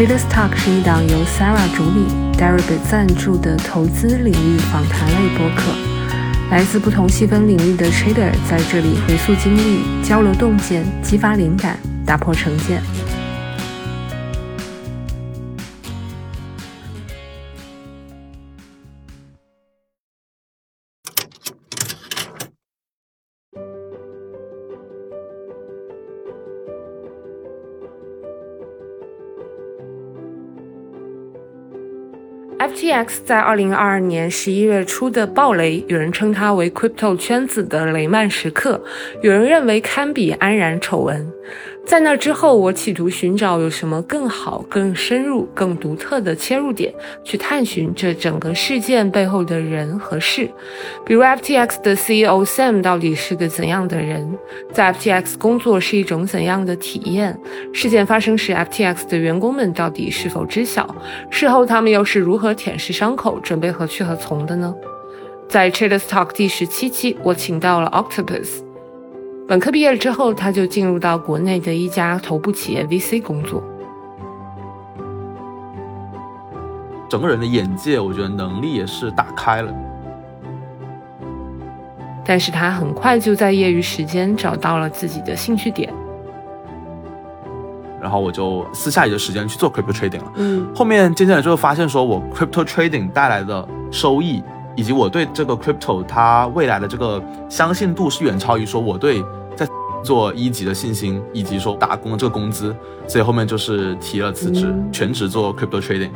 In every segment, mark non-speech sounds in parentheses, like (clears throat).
Traders Talk 是一档由 Sarah 主理、Deribit 赞助的投资领域访谈类播客。来自不同细分领域的 Trader 在这里回溯经历、交流洞见、激发灵感、打破成见。FTX 在二零二二年十一月初的暴雷，有人称它为 crypto 圈子的雷曼时刻，有人认为堪比安然丑闻。在那之后，我企图寻找有什么更好、更深入、更独特的切入点，去探寻这整个事件背后的人和事。比如，FTX 的 CEO Sam 到底是个怎样的人？在 FTX 工作是一种怎样的体验？事件发生时，FTX 的员工们到底是否知晓？事后他们又是如何舔舐伤口，准备何去何从的呢？在 Traders Talk 第十七期，我请到了 Octopus。本科毕业了之后，他就进入到国内的一家头部企业 VC 工作。整个人的眼界，我觉得能力也是打开了。但是他很快就在业余时间找到了自己的兴趣点。然后我就私下里的时间去做 crypto trading 了。嗯。后面渐渐的就发现，说我 crypto trading 带来的收益，以及我对这个 crypto 它未来的这个相信度是远超于说我对。做一级的信心，以及说打工的这个工资，所以后面就是提了辞职，全职做 crypto trading。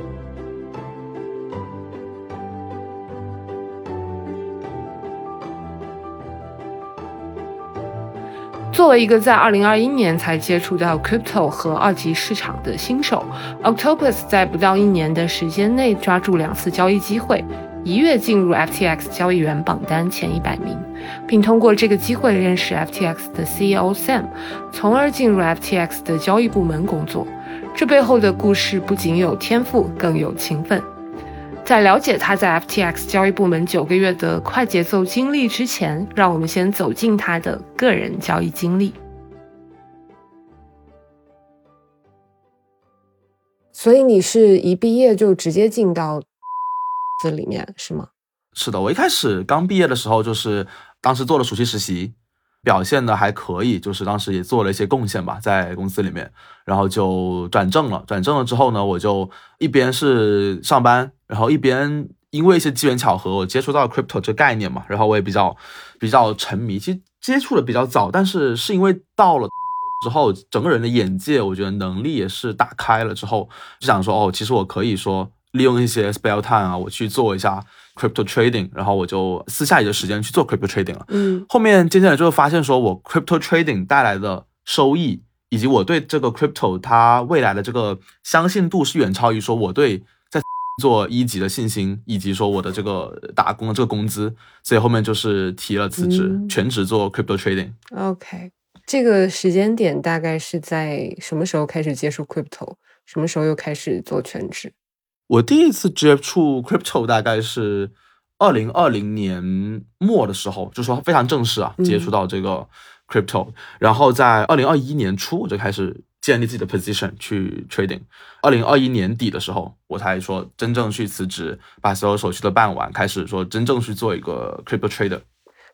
作为一个在二零二一年才接触到 crypto 和二级市场的新手，Octopus 在不到一年的时间内抓住两次交易机会。一跃进入 FTX 交易员榜单前一百名，并通过这个机会认识 FTX 的 CEO Sam，从而进入 FTX 的交易部门工作。这背后的故事不仅有天赋，更有勤奋。在了解他在 FTX 交易部门九个月的快节奏经历之前，让我们先走进他的个人交易经历。所以你是一毕业就直接进到？这里面是吗？是的，我一开始刚毕业的时候，就是当时做了暑期实习，表现的还可以，就是当时也做了一些贡献吧，在公司里面，然后就转正了。转正了之后呢，我就一边是上班，然后一边因为一些机缘巧合，我接触到 crypto 这概念嘛，然后我也比较比较沉迷，其实接触的比较早，但是是因为到了之后，整个人的眼界，我觉得能力也是打开了之后，就想说，哦，其实我可以说。利用一些 spare time 啊，我去做一下 crypto trading，然后我就私下里的时间去做 crypto trading 了。嗯，后面渐渐的就发现，说我 crypto trading 带来的收益，以及我对这个 crypto 它未来的这个相信度是远超于说我对在 (laughs) 做一级的信心，以及说我的这个打工的这个工资，所以后面就是提了辞职，全职做 crypto trading。OK，这个时间点大概是在什么时候开始接触 crypto？什么时候又开始做全职？我第一次接触 crypto 大概是二零二零年末的时候，就说非常正式啊，接触到这个 crypto。然后在二零二一年初，我就开始建立自己的 position 去 trading。二零二一年底的时候，我才说真正去辞职，把所有手续都办完，开始说真正去做一个 crypto trader。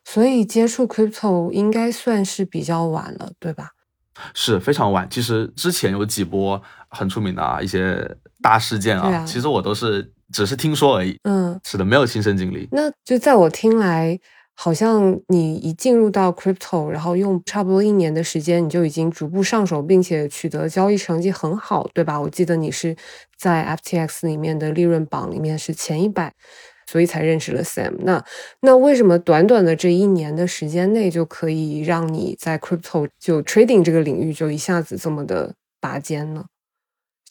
所以接触 crypto 应该算是比较晚了，对吧？是非常晚。其实之前有几波很出名的啊一些。大事件啊，其实我都是只是听说而已。嗯，是的，没有亲身经历。那就在我听来，好像你一进入到 crypto，然后用差不多一年的时间，你就已经逐步上手，并且取得交易成绩很好，对吧？我记得你是在 FTX 里面的利润榜里面是前一百，所以才认识了 Sam。那那为什么短短的这一年的时间内，就可以让你在 crypto 就 trading 这个领域就一下子这么的拔尖呢？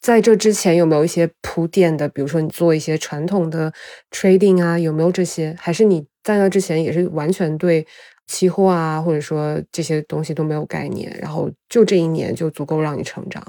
在这之前有没有一些铺垫的？比如说你做一些传统的 trading 啊，有没有这些？还是你在那之前也是完全对期货啊，或者说这些东西都没有概念？然后就这一年就足够让你成长？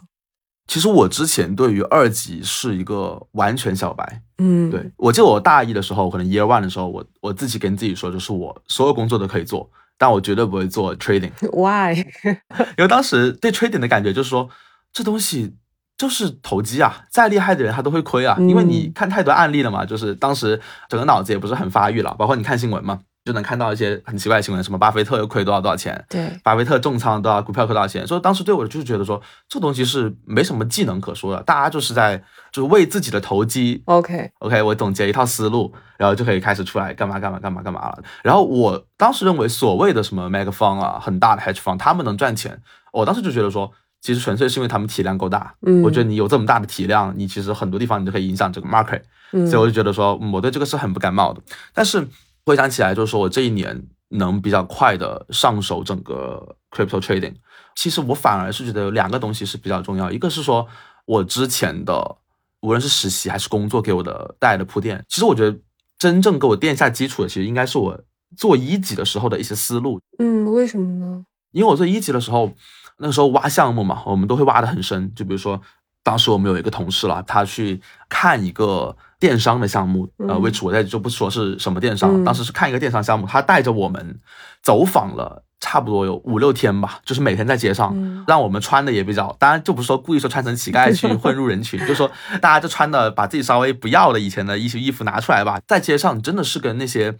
其实我之前对于二级是一个完全小白。嗯，对我记得我大一的时候，可能 year one 的时候，我我自己跟自己说，就是我所有工作都可以做，但我绝对不会做 trading。Why？(laughs) 因为当时对 trading 的感觉就是说这东西。就是投机啊，再厉害的人他都会亏啊，因为你看太多案例了嘛，就是当时整个脑子也不是很发育了，包括你看新闻嘛。就能看到一些很奇怪的新闻，什么巴菲特又亏多少多少钱？对，巴菲特重仓多少股票亏多少钱？所以当时对我就是觉得说，这东西是没什么技能可说的，大家就是在就是为自己的投机。OK OK，我总结一套思路，然后就可以开始出来干嘛干嘛干嘛干嘛了。然后我当时认为所谓的什么 mega fund 啊，很大的 hedge fund，他们能赚钱，我当时就觉得说，其实纯粹是因为他们体量够大。嗯，我觉得你有这么大的体量，你其实很多地方你都可以影响这个 market。嗯，所以我就觉得说，我对这个是很不感冒的。但是。回想起来，就是说我这一年能比较快的上手整个 crypto trading，其实我反而是觉得有两个东西是比较重要，一个是说我之前的无论是实习还是工作给我的带来的铺垫，其实我觉得真正给我垫下基础的，其实应该是我做一级的时候的一些思路。嗯，为什么呢？因为我做一级的时候，那个时候挖项目嘛，我们都会挖的很深，就比如说当时我们有一个同事了，他去看一个。电商的项目，呃，which 我在就不说是什么电商，当时是看一个电商项目，他带着我们走访了差不多有五六天吧，就是每天在街上，让我们穿的也比较，当然就不是说故意说穿成乞丐去混入人群，(laughs) 就说大家就穿的把自己稍微不要了以前的一些衣服拿出来吧，在街上真的是跟那些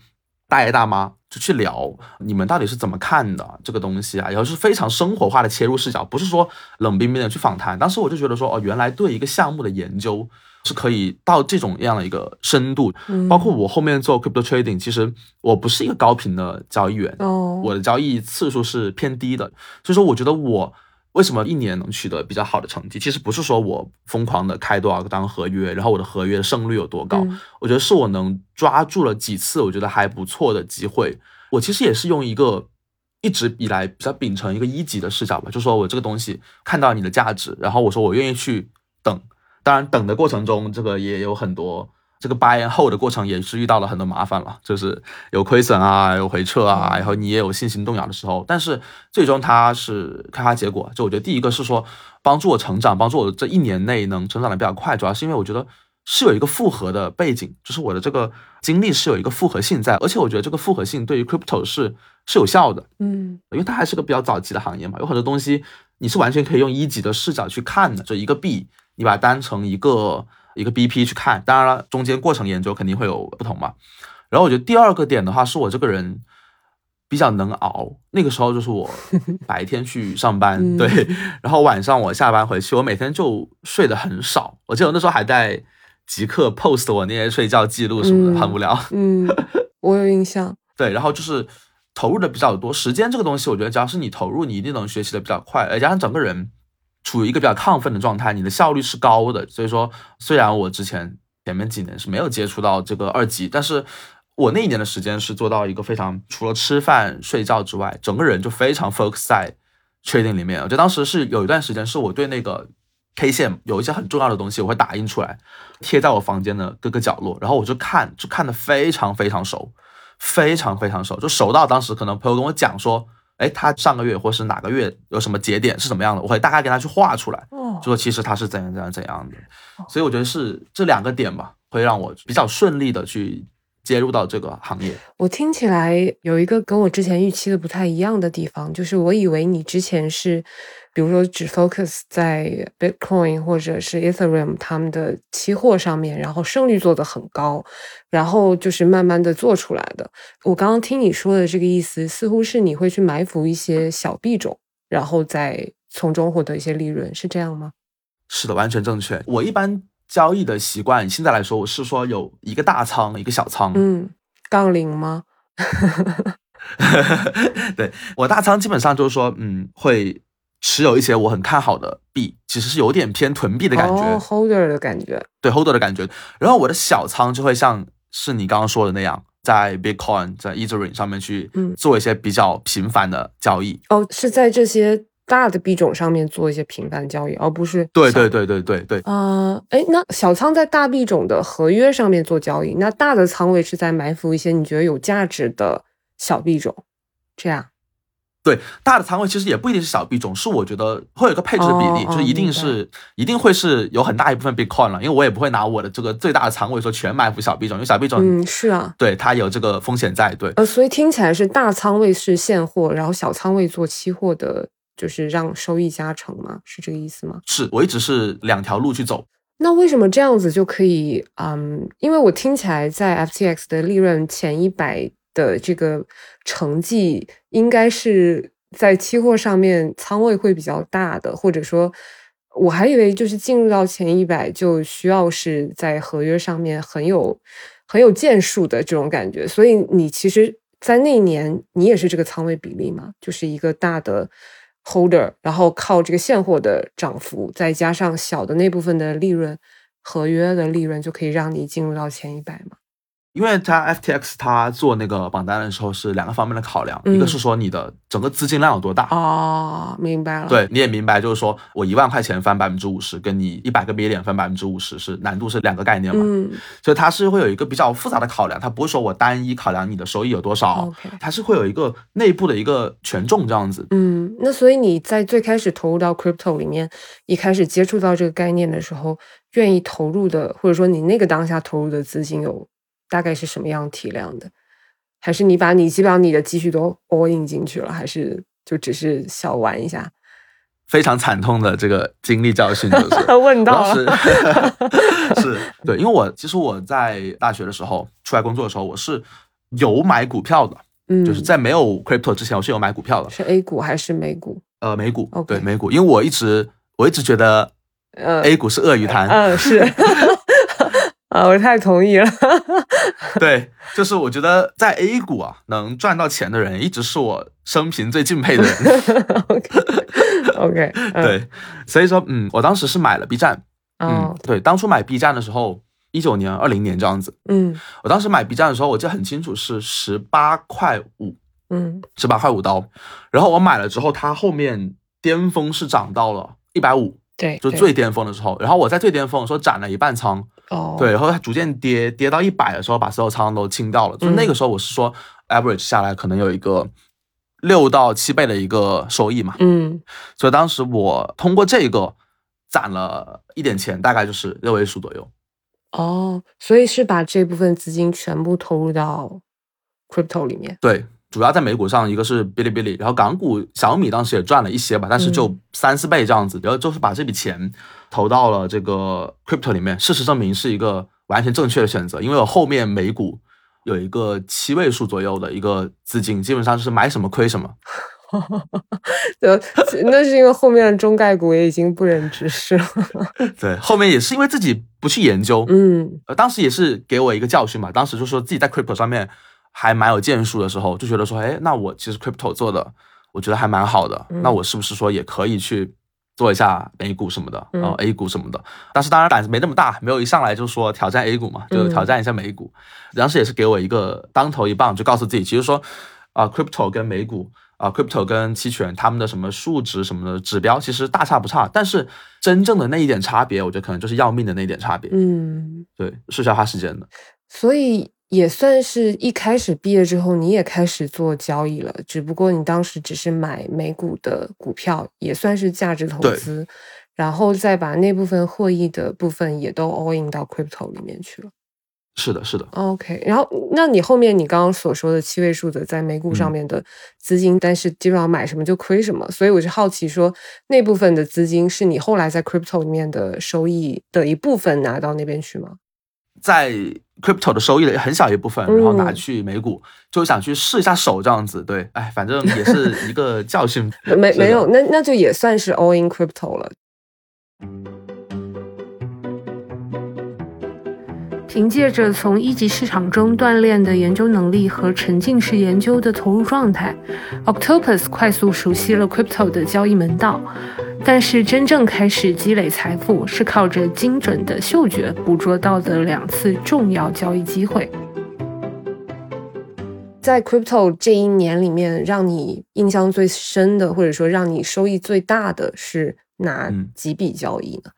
大爷大妈就去聊，你们到底是怎么看的这个东西啊？然后是非常生活化的切入视角，不是说冷冰冰的去访谈。当时我就觉得说，哦，原来对一个项目的研究。是可以到这种样的一个深度，包括我后面做 crypto trading，其实我不是一个高频的交易员，我的交易次数是偏低的，所以说我觉得我为什么一年能取得比较好的成绩，其实不是说我疯狂的开多少个单合约，然后我的合约的胜率有多高，我觉得是我能抓住了几次我觉得还不错的机会，我其实也是用一个一直以来比较秉承一个一级的视角吧，就说我这个东西看到你的价值，然后我说我愿意去等。当然，等的过程中，这个也有很多这个 buy and hold 的过程，也是遇到了很多麻烦了，就是有亏损啊，有回撤啊，然后你也有信心动摇的时候。但是最终它是开花结果。就我觉得第一个是说帮助我成长，帮助我这一年内能成长的比较快，主要是因为我觉得是有一个复合的背景，就是我的这个经历是有一个复合性在，而且我觉得这个复合性对于 crypto 是是有效的。嗯，因为它还是个比较早期的行业嘛，有很多东西你是完全可以用一级的视角去看的，就一个币。你把它当成一个一个 BP 去看，当然了，中间过程研究肯定会有不同嘛。然后我觉得第二个点的话，是我这个人比较能熬。那个时候就是我 (laughs) 白天去上班，对，然后晚上我下班回去，我每天就睡得很少。我记得我那时候还在即刻 post 我那些睡觉记录什么的，很无聊。嗯，(laughs) 我有印象。对，然后就是投入的比较多。时间这个东西，我觉得只要是你投入，你一定能学习的比较快，而加上整个人。处于一个比较亢奋的状态，你的效率是高的。所以说，虽然我之前前面几年是没有接触到这个二级，但是我那一年的时间是做到一个非常除了吃饭睡觉之外，整个人就非常 focus 在 trading 里面。我觉得当时是有一段时间是我对那个 K 线有一些很重要的东西，我会打印出来贴在我房间的各个角落，然后我就看，就看的非常非常熟，非常非常熟，就熟到当时可能朋友跟我讲说。哎，他上个月或是哪个月有什么节点是怎么样的？我会大概给他去画出来，就说其实他是怎样怎样怎样的。所以我觉得是这两个点吧，会让我比较顺利的去接入到这个行业。我听起来有一个跟我之前预期的不太一样的地方，就是我以为你之前是。比如说，只 focus 在 Bitcoin 或者是 Ethereum 他们的期货上面，然后胜率做得很高，然后就是慢慢的做出来的。我刚刚听你说的这个意思，似乎是你会去埋伏一些小币种，然后再从中获得一些利润，是这样吗？是的，完全正确。我一般交易的习惯，现在来说，我是说有一个大仓，一个小仓。嗯，杠铃吗？(laughs) (laughs) 对我大仓基本上就是说，嗯，会。持有一些我很看好的币，其实是有点偏囤币的感觉，holder 的感觉，对 holder 的感觉。然后我的小仓就会像是你刚刚说的那样，在 Bitcoin、在 Ethereum 上面去做一些比较频繁的交易。哦，是在这些大的币种上面做一些频繁的交易，而不是对对对对对对。啊，哎，那小仓在大币种的合约上面做交易，那大的仓位是在埋伏一些你觉得有价值的小币种，这样。对大的仓位其实也不一定是小币种，是我觉得会有一个配置的比例，就是一定是一定会是有很大一部分 Bitcoin 了，因为我也不会拿我的这个最大的仓位说全埋伏小币种，因为小币种嗯是啊，对它有这个风险在，对呃，所以听起来是大仓位是现货，然后小仓位做期货的就是让收益加成嘛？是这个意思吗？是我一直是两条路去走。那为什么这样子就可以？嗯，因为我听起来在 FTX 的利润前一百的这个成绩，应该是在期货上面仓位会比较大的，或者说，我还以为就是进入到前一百就需要是在合约上面很有很有建树的这种感觉。所以你其实，在那年你也是这个仓位比例嘛，就是一个大的。holder，然后靠这个现货的涨幅，再加上小的那部分的利润，合约的利润就可以让你进入到前一百嘛。因为它 FTX 它做那个榜单的时候是两个方面的考量，一个是说你的整个资金量有多大哦，明白了。对，你也明白，就是说我一万块钱翻百分之五十，跟你一百个 billion 翻百分之五十是难度是两个概念嘛。嗯，所以它是会有一个比较复杂的考量，它不是说我单一考量你的收益有多少，它是会有一个内部的一个权重这样子。嗯，那所以你在最开始投入到 crypto 里面，一开始接触到这个概念的时候，愿意投入的，或者说你那个当下投入的资金有？大概是什么样体量的？还是你把你基本上你的积蓄都 all in 进去了？还是就只是小玩一下？非常惨痛的这个经历教训就是 (laughs) 问到了，(laughs) 是对，因为我其实我在大学的时候出来工作的时候，我是有买股票的，嗯，就是在没有 crypto 之前，我是有买股票的，是 A 股还是美股？呃，美股，对，美股，因为我一直我一直觉得，呃，A 股是鳄鱼潭，嗯，是。(laughs) 啊，我太同意了。(laughs) 对，就是我觉得在 A 股啊，能赚到钱的人，一直是我生平最敬佩的人。(laughs) OK，(laughs) 对，所以说，嗯，我当时是买了 B 站。嗯，对，当初买 B 站的时候，一九年、二零年这样子。嗯，我当时买 B 站的时候，我记得很清楚，是十八块五。嗯，十八块五刀。然后我买了之后，它后面巅峰是涨到了一百五。对，就最巅峰的时候。然后我在最巅峰的时候斩了一半仓。哦，对，然后它逐渐跌，跌到一百的时候，把所有仓都清掉了。就那个时候，我是说，average 下来可能有一个六到七倍的一个收益嘛。嗯，所以当时我通过这个攒了一点钱，大概就是六位数左右。哦，所以是把这部分资金全部投入到 crypto 里面。对。主要在美股上，一个是哔哩哔哩，然后港股小米当时也赚了一些吧，但是就三四倍这样子，然后就是把这笔钱投到了这个 crypto 里面。事实证明是一个完全正确的选择，因为我后面美股有一个七位数左右的一个资金，基本上是买什么亏什么。(laughs) 对，(laughs) 那是因为后面的中概股也已经不忍直视了。(laughs) 对，后面也是因为自己不去研究，嗯，当时也是给我一个教训嘛，当时就说自己在 crypto 上面。还蛮有建树的时候，就觉得说，哎，那我其实 crypto 做的，我觉得还蛮好的。那我是不是说也可以去做一下美股什么的，然后 A 股什么的？但是当然胆子没那么大，没有一上来就说挑战 A 股嘛，就挑战一下美股。当时也是给我一个当头一棒，就告诉自己，其实说啊，crypto 跟美股啊，crypto 跟期权，他们的什么数值什么的指标，其实大差不差。但是真正的那一点差别，我觉得可能就是要命的那一点差别。嗯，对，是需要花时间的。所以。也算是一开始毕业之后，你也开始做交易了，只不过你当时只是买美股的股票，也算是价值投资，然后再把那部分获益的部分也都 all in 到 crypto 里面去了。是的，是的。OK，然后那你后面你刚刚所说的七位数的在美股上面的资金，但是基本上买什么就亏什么，所以我就好奇说，那部分的资金是你后来在 crypto 里面的收益的一部分拿到那边去吗？在 crypto 的收益的很小一部分，然后拿去美股，就想去试一下手这样子。对，哎，反正也是 (laughs) 一个教训。没没有，那那就也算是 all in crypto 了。凭借着从一级市场中锻炼的研究能力和沉浸式研究的投入状态，Octopus 快速熟悉了 crypto 的交易门道。但是真正开始积累财富，是靠着精准的嗅觉捕捉到的两次重要交易机会。在 crypto 这一年里面，让你印象最深的，或者说让你收益最大的是哪几笔交易呢？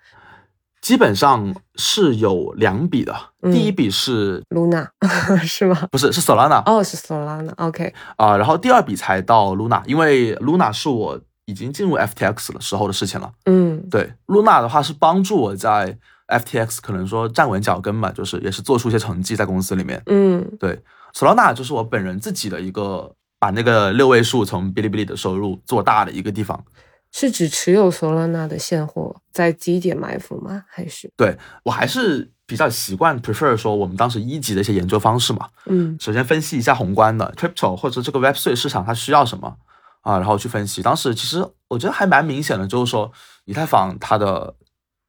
基本上是有两笔的，第一笔是 Luna，(laughs) 是吗？不是，是 Solana。哦，是 Solana。OK。啊，然后第二笔才到 Luna，因为 Luna 是我。已经进入 FTX 的时候的事情了。嗯，对，Luna 的话是帮助我在 FTX 可能说站稳脚跟吧，就是也是做出一些成绩在公司里面。嗯，对，Solana 就是我本人自己的一个把那个六位数从哔哩哔哩的收入做大的一个地方。是指持有 Solana 的现货在低点埋伏吗？还是？对我还是比较习惯 prefer 说我们当时一级的一些研究方式嘛。嗯首先分析一下宏观的 crypto 或者这个 Web 3市场它需要什么啊，然后去分析。当时其实我觉得还蛮明显的，就是说以太坊它的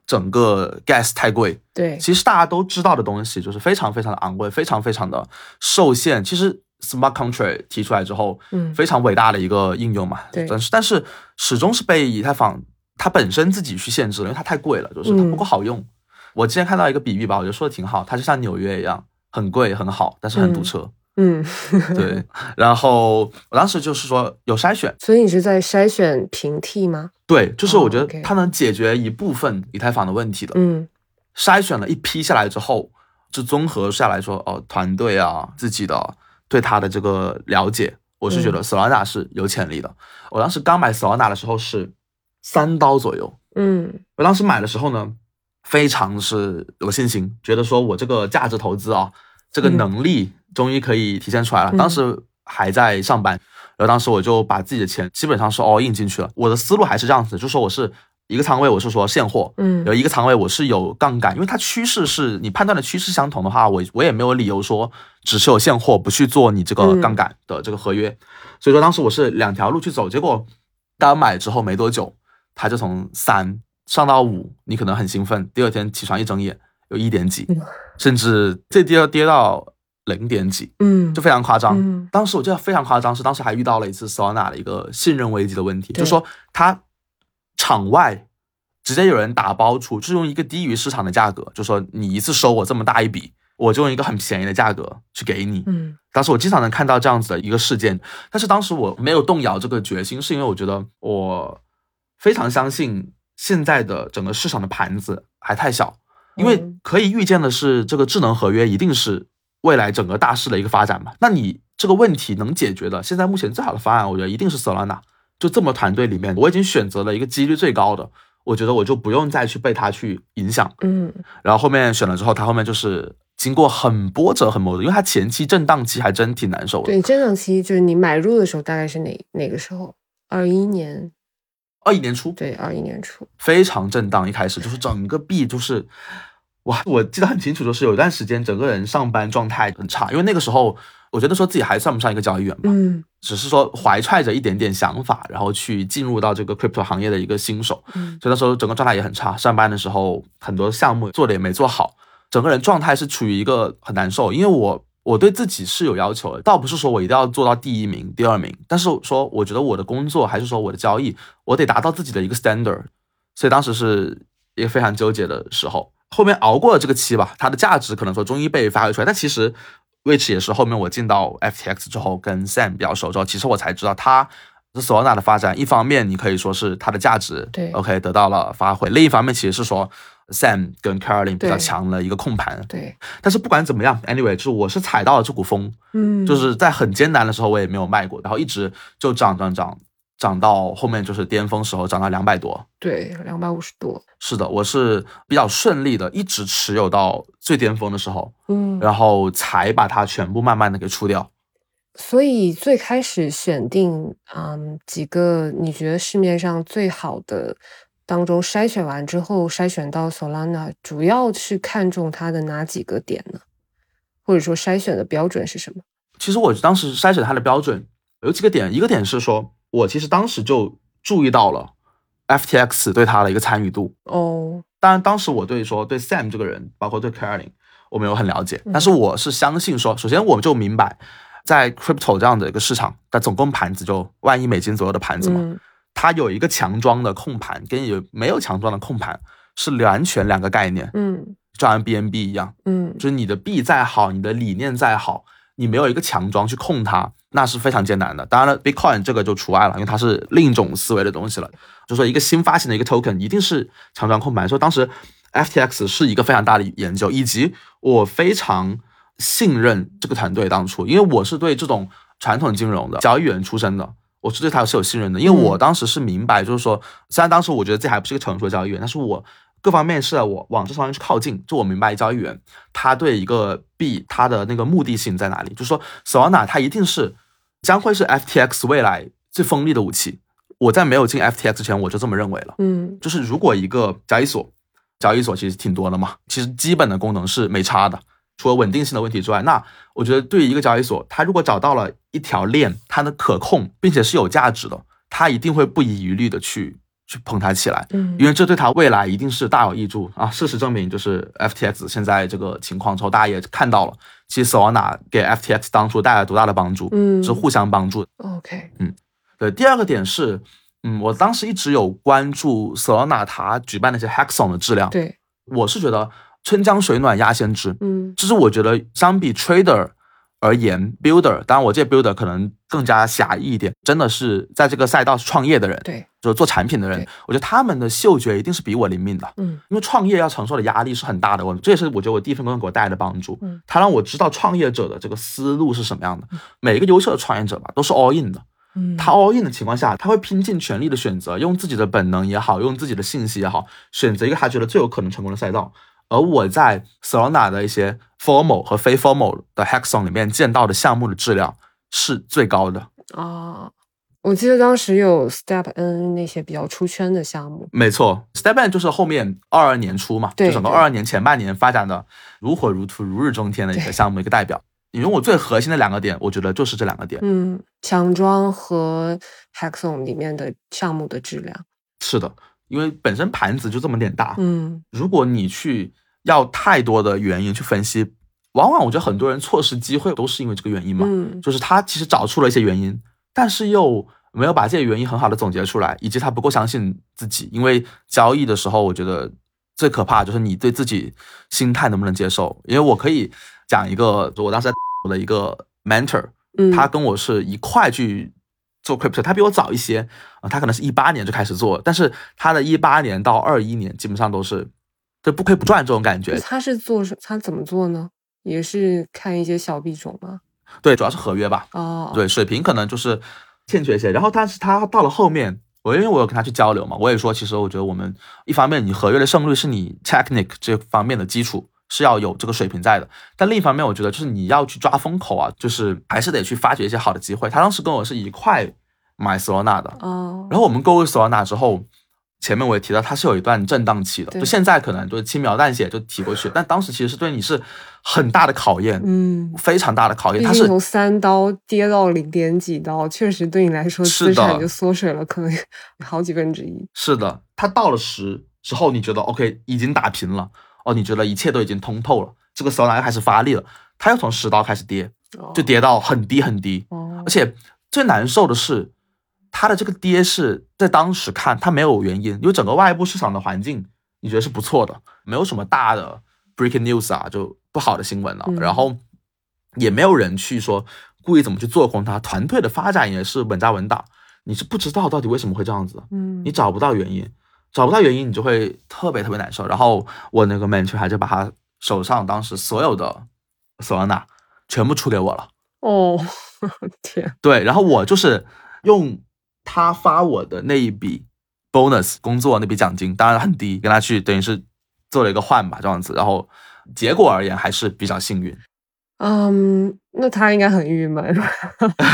整个 gas 太贵，对，其实大家都知道的东西，就是非常非常的昂贵，非常非常的受限。其实 smart contract 提出来之后，嗯非常伟大的一个应用嘛。对但是但是始终是被以太坊它本身自己去限制了，因为它太贵了，就是它不够好用。我之前看到一个比喻吧，我觉得说的挺好，它就像纽约一样，很贵很好，但是很堵车。嗯，对，然后我当时就是说有筛选，所以你是在筛选平替吗？对，就是我觉哦得它能解决一部分以太坊的问题的。嗯筛选了一批下来之后，就综合下来说，哦，团队啊，自己的对他的这个了解，我是觉得 Solana 是有潜力的。我当时刚买 Solana 的时候是三刀左右，嗯我当时买的时候呢，非常是有信心，觉得说我这个价值投资啊，这个嗯能力终于可以体现出来了。嗯当时还在上班，然后当时我就把自己的钱基本上是 all in 进去了。我的思路还是这样子，就说我是一个仓位，我是说现货，嗯。有一个仓位我是有杠杆，因为它趋势是你判断的趋势相同的话，我我也没有理由说只是有现货不去做你这个嗯。杠杆的这个合约。所以说当时我是两条路去走，结果刚买之后没多久，它就从三上到五，你可能很兴奋，第二天起床一睁眼有一点几嗯，(laughs) 甚至最低要跌到零点几，嗯，就非常夸张。嗯。当时我记得非常夸张，是当时还遇到了一次 Solana 的一个信任危机的问题，就是说它场外直接有人打包出，就是用一个低于市场的价格，就说你一次收我这么大一笔，我就用一个很便宜的价格去给你。嗯当时我经常能看到这样子的一个事件，但是当时我没有动摇这个决心，是因为我觉得我非常相信现在的整个市场的盘子还太小，因为嗯可以预见的是，这个智能合约一定是未来整个大势的一个发展嘛。那你这个问题能解决的，现在目前最好的方案，我觉得一定是 Solana。就这么团队里面，我已经选择了一个几率最高的，我觉得我就不用再去被他去影响。嗯然后后面选了之后，他后面就是经过很波折、很波折，因为他前期震荡期还真挺难受的。对，震荡期就是你买入的时候大概是哪哪个时候？二一年，二一年初对，二一年初。非常震荡，一开始就是整个币就是，哇，我记得很清楚，就是有一段时间整个人上班状态很差，因为那个时候我觉得说自己还算不上一个交易员吧，嗯。只是说怀揣着一点点想法，然后去进入到这个 crypto 行业的一个新手，嗯。所以那时候整个状态也很差，上班的时候很多项目做的也没做好，整个人状态是处于一个很难受，因为我我对自己是有要求的，倒不是说我一定要做到第一名、第二名，但是说我觉得我的工作还是说我的交易，我得达到自己的一个 standard，所以当时是一个非常纠结的时候。后面熬过了这个期吧，它的价值可能说终于被发挥出来，但其实 which 也是后面我进到 FTX 之后，跟 Sam 比较熟之后，其实我才知道它。这 Solana 的发展，一方面你可以说是它的价值对，OK 得到了发挥；另一方面，其实是说 Sam 跟 Caroline 比较强的一个控盘。对，但是不管怎么样，anyway，就是我是踩到了这股风，嗯，就是在很艰难的时候我也没有卖过，然后一直就涨涨涨，涨到后面就是巅峰时候涨到两百多。对，两百五十多。是的，我是比较顺利的，一直持有到最巅峰的时候，嗯，然后才把它全部慢慢的给出掉。所以最开始选定嗯几个你觉得市面上最好的当中筛选完之后，筛选到 Solana，主要是看中它的哪几个点呢？或者说筛选的标准是什么？其实我当时筛选它的标准有几个点，一个点是说我其实当时就注意到了 FTX 对他的一个参与度。哦，当然，当时我对说对 Sam 这个人，包括对 Caroline，我没有很了解，嗯。但是我是相信说，首先我们就明白，在 crypto 这样的一个市场，它总共盘子就万亿美金左右的盘子嘛，嗯。它有一个强装的控盘，跟有没有强装的控盘是完全两个概念，嗯。就像 BNB 一样，嗯。就是你的币再好，你的理念再好，你没有一个强装去控它，那是非常艰难的。当然了，Bitcoin 这个就除外了，因为它是另一种思维的东西了。就说一个新发行的一个 token 一定是强装控盘，所以当时 FTX 是一个非常大的研究，以及我非常信任这个团队当初，因为我是对这种传统金融的交易员出身的。我是对他是有信任的，因为我当时是明白，就是说，虽然当时我觉得自己还不是一个成熟的交易员，但是我各方面是我往这方面去靠近，就我明白交易员他对一个币它的那个目的性在哪里，就是说 Solana 它一定是将会是 FTX 未来最锋利的武器，我在没有进 FTX 之前，我就这么认为了。嗯就是如果一个交易所，交易所其实挺多的嘛，其实基本的功能是没差的，除了稳定性的问题之外，那我觉得对于一个交易所，它如果找到了一条链，它的可控并且是有价值的，它一定会不遗余力的去去捧他起来，嗯因为这对他未来一定是大有益处。啊。事实证明，就是 FTX 现在这个情况之后，大家也看到了，其实 Solana 给 FTX 当初带来多大的帮助，嗯。是互相帮助的。OK 嗯。对，第二个点是，嗯，我当时一直有关注 Solana 它举办那些 Hackathon 的质量，对。我是觉得春江水暖鸭先知，嗯。就是我觉得相比 Trader 而言，Builder，当然我这 Builder 可能更加狭义一点，真的是在这个赛道创业的人，对就是做产品的人，我觉得他们的嗅觉一定是比我灵敏的，嗯因为创业要承受的压力是很大的，我这也是我觉得我第一份工作给我带来的帮助嗯，他让我知道创业者的这个思路是什么样的，每一个优秀的创业者吧，都是 all in 的。嗯他 all in 的情况下，他会拼尽全力的选择，用自己的本能也好，用自己的信息也好，选择一个他觉得最有可能成功的赛道。而我在 Solana 的一些 formal 和非 formal 的 hackathon 里面见到的项目的质量是最高的。啊，我记得当时有 Step N 那些比较出圈的项目，没错，Step N 就是后面二二年初嘛，就整个对二二年前半年发展的如火如荼、如日中天的一个项目一个代表。你问我最核心的两个点，我觉得就是这两个点。嗯，强装和 Hackathon 里面的项目的质量，是的，因为本身盘子就这么点大，嗯如果你去要太多的原因去分析，往往我觉得很多人错失机会都是因为这个原因嘛，嗯就是他其实找出了一些原因，但是又没有把这些原因很好的总结出来，以及他不够相信自己。因为交易的时候，我觉得最可怕就是你对自己心态能不能接受。因为我可以讲一个，我当时在我的一个 mentor，嗯，他跟我是一块去做 crypto，他比我早一些啊、他可能是一八年就开始做，但是他的一八年到二一年基本上都是就不亏不赚这种感觉。他是做什他怎么做呢？也是看一些小币种吗？对，主要是合约吧，哦，，对，水平可能就是欠缺一些。然后，但是他到了后面，我因为我有跟他去交流嘛，我也说，其实我觉得我们一方面你合约的胜率是你 technique 这方面的基础。是要有这个水平在的，但另一方面，我觉得就是你要去抓风口啊，就是还是得去发掘一些好的机会。他当时跟我是一块买 Solana 的，哦，然后我们购入 Solana 之后，前面我也提到它是有一段震荡期的，就现在可能就是轻描淡写就提过去，但当时其实是对你是很大的考验，嗯，非常大的考验。它是从三刀跌到零点几刀，确实对你来说是的。资产就缩水了，可能好几分之一。是的，它到了十之后，你觉得 OK 已经打平了，哦，你觉得一切都已经通透了，这个 Solana 又开始发力了，它又从十刀开始跌，就跌到很低很低，哦。而，且最难受的是，它的这个跌是在当时看它没有原因，因为整个外部市场的环境你觉得是不错的，没有什么大的 breaking news 啊，就不好的新闻了、嗯然后也没有人去说故意怎么去做空它，团队的发展也是稳扎稳打，你是不知道到底为什么会这样子，嗯，你找不到原因，找不到原因，你就会特别特别难受。然后我那个 mentor 还就把他手上当时所有的 Solana 全部出给我了。哦，(laughs) 天，对，然后我就是用他发我的那一笔 bonus 工作那笔奖金，当然很低，跟他去等于是做了一个换吧，这样子。然后结果而言还是比较幸运。嗯，那他应该很郁闷。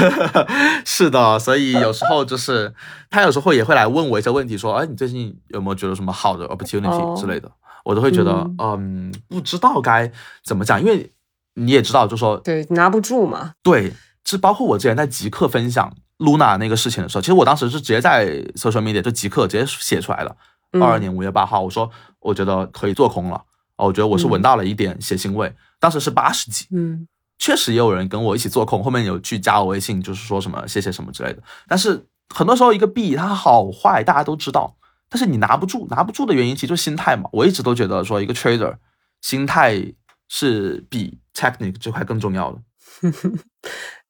(laughs) 是的，所以有时候就是他有时候也会来问我一些问题，说，哎，你最近有没有觉得什么好的 opportunity 之类的？我都会觉得，嗯嗯，不知道该怎么讲，因为你也知道，就说对，拿不住嘛。对，是包括我之前在极客分享 Luna 那个事情的时候，其实我当时是直接在 social media 就即刻直接写出来了。嗯二二年五月八号，我说我觉得可以做空了，哦，我觉得我是闻到了一点血腥味。当时是八十几，嗯确实也有人跟我一起做空，后面有去加我微信，就是说什么谢谢什么之类的。但是很多时候一个币它好坏大家都知道，但是你拿不住，拿不住的原因其实就是心态嘛。我一直都觉得说一个 trader 心态是比 technique 这块更重要的。(laughs)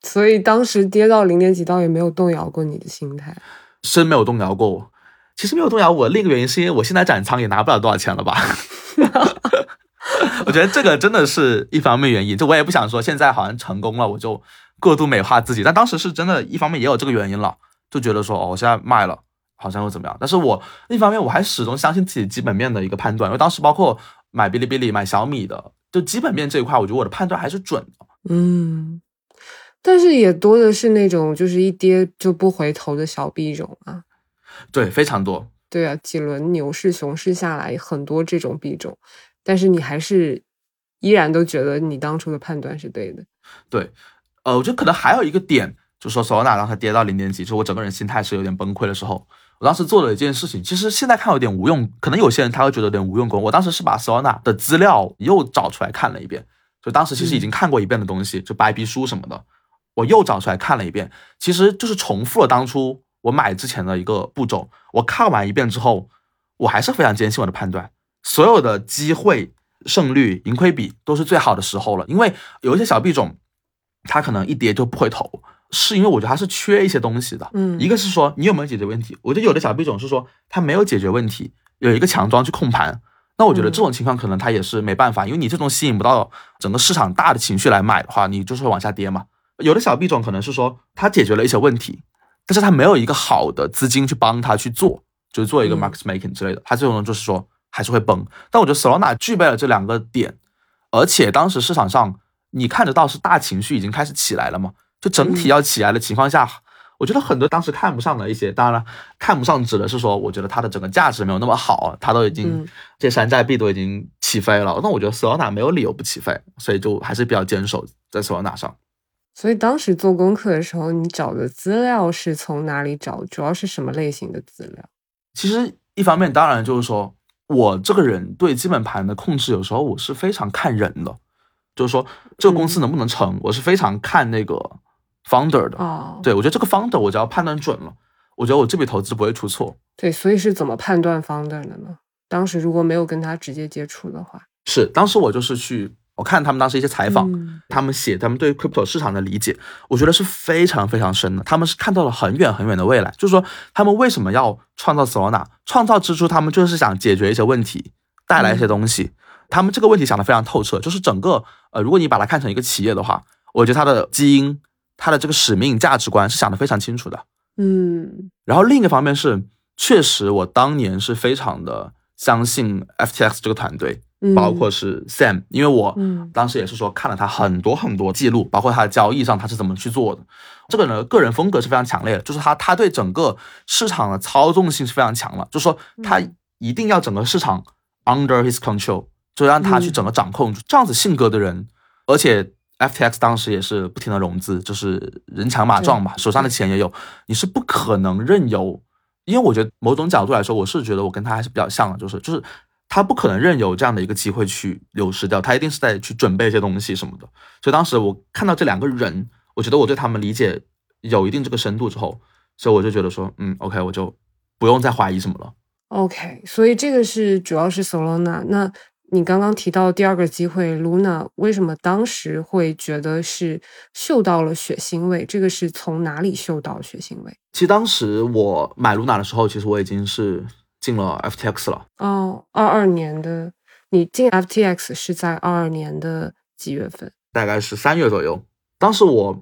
所以当时跌到零点几倒也没有动摇过你的心态。是没有动摇过我。其实没有动摇我，另一个原因是因为我现在斩仓也拿不了多少钱了吧。(laughs) 我觉得这个真的是一方面原因，就我也不想说现在好像成功了，我就过度美化自己。但当时是真的，一方面也有这个原因了，就觉得说哦，我现在卖了，好像又怎么样。但是我另一方面我还始终相信自己基本面的一个判断，因为当时包括买哔哩哔哩、买小米的，就基本面这一块，我觉得我的判断还是准的。嗯，但是也多的是那种就是一跌就不回头的小币种啊。对，非常多。对啊，几轮牛市、熊市下来，很多这种币种，但是你还是依然都觉得你当初的判断是对的。对，呃，我觉得可能还有一个点，就是说，Solana 当它跌到零点几，就我整个人心态是有点崩溃的时候，我当时做了一件事情，其实现在看有点无用，可能有些人他会觉得有点无用功。我当时是把 Solana 的资料又找出来看了一遍，就当时其实已经看过一遍的东西，就白皮书什么的，我又找出来看了一遍，其实就是重复了当初。我买之前的一个步骤，我看完一遍之后，我还是非常坚信我的判断。所有的机会、胜率、盈亏比都是最好的时候了。因为有一些小币种，它可能一跌就不回头，是因为我觉得它是缺一些东西的。嗯，一个是说你有没有解决问题。我觉得有的小币种是说它没有解决问题，有一个强庄去控盘。那我觉得这种情况可能它也是没办法，因为你这种吸引不到整个市场大的情绪来买的话，你就是会往下跌嘛。有的小币种可能是说它解决了一些问题。但是他没有一个好的资金去帮他去做，就是做一个 market making 之类的，他最终就是说还是会崩。但我觉得 Solana 具备了这两个点，而且当时市场上你看得到是大情绪已经开始起来了嘛，就整体要起来的情况下，我觉得很多当时看不上的一些，当然了，看不上指的是说，我觉得它的整个价值没有那么好，它都已经这山寨币都已经起飞了，那我觉得 Solana 没有理由不起飞，所以就还是比较坚守在 Solana 上。所以当时做功课的时候，你找的资料是从哪里找？主要是什么类型的资料？其实一方面，当然就是说我这个人对基本盘的控制，有时候我是非常看人的，就是说这个公司能不能成，我是非常看那个 founder 的。哦，对我觉得这个 founder 我只要判断准了，我觉得我这笔投资不会出错。对，所以是怎么判断 founder 的呢？当时如果没有跟他直接接触的话，是当时我就是去。我看他们当时一些采访，他们写他们对 crypto 市场的理解，我觉得是非常非常深的。他们是看到了很远很远的未来，就是说他们为什么要创造 Solana？创造之初，他们就是想解决一些问题，带来一些东西。他们这个问题想的非常透彻，就是整个呃，如果你把它看成一个企业的话，我觉得它的基因、它的这个使命、价值观是想的非常清楚的。嗯，然后另一个方面是，确实我当年是非常的相信 FTX 这个团队。包括是 Sam，因为我当时也是说看了他很多很多记录，包括他的交易上他是怎么去做的。这个呢，个人风格是非常强烈的，就是他他对整个市场的操纵性是非常强了，就是说他一定要整个市场 under his control，就让他去整个掌控这样子性格的人。而且 FTX 当时也是不停的融资，就是人强马壮嘛，手上的钱也有，你是不可能任由。因为我觉得某种角度来说，我是觉得我跟他还是比较像的，就是就是。他不可能任由这样的一个机会去流失掉，他一定是在去准备一些东西什么的。所以当时我看到这两个人，我觉得我对他们理解有一定这个深度之后，所以我就觉得说，嗯，OK，我就不用再怀疑什么了。OK，所以这个是主要是 Solana。那你刚刚提到第二个机会 Luna，为什么当时会觉得是嗅到了血腥味？这个是从哪里嗅到血腥味？其实当时我买 Luna 的时候，其实我已经是。进了 FTX 了哦，二二年的你进 FTX 是在二二年的几月份？大概是三月左右。当时我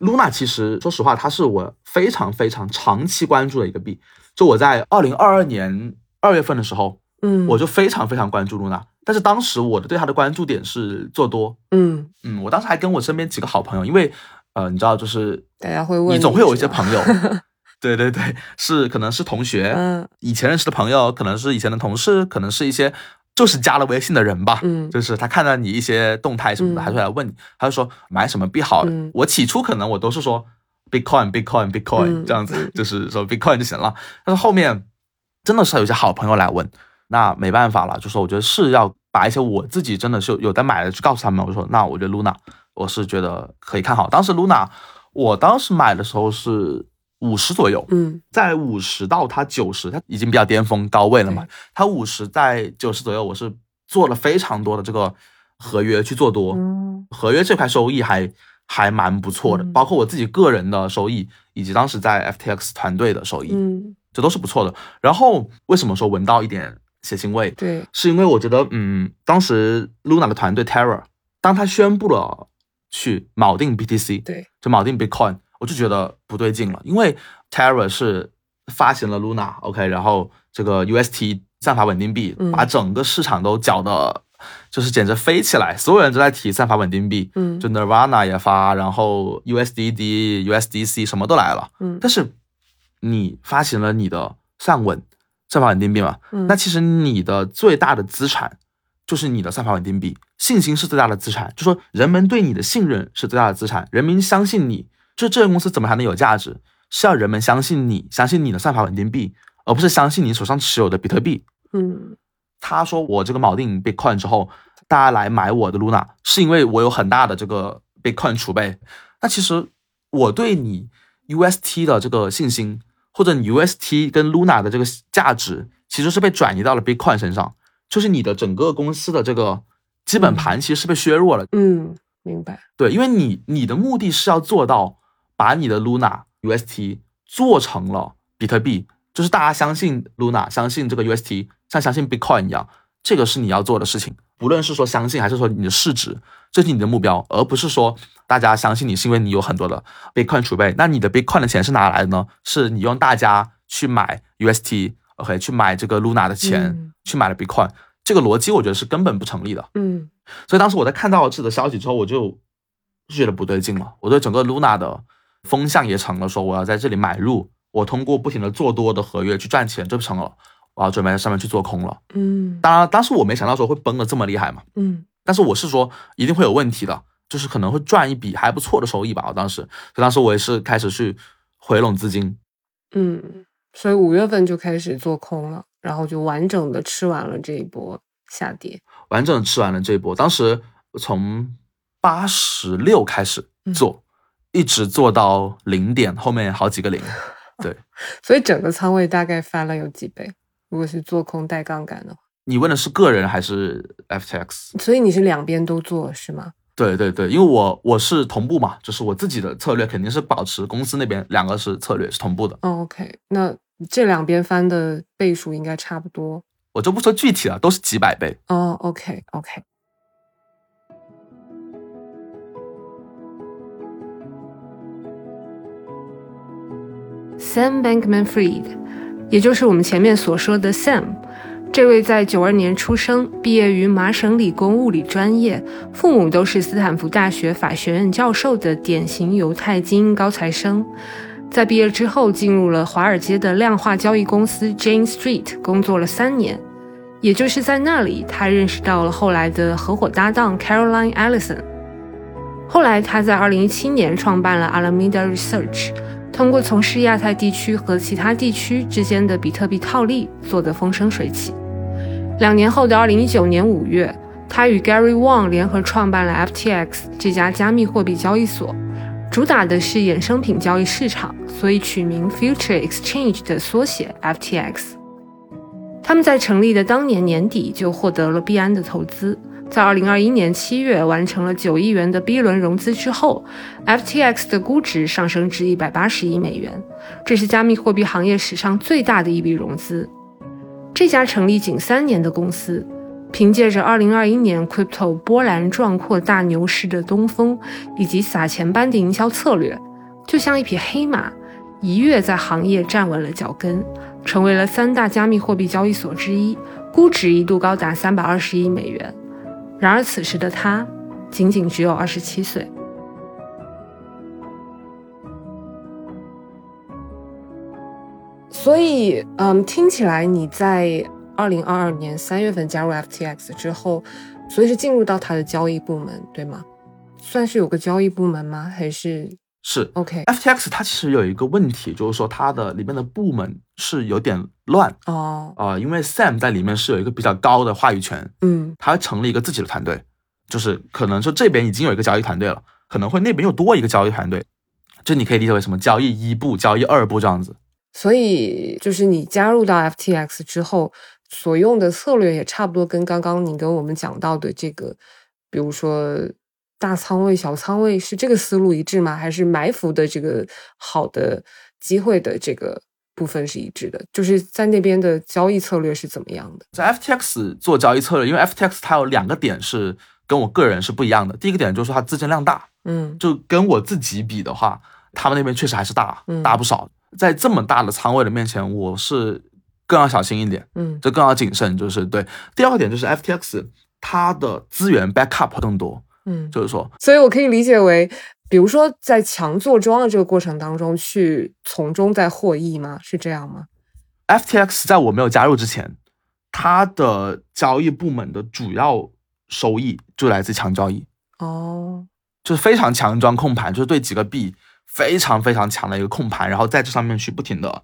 Luna 其实说实话，它是我非常非常长期关注的一个币。就我在二零二二年二月份的时候，嗯，我就非常非常关注 Luna。但是当时我的对它的关注点是做多，嗯嗯，我当时还跟我身边几个好朋友，因为呃，你知道，就是大家会问，你总会有一些朋友。(laughs) 对对对，是可能是同学，嗯，以前认识的朋友，可能是以前的同事，可能是一些就是加了微信的人吧，嗯，就是他看到你一些动态什么的，还会来问你，他就说买什么币好。我起初可能我都是说 Bitcoin Bitcoin Bitcoin 这样子，就是说 Bitcoin 就行了。但是后面真的是有些好朋友来问，那没办法了，就说我觉得是要把一些我自己真的是有在买的去告诉他们，我说那我觉得 Luna 我是觉得可以看好。当时 Luna 我当时买的时候是。五十左右，嗯，在五十到他九十，他已经比较巅峰高位了嘛。他五十在九十左右，我是做了非常多的这个合约去做多，合约这块收益还还蛮不错的，包括我自己个人的收益，以及当时在 FTX 团队的收益，嗯，这都是不错的。然后为什么说闻到一点血腥味？对，是因为我觉得，嗯，当时 Luna 的团队 Terra，当他宣布了去锚定 BTC，对，就锚定 Bitcoin。我就觉得不对劲了，因为 Terra 是发行了 Luna，OK，然后这个 UST 算法稳定币把整个市场都搅的，就是简直飞起来，所有人都在提算法稳定币，嗯，就 Nirvana 也发，然后 USDD、USDC 什么都来了，嗯，但是你发行了你的算稳算法稳定币嘛，嗯。那其实你的最大的资产就是你的算法稳定币，信心是最大的资产，就说人们对你的信任是最大的资产，人民相信你，就这个公司怎么还能有价值？是要人们相信你，相信你的算法稳定币，而不是相信你手上持有的比特币。嗯他说我这个锚定 Bitcoin 之后，大家来买我的 Luna，是因为我有很大的这个 Bitcoin 储备。那其实我对你 UST 的这个信心，或者你 UST 跟 Luna 的这个价值，其实是被转移到了 Bitcoin 身上，就是你的整个公司的这个基本盘其实是被削弱了。嗯，明白。对，因为你你的目的是要做到把你的 Luna UST 做成了比特币，就是大家相信 Luna，相信这个 UST，像相信 Bitcoin 一样，这个是你要做的事情。不论是说相信，还是说你的市值，这是你的目标，而不是说大家相信你是因为你有很多的 Bitcoin 储备。那你的 Bitcoin 的钱是哪来的呢？是你用大家去买 UST，OK，、去买这个 Luna 的钱，嗯去买了 Bitcoin。这个逻辑我觉得是根本不成立的。嗯所以当时我在看到这个消息之后，我就就觉得不对劲了。我对整个 Luna 的风向也成了，说我要在这里买入，我通过不停的做多的合约去赚钱，这不成了。我要准备在上面去做空了。嗯当然，当时我没想到说会崩的这么厉害嘛，嗯但是我是说一定会有问题的，就是可能会赚一笔还不错的收益吧。我当时，所以当时我也是开始去回笼资金。嗯，所以五月份就开始做空了，然后就完整的吃完了这一波下跌。完整的吃完了这一波。当时从八十六开始做，一直做到零点，后面好几个零。(laughs) 对所以整个仓位大概翻了有几倍？如果是做空带杠杆的话，你问的是个人还是 FTX？所以你是两边都做是吗？对对对，因为我我是同步嘛，就是我自己的策略肯定是保持公司那边两个是策略是同步的，哦，OK，那这两边翻的倍数应该差不多。我就不说具体了，都是几百倍。哦，OK，OK。Sam Bankman-Fried，也就是我们前面所说的 Sam，这位在九二年出生，毕业于麻省理工物理专业，父母都是斯坦福大学法学院教授的典型犹太精英高材生。在毕业之后，进入了华尔街的量化交易公司 Jane Street 工作了三年。也就是在那里，他认识到了后来的合伙搭档 Caroline Ellison。后来，他在2017年创办了 Alameda Research，通过从事亚太地区和其他地区之间的比特币套利，做得风生水起。两年后的2019年5月，他与 Gary Wang 联合创办了 FTX 这家加密货币交易所，主打的是衍生品交易市场，所以取名 Future Exchange 的缩写 FTX。他们在成立的当年年底就获得了币安的投资，在2021年7月完成了9亿元的 B 轮融资之后，FTX 的估值上升至180亿美元，这是加密货币行业史上最大的一笔融资。这家成立仅三年的公司，凭借着2021年 Crypto 波澜壮阔大牛市的东风，以及撒钱般的营销策略，就像一匹黑马，一跃在行业站稳了脚跟。成为了三大加密货币交易所之一，估值一度高达三百二十亿美元。然而，此时的他仅仅只有二十七岁。所以，嗯，听起来你在二零二二年三月份加入 FTX 之后，所以是进入到他的交易部门，对吗？算是有个交易部门吗？还是是 OK？FTX 它其实有一个问题，就是说它的里面的部门是有点乱哦，啊、呃因为 Sam 在里面是有一个比较高的话语权，嗯他成立一个自己的团队，就是可能说这边已经有一个交易团队了，可能会那边又多一个交易团队，这你可以理解为什么交易一部、交易二部这样子。所以就是你加入到 FTX 之后，所用的策略也差不多跟刚刚你跟我们讲到的这个，比如说大仓位、小仓位是这个思路一致吗？还是埋伏的这个好的机会的这个部分是一致的？就是在那边的交易策略是怎么样的？在 FTX 做交易策略，因为 FTX 它有两个点是跟我个人是不一样的。第一个点就是说它资金量大，嗯就跟我自己比的话，他们那边确实还是大嗯，大不少。在这么大的仓位的面前，我是更要小心一点，嗯就更要谨慎。就是对。第二个点就是 FTX 它的资源 backup 更多，嗯，就是说所以我可以理解为，比如说在强做庄的这个过程当中，去从中再获益吗？是这样吗？FTX 在我没有加入之前，它的交易部门的主要收益就来自强交易，哦，就是非常强装控盘，就是对几个币非常非常强的一个控盘，然后在这上面去不停的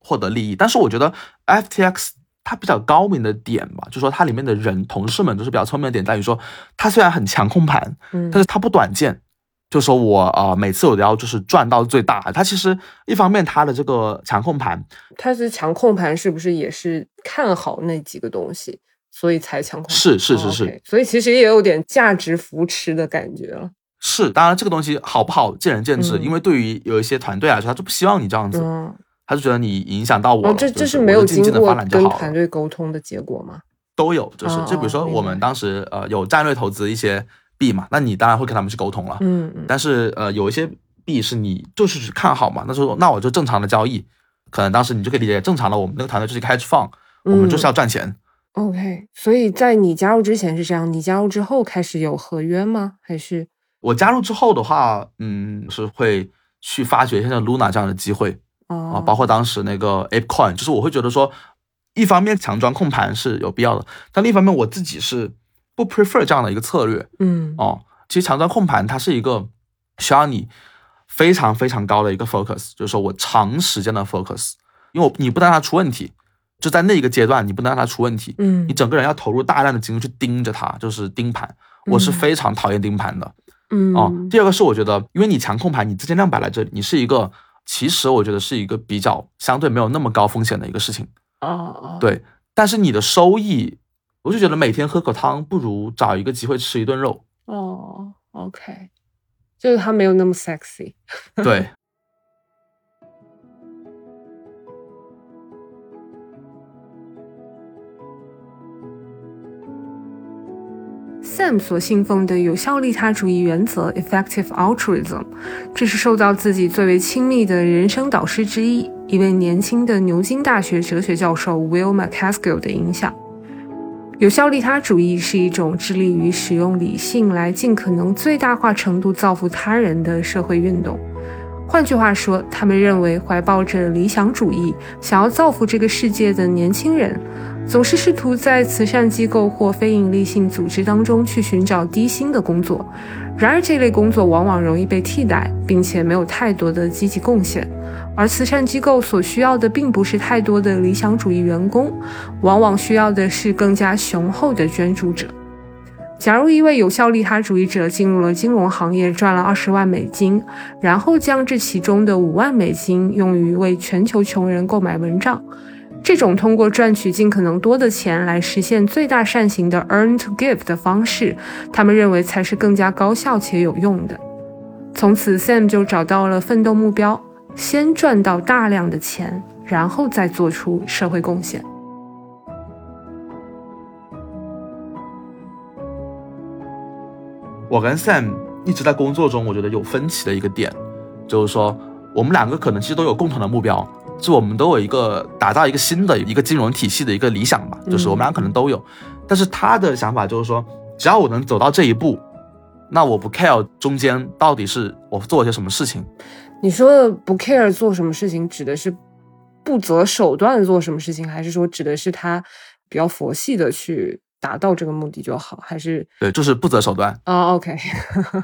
获得利益。但是我觉得 FTX 它比较高明的点吧，就说它里面的人同事们都是比较聪明的点，在于说它虽然很强控盘，嗯但是它不短见。就说我啊、呃每次我都要就是赚到最大。它其实一方面它的这个强控盘，它是强控盘，是不是也是看好那几个东西，所以才强控盘？是是是哦是、所以其实也有点价值扶持的感觉了。是，当然这个东西好不好见仁见智，嗯因为对于有一些团队来说，他就不希望你这样子，嗯，他就觉得你影响到我了，哦，这这是没有经过。跟团队沟通的结果吗？都有，就是哦就比如说我们当时呃有战略投资一些币嘛，那你当然会跟他们去沟通了。嗯嗯但是呃有一些币是你就是去看好嘛，那时候那我就正常的交易，可能当时你就可以理解正常的，我们那个团队就是开始放，我们就是要赚钱。OK，所以在你加入之前是这样，你加入之后开始有合约吗？还是我加入之后的话，嗯，是会去发掘像 Luna 这样的机会哦啊，包括当时那个 ApeCoin，就是我会觉得说，一方面强装控盘是有必要的，但另一方面我自己是不 prefer 这样的一个策略嗯哦。其实强装控盘它是一个需要你非常非常高的一个 focus，就是说我长时间的 focus，因为我你不能让它出问题，就在那一个阶段你不能让它出问题，嗯你整个人要投入大量的精力去盯着它，就是盯盘。我是嗯非常讨厌盯盘的。嗯哦，第二个是我觉得，因为你强控盘，你资金量摆在这里，你是一个，其实我觉得是一个比较相对没有那么高风险的一个事情，哦哦对。但是你的收益，我就觉得每天喝口汤不如找一个机会吃一顿肉，哦，OK，就是它没有那么 sexy。对。Sam 所信奉的有效利他主义原则 （Effective Altruism），这是受到自己最为亲密的人生导师之一，一位年轻的牛津大学哲学教授 Will MacAskill 的影响。有效利他主义是一种致力于使用理性来尽可能最大化程度造福他人的社会运动。换句话说，他们认为怀抱着理想主义、想要造福这个世界的年轻人，总是试图在慈善机构或非营利性组织当中去寻找低薪的工作。然而，这类工作往往容易被替代，并且没有太多的积极贡献。而慈善机构所需要的并不是太多的理想主义员工，往往需要的是更加雄厚的捐助者。假如一位有效利他主义者进入了金融行业，赚了二十万美金，然后将这其中的五万美金用于为全球穷人购买蚊帐，这种通过赚取尽可能多的钱来实现最大善行的 earn to give 的方式，他们认为才是更加高效且有用的。从此，Sam 就找到了奋斗目标：先赚到大量的钱，然后再做出社会贡献。我跟 Sam 一直在工作中，我觉得有分歧的一个点，就是说我们两个可能其实都有共同的目标，就我们都有一个打造一个新的一个金融体系的一个理想吧，就是我们俩可能都有。但是他的想法就是说，只要我能走到这一步，那我不 care 中间到底是我做了些什么事情。你说的不 care 做什么事情，指的是不择手段做什么事情，还是说指的是他比较佛系的去达到这个目的就好？还是对，就是不择手段，啊、o (laughs) k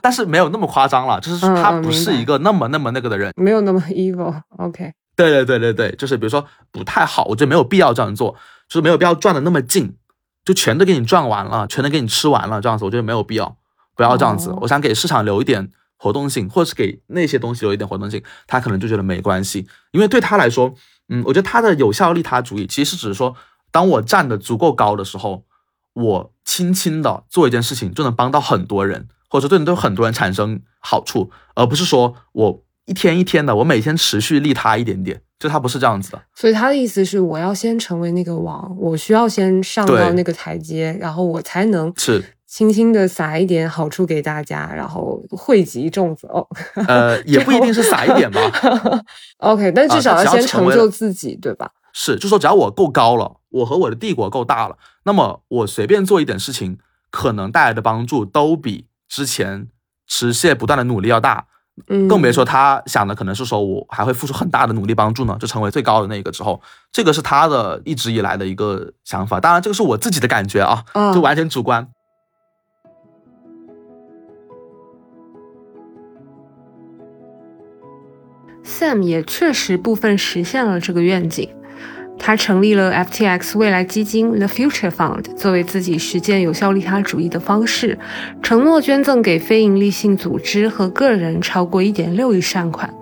但是没有那么夸张了，就是嗯他不是一个那么那么那个的人。没有那么 evil？OK，、对对对对对，就是比如说不太好，我觉得没有必要这样做，就是没有必要转的那么近，就全都给你转完了，全都给你吃完了，这样子我觉得没有必要，不要这样子。哦我想给市场留一点活动性，或者是给那些东西留一点活动性，他可能就觉得没关系，因为对他来说，嗯，我觉得他的有效利他主义其实只是说，当我站的足够高的时候，我轻轻的做一件事情就能帮到很多人，或者说对对很多人产生好处，而不是说我一天一天的，我每天持续利他一点点，就他不是这样子的。所以他的意思是，我要先成为那个王，我需要先上到那个台阶，然后我才能是，轻轻的撒一点好处给大家，然后惠及众子哦。呃，也不一定是撒一点吧，(laughs) OK，但至少要要先成就自己，对吧？是，就说只要我够高了，我和我的帝国够大了，那么我随便做一点事情，可能带来的帮助都比之前持续不断的努力要大。嗯，更别说他想的可能是说我还会付出很大的努力帮助呢，就成为最高的那个之后，这个是他的一直以来的一个想法。当然，这个是我自己的感觉啊，啊就完全主观。Sam 也确实部分实现了这个愿景。他成立了 FTX 未来基金 The Future Fund，作为自己实践有效利他主义的方式，承诺捐赠给非营利性组织和个人超过1.6亿善款。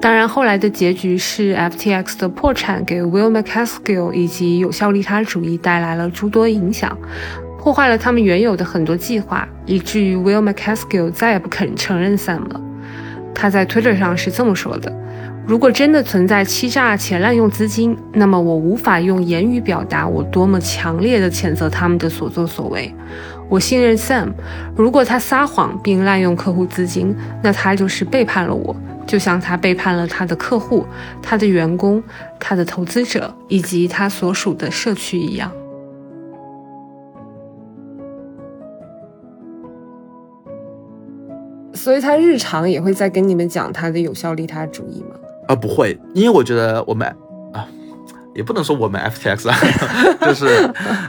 当然，后来的结局是 FTX 的破产给 Will MacAskill 以及有效利他主义带来了诸多影响，破坏了他们原有的很多计划，以至于 Will MacAskill 再也不肯承认 Sam 了。他在 Twitter 上是这么说的：“如果真的存在欺诈且滥用资金，那么我无法用言语表达我多么强烈的谴责他们的所作所为。我信任 Sam，如果他撒谎并滥用客户资金，那他就是背叛了我，就像他背叛了他的客户、他的员工、他的投资者以及他所属的社区一样。”所以他日常也会在跟你们讲他的有效利他主义吗？啊，不会，因为我觉得我们啊，也不能说我们 FTX 啊，(laughs) 就是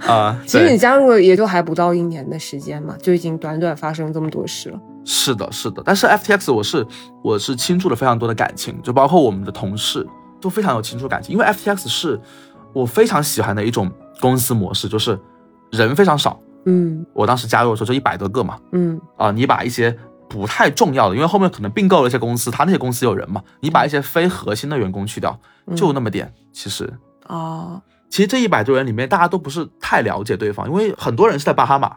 啊，其实你加入了也就还不到一年的时间嘛，就已经短短发生这么多事了。是的，是的，但是 FTX 我是我是倾注了非常多的感情，就包括我们的同事都非常有倾注感情，因为 FTX 是我非常喜欢的一种公司模式，就是人非常少。嗯我当时加入的时候就一百多个嘛，嗯啊、你把一些不太重要的，因为后面可能并购了一些公司，他那些公司有人嘛，你把一些非核心的员工去掉，就那么点，其实。哦其实这一百多人里面，大家都不是太了解对方，因为很多人是在巴哈马，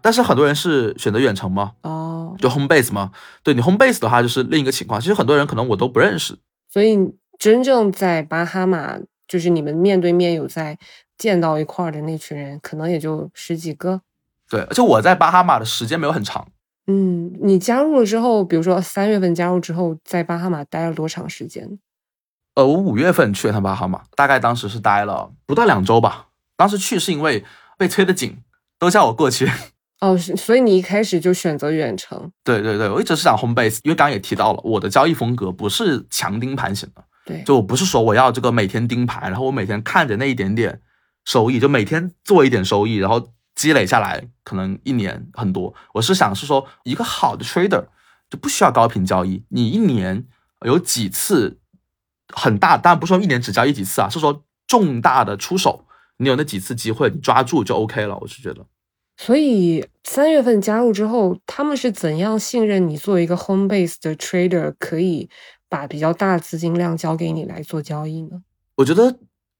但是很多人是选择远程嘛，哦，就 home base 嘛。对你 home base 的话，就是另一个情况。其实很多人可能我都不认识。所以真正在巴哈马，就是你们面对面有在见到一块儿的那群人，可能也就十几个。对，而且我在巴哈马的时间没有很长，嗯，你加入了之后，比如说三月份加入之后，在巴哈马待了多长时间？呃，我五月份去了趟巴哈马，大概当时是待了不到两周吧。当时去是因为被催得紧，都叫我过去。哦，所以你一开始就选择远程。对对对，我一直是想 home base，因为刚刚也提到了，我的交易风格不是强盯盘型的，对，就我不是说我要这个每天盯盘，然后我每天看着那一点点收益，就每天做一点收益，然后积累下来可能一年很多。我是想是说，一个好的 trader 就不需要高频交易，你一年有几次很大，当然不是说一年只交易几次啊，是说重大的出手，你有那几次机会，你抓住就 OK 了。我是觉得。所以三月份加入之后，他们是怎样信任你作为一个 home base 的 trader，可以把比较大的资金量交给你来做交易呢？我觉得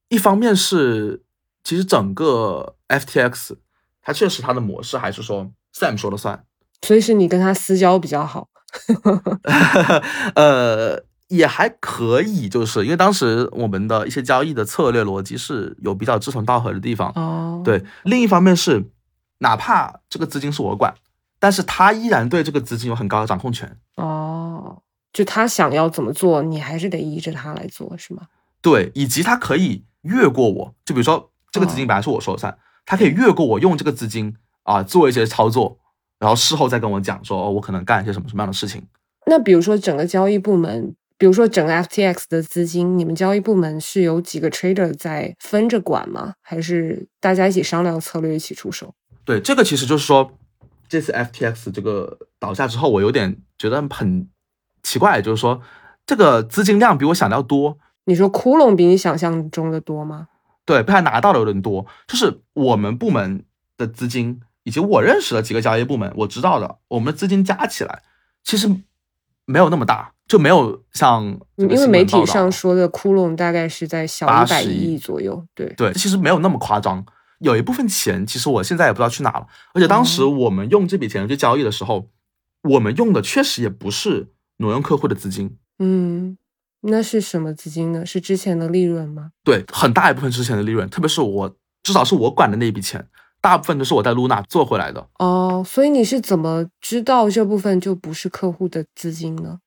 一方面是，其实整个 FTX 它确实他的模式还是说 Sam 说了算，所以是你跟他私交比较好。(laughs) 呃，也还可以，就是因为当时我们的一些交易的策略逻辑是有比较志同道合的地方。哦，，对，另一方面是，哪怕这个资金是我管，但是他依然对这个资金有很高的掌控权。哦，就他想要怎么做，你还是得依着他来做，是吗？对，以及他可以越过我，就比如说这个资金本来是我说了算，他可以越过我用这个资金啊做一些操作，然后事后再跟我讲说，哦，我可能干一些什么什么样的事情。那比如说整个交易部门，比如说整个 FTX 的资金，你们交易部门是有几个 trader 在分着管吗？还是大家一起商量策略，一起出手？对，这个其实就是说，这次 FTX 这个倒下之后，我有点觉得很奇怪，就是说这个资金量比我想的要多，你说窟窿比你想象中的多吗？对，被他拿到的有点多。就是我们部门的资金，以及我认识的几个交易部门，我知道的，我们的资金加起来其实没有那么大，就没有像因为媒体上说的窟窿大概是在小一百80亿亿左右，对，对，其实没有那么夸张。有一部分钱，其实我现在也不知道去哪了。而且当时我们用这笔钱去交易的时候，我们用的确实也不是挪用客户的资金，嗯，那是什么资金呢？是之前的利润吗？对，很大一部分之前的利润，特别是我至少是我管的那一笔钱，大部分都是我在 Luna 做回来的。哦，所以你是怎么知道这部分就不是客户的资金呢？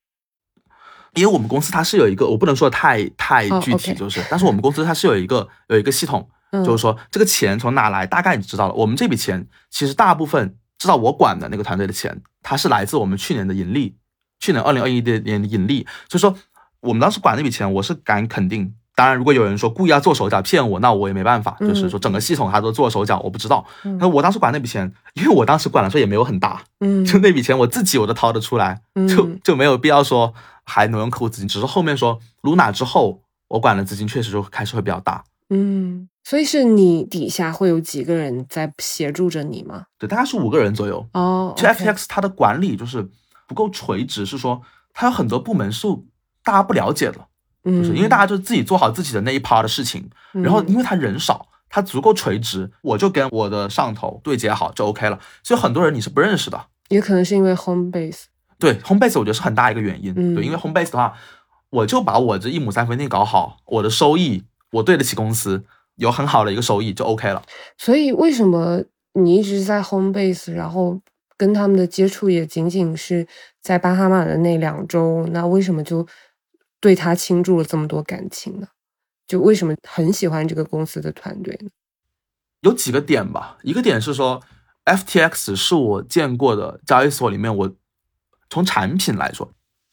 因为我们公司它是有一个，我不能说太太哦具体就是，但是我们公司它是有一个有一个系统，嗯，就是说这个钱从哪来，大概你知道了。我们这笔钱其实大部分知道我管的那个团队的钱，它是来自我们去年的盈利去年二零二一的年盈利，所以说我们当时管那笔钱，我是敢肯定。当然，如果有人说故意要做手脚骗我，那我也没办法。就是说整个系统他都做手脚，我不知道。那我当时管那笔钱，因为我当时管的时候也没有很大，嗯，就那笔钱我自己我都掏得出来，就就没有必要说还挪用客户资金。只是后面说 Luna 之后，我管的资金确实就开始会比较大。嗯，所以是你底下会有几个人在协助着你吗？对，大概是五个人左右。哦，其实 FTX 它的管理就是不够垂直，是说它有很多部门是大家不了解的。就是因为大家就自己做好自己的那一 part 的事情，然后因为他人少，他足够垂直，我就跟我的上头对接好就 OK 了。所以很多人你是不认识的，也可能是因为 home base。对 home base 我觉得是很大一个原因。对，因为 home base 的话，我就把我这一亩三分地搞好，我的收益我对得起公司，有很好的一个收益就 OK 了。所以为什么你一直在 home base，然后跟他们的接触也仅仅是在巴哈马的那两周？那为什么就？对他倾注了这么多感情呢？就为什么很喜欢这个公司的团队呢？有几个点吧。一个点是说，FTX 是我见过的交易所里面，我从产品来说，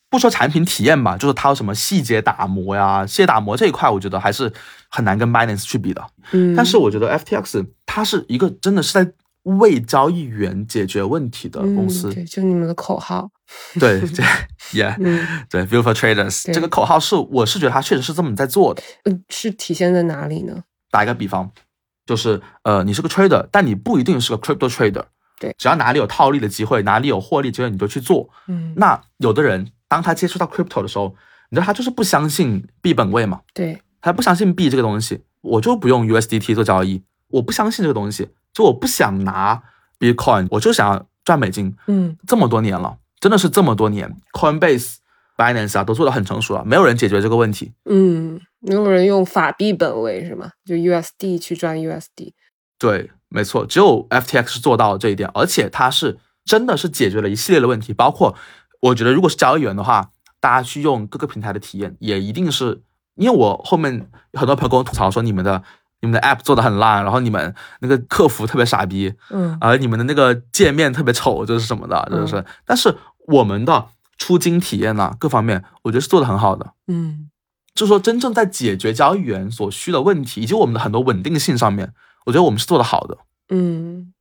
不说产品体验吧，就是它有什么细节打磨呀、细节打磨这一块，我觉得还是很难跟 Binance 去比的。嗯，但是我觉得 FTX 它是一个真的是在为交易员解决问题的公司。对，就你们的口号。(laughs) 对，对，Yeah，对，Beautiful Traders 这个口号是，我是觉得他确实是这么在做的。嗯，是体现在哪里呢？打一个比方，就是呃，你是个 Trader，但你不一定是个 Crypto Trader。对，只要哪里有套利的机会，哪里有获利机会，你就去做。嗯，那有的人当他接触到 Crypto 的时候，你知道他就是不相信币本位嘛？对，他不相信币这个东西，我就不用 USDT 做交易，我不相信这个东西，就我不想拿 Bitcoin，我就想要赚美金。嗯，这么多年了。真的是这么多年，Coinbase、Binance 啊，都做的很成熟了，没有人解决这个问题。嗯，没有人用法币本位是吗？就 USD 去赚 USD。对，没错，只有 FTX 是做到了这一点，而且它是真的是解决了一系列的问题，包括我觉得，如果是交易员的话，大家去用各个平台的体验，也一定是因为我后面很多朋友跟我吐槽说，你们的你们的 App 做的很烂，然后你们那个客服特别傻逼，嗯，而你们的那个界面特别丑，就是什么的，就是，但是。我们的出金体验呐，各方面我觉得是做的很好的。嗯，就是说真正在解决交易员所需的问题，以及我们的很多稳定性上面，我觉得我们是做的好的。嗯，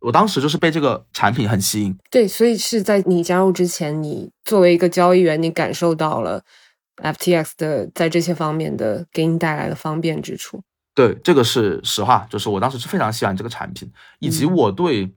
我当时就是被这个产品很吸引。对，所以是在你加入之前，你作为一个交易员，你感受到了 FTX 的在这些方面的给你带来的方便之处。对，这个是实话，就是我当时是非常喜欢这个产品，以及我对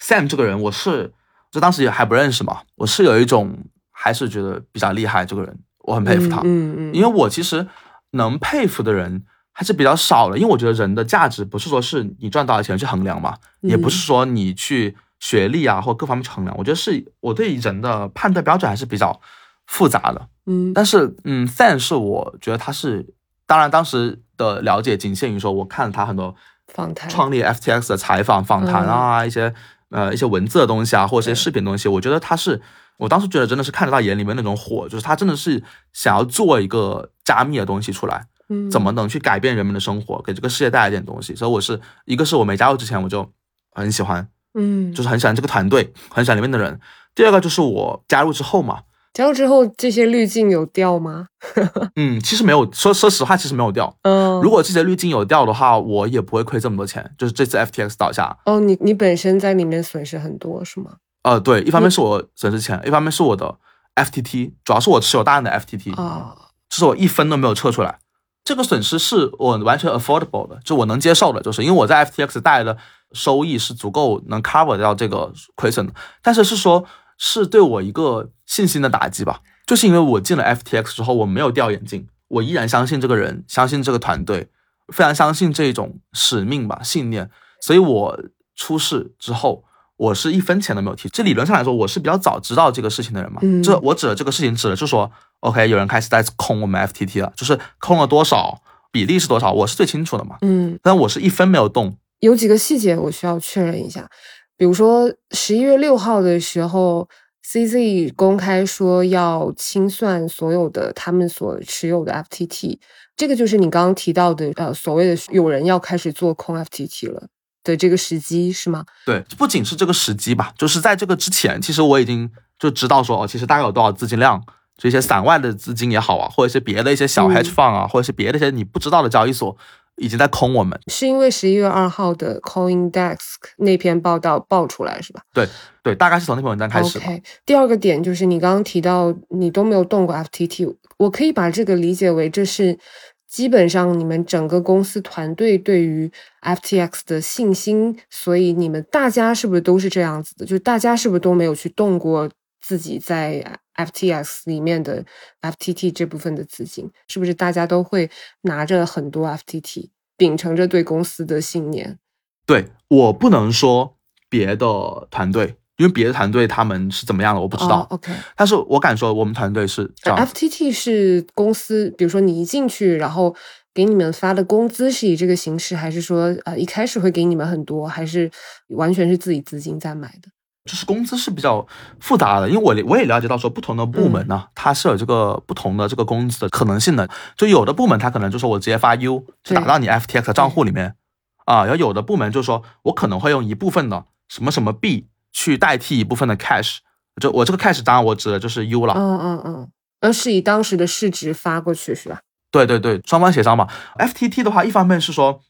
Sam 这个人，我是。就当时也还不认识嘛，我是有一种还是觉得比较厉害，这个人我很佩服他，嗯嗯，因为我其实能佩服的人还是比较少的，因为我觉得人的价值不是说是你赚多少钱去衡量嘛，也不是说你去学历啊或各方面去衡量，我觉得是我对人的判断标准还是比较复杂的，嗯，但是嗯，Sam 是我觉得他是，当然当时的了解仅限于说我看了他很多访谈，创立 FTX 的采访访谈啊一些。呃，一些文字的东西啊，或者一些视频东西，我觉得他是，我当时觉得真的是看得到眼里面那种火，就是他真的是想要做一个加密的东西出来，嗯，怎么能去改变人们的生活，给这个世界带来点东西。所以我是一个是我没加入之前我就很喜欢，嗯，就是很喜欢这个团队，很喜欢里面的人。第二个就是我加入之后嘛。加入之后，这些滤镜有掉吗？(laughs) 嗯，其实没有。说说实话，其实没有掉。嗯，如果这些滤镜有掉的话，我也不会亏这么多钱。就是这次 FTX 倒下，哦，你你本身在里面损失很多是吗？呃，对，一方面是我损失钱，一方面是我的 FTT，主要是我持有大量的 FTT 啊，就是我一分都没有撤出来。这个损失是我完全 affordable 的，就我能接受的，就是因为我在 FTX 带来的收益是足够能 cover 掉这个亏损的。但是是说。是对我一个信心的打击吧，就是因为我进了 FTX 之后，我没有掉眼镜，我依然相信这个人，相信这个团队，非常相信这种使命吧，信念。所以我出事之后，我是一分钱都没有提。这理论上来说，我是比较早知道这个事情的人嘛。这我指的这个事情，指的就是说，OK，有人开始在空我们 FTT 了，就是空了多少，比例是多少，我是最清楚的嘛。嗯，但我是一分没有动。有几个细节我需要确认一下。比如说十一月六号的时候，CZ 公开说要清算所有的他们所持有的 FTT，这个就是你刚刚提到的呃所谓的有人要开始做空 FTT 了的这个时机是吗？对，不仅是这个时机吧，就是在这个之前，其实我已经就知道说哦，其实大概有多少资金量，这些散外的资金也好啊，或者是别的一些小 hedge fund 啊，或者是别的一些你不知道的交易所。已经在空我们，是因为十一月二号的 Coin Desk 那篇报道爆出来是吧？对对，大概是从那篇文章开始。OK，第二个点就是你刚刚提到你都没有动过 FTT，我可以把这个理解为这是基本上你们整个公司团队对于 FTX 的信心，所以你们大家是不是都是这样子的？就大家是不是都没有去动过自己在 FTX 里面的 FTT 这部分的资金，是不是大家都会拿着很多 FTT，秉承着对公司的信念？对我不能说别的团队，因为别的团队他们是怎么样的，我不知道。OK，但是我敢说我们团队是这样。FTT 是公司，比如说你一进去，然后给你们发的工资是以这个形式，还是说呃一开始会给你们很多，还是完全是自己资金在买的？就是工资是比较复杂的，因为我我也了解到说不同的部门呢，它是有这个不同的这个工资的可能性的。就有的部门它可能就说我直接发 U 就打到你 FTX 账户里面啊，然后有的部门就说我可能会用一部分的什么什么币去代替一部分的 cash，就我这个 cash 当然我指的就是 U 了。嗯嗯嗯，而是以当时的市值发过去是吧？对对对，双方协商嘛。FTT 的话，一方面是说，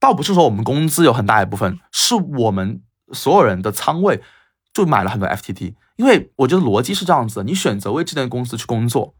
倒不是说我们工资有很大一部分，是我们所有人的仓位。就买了很多 FTT，因为我觉得逻辑是这样子：你选择为这间公司去工作，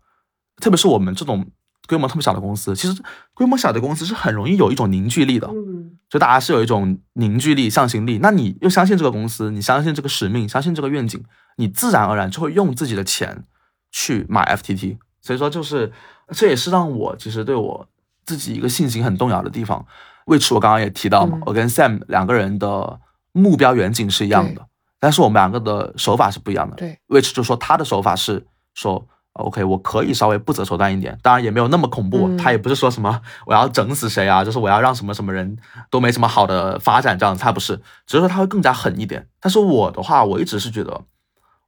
特别是我们这种规模特别小的公司，其实规模小的公司是很容易有一种凝聚力的，嗯，就大家是有一种凝聚力、向心力。那你又相信这个公司，你相信这个使命，相信这个愿景，你自然而然就会用自己的钱去买 FTT。所以说，就是这也是让我其实对我自己一个信心很动摇的地方。为此，我刚刚也提到嘛，我跟 Sam 两个人的目标远景是一样的。但是我们两个的手法是不一样的。对，which 就说他的手法是说，OK，我可以稍微不择手段一点，当然也没有那么恐怖。他也不是说什么我要整死谁啊，就是我要让什么什么人都没什么好的发展这样子，他不是，只是说他会更加狠一点。但是我的话，我一直是觉得，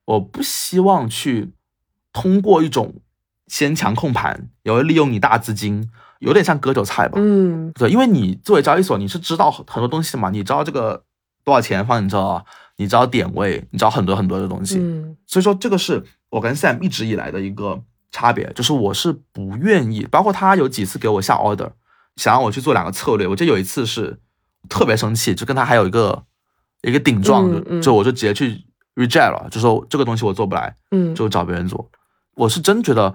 我不希望去通过一种先强控盘，也会利用你大资金，有点像割韭菜吧。嗯，对，因为你作为交易所，你是知道很多东西的嘛，你知道这个多少钱放你这。你知道点位，你知道很多很多的东西，嗯，所以说这个是我跟 Sam 一直以来的一个差别，就是我是不愿意，包括他有几次给我下 order，想让我去做两个策略，我记得有一次是特别生气，就跟他还有一个一个顶撞，就就我就直接去 reject 了，就说这个东西我做不来，嗯，就找别人做，我是真觉得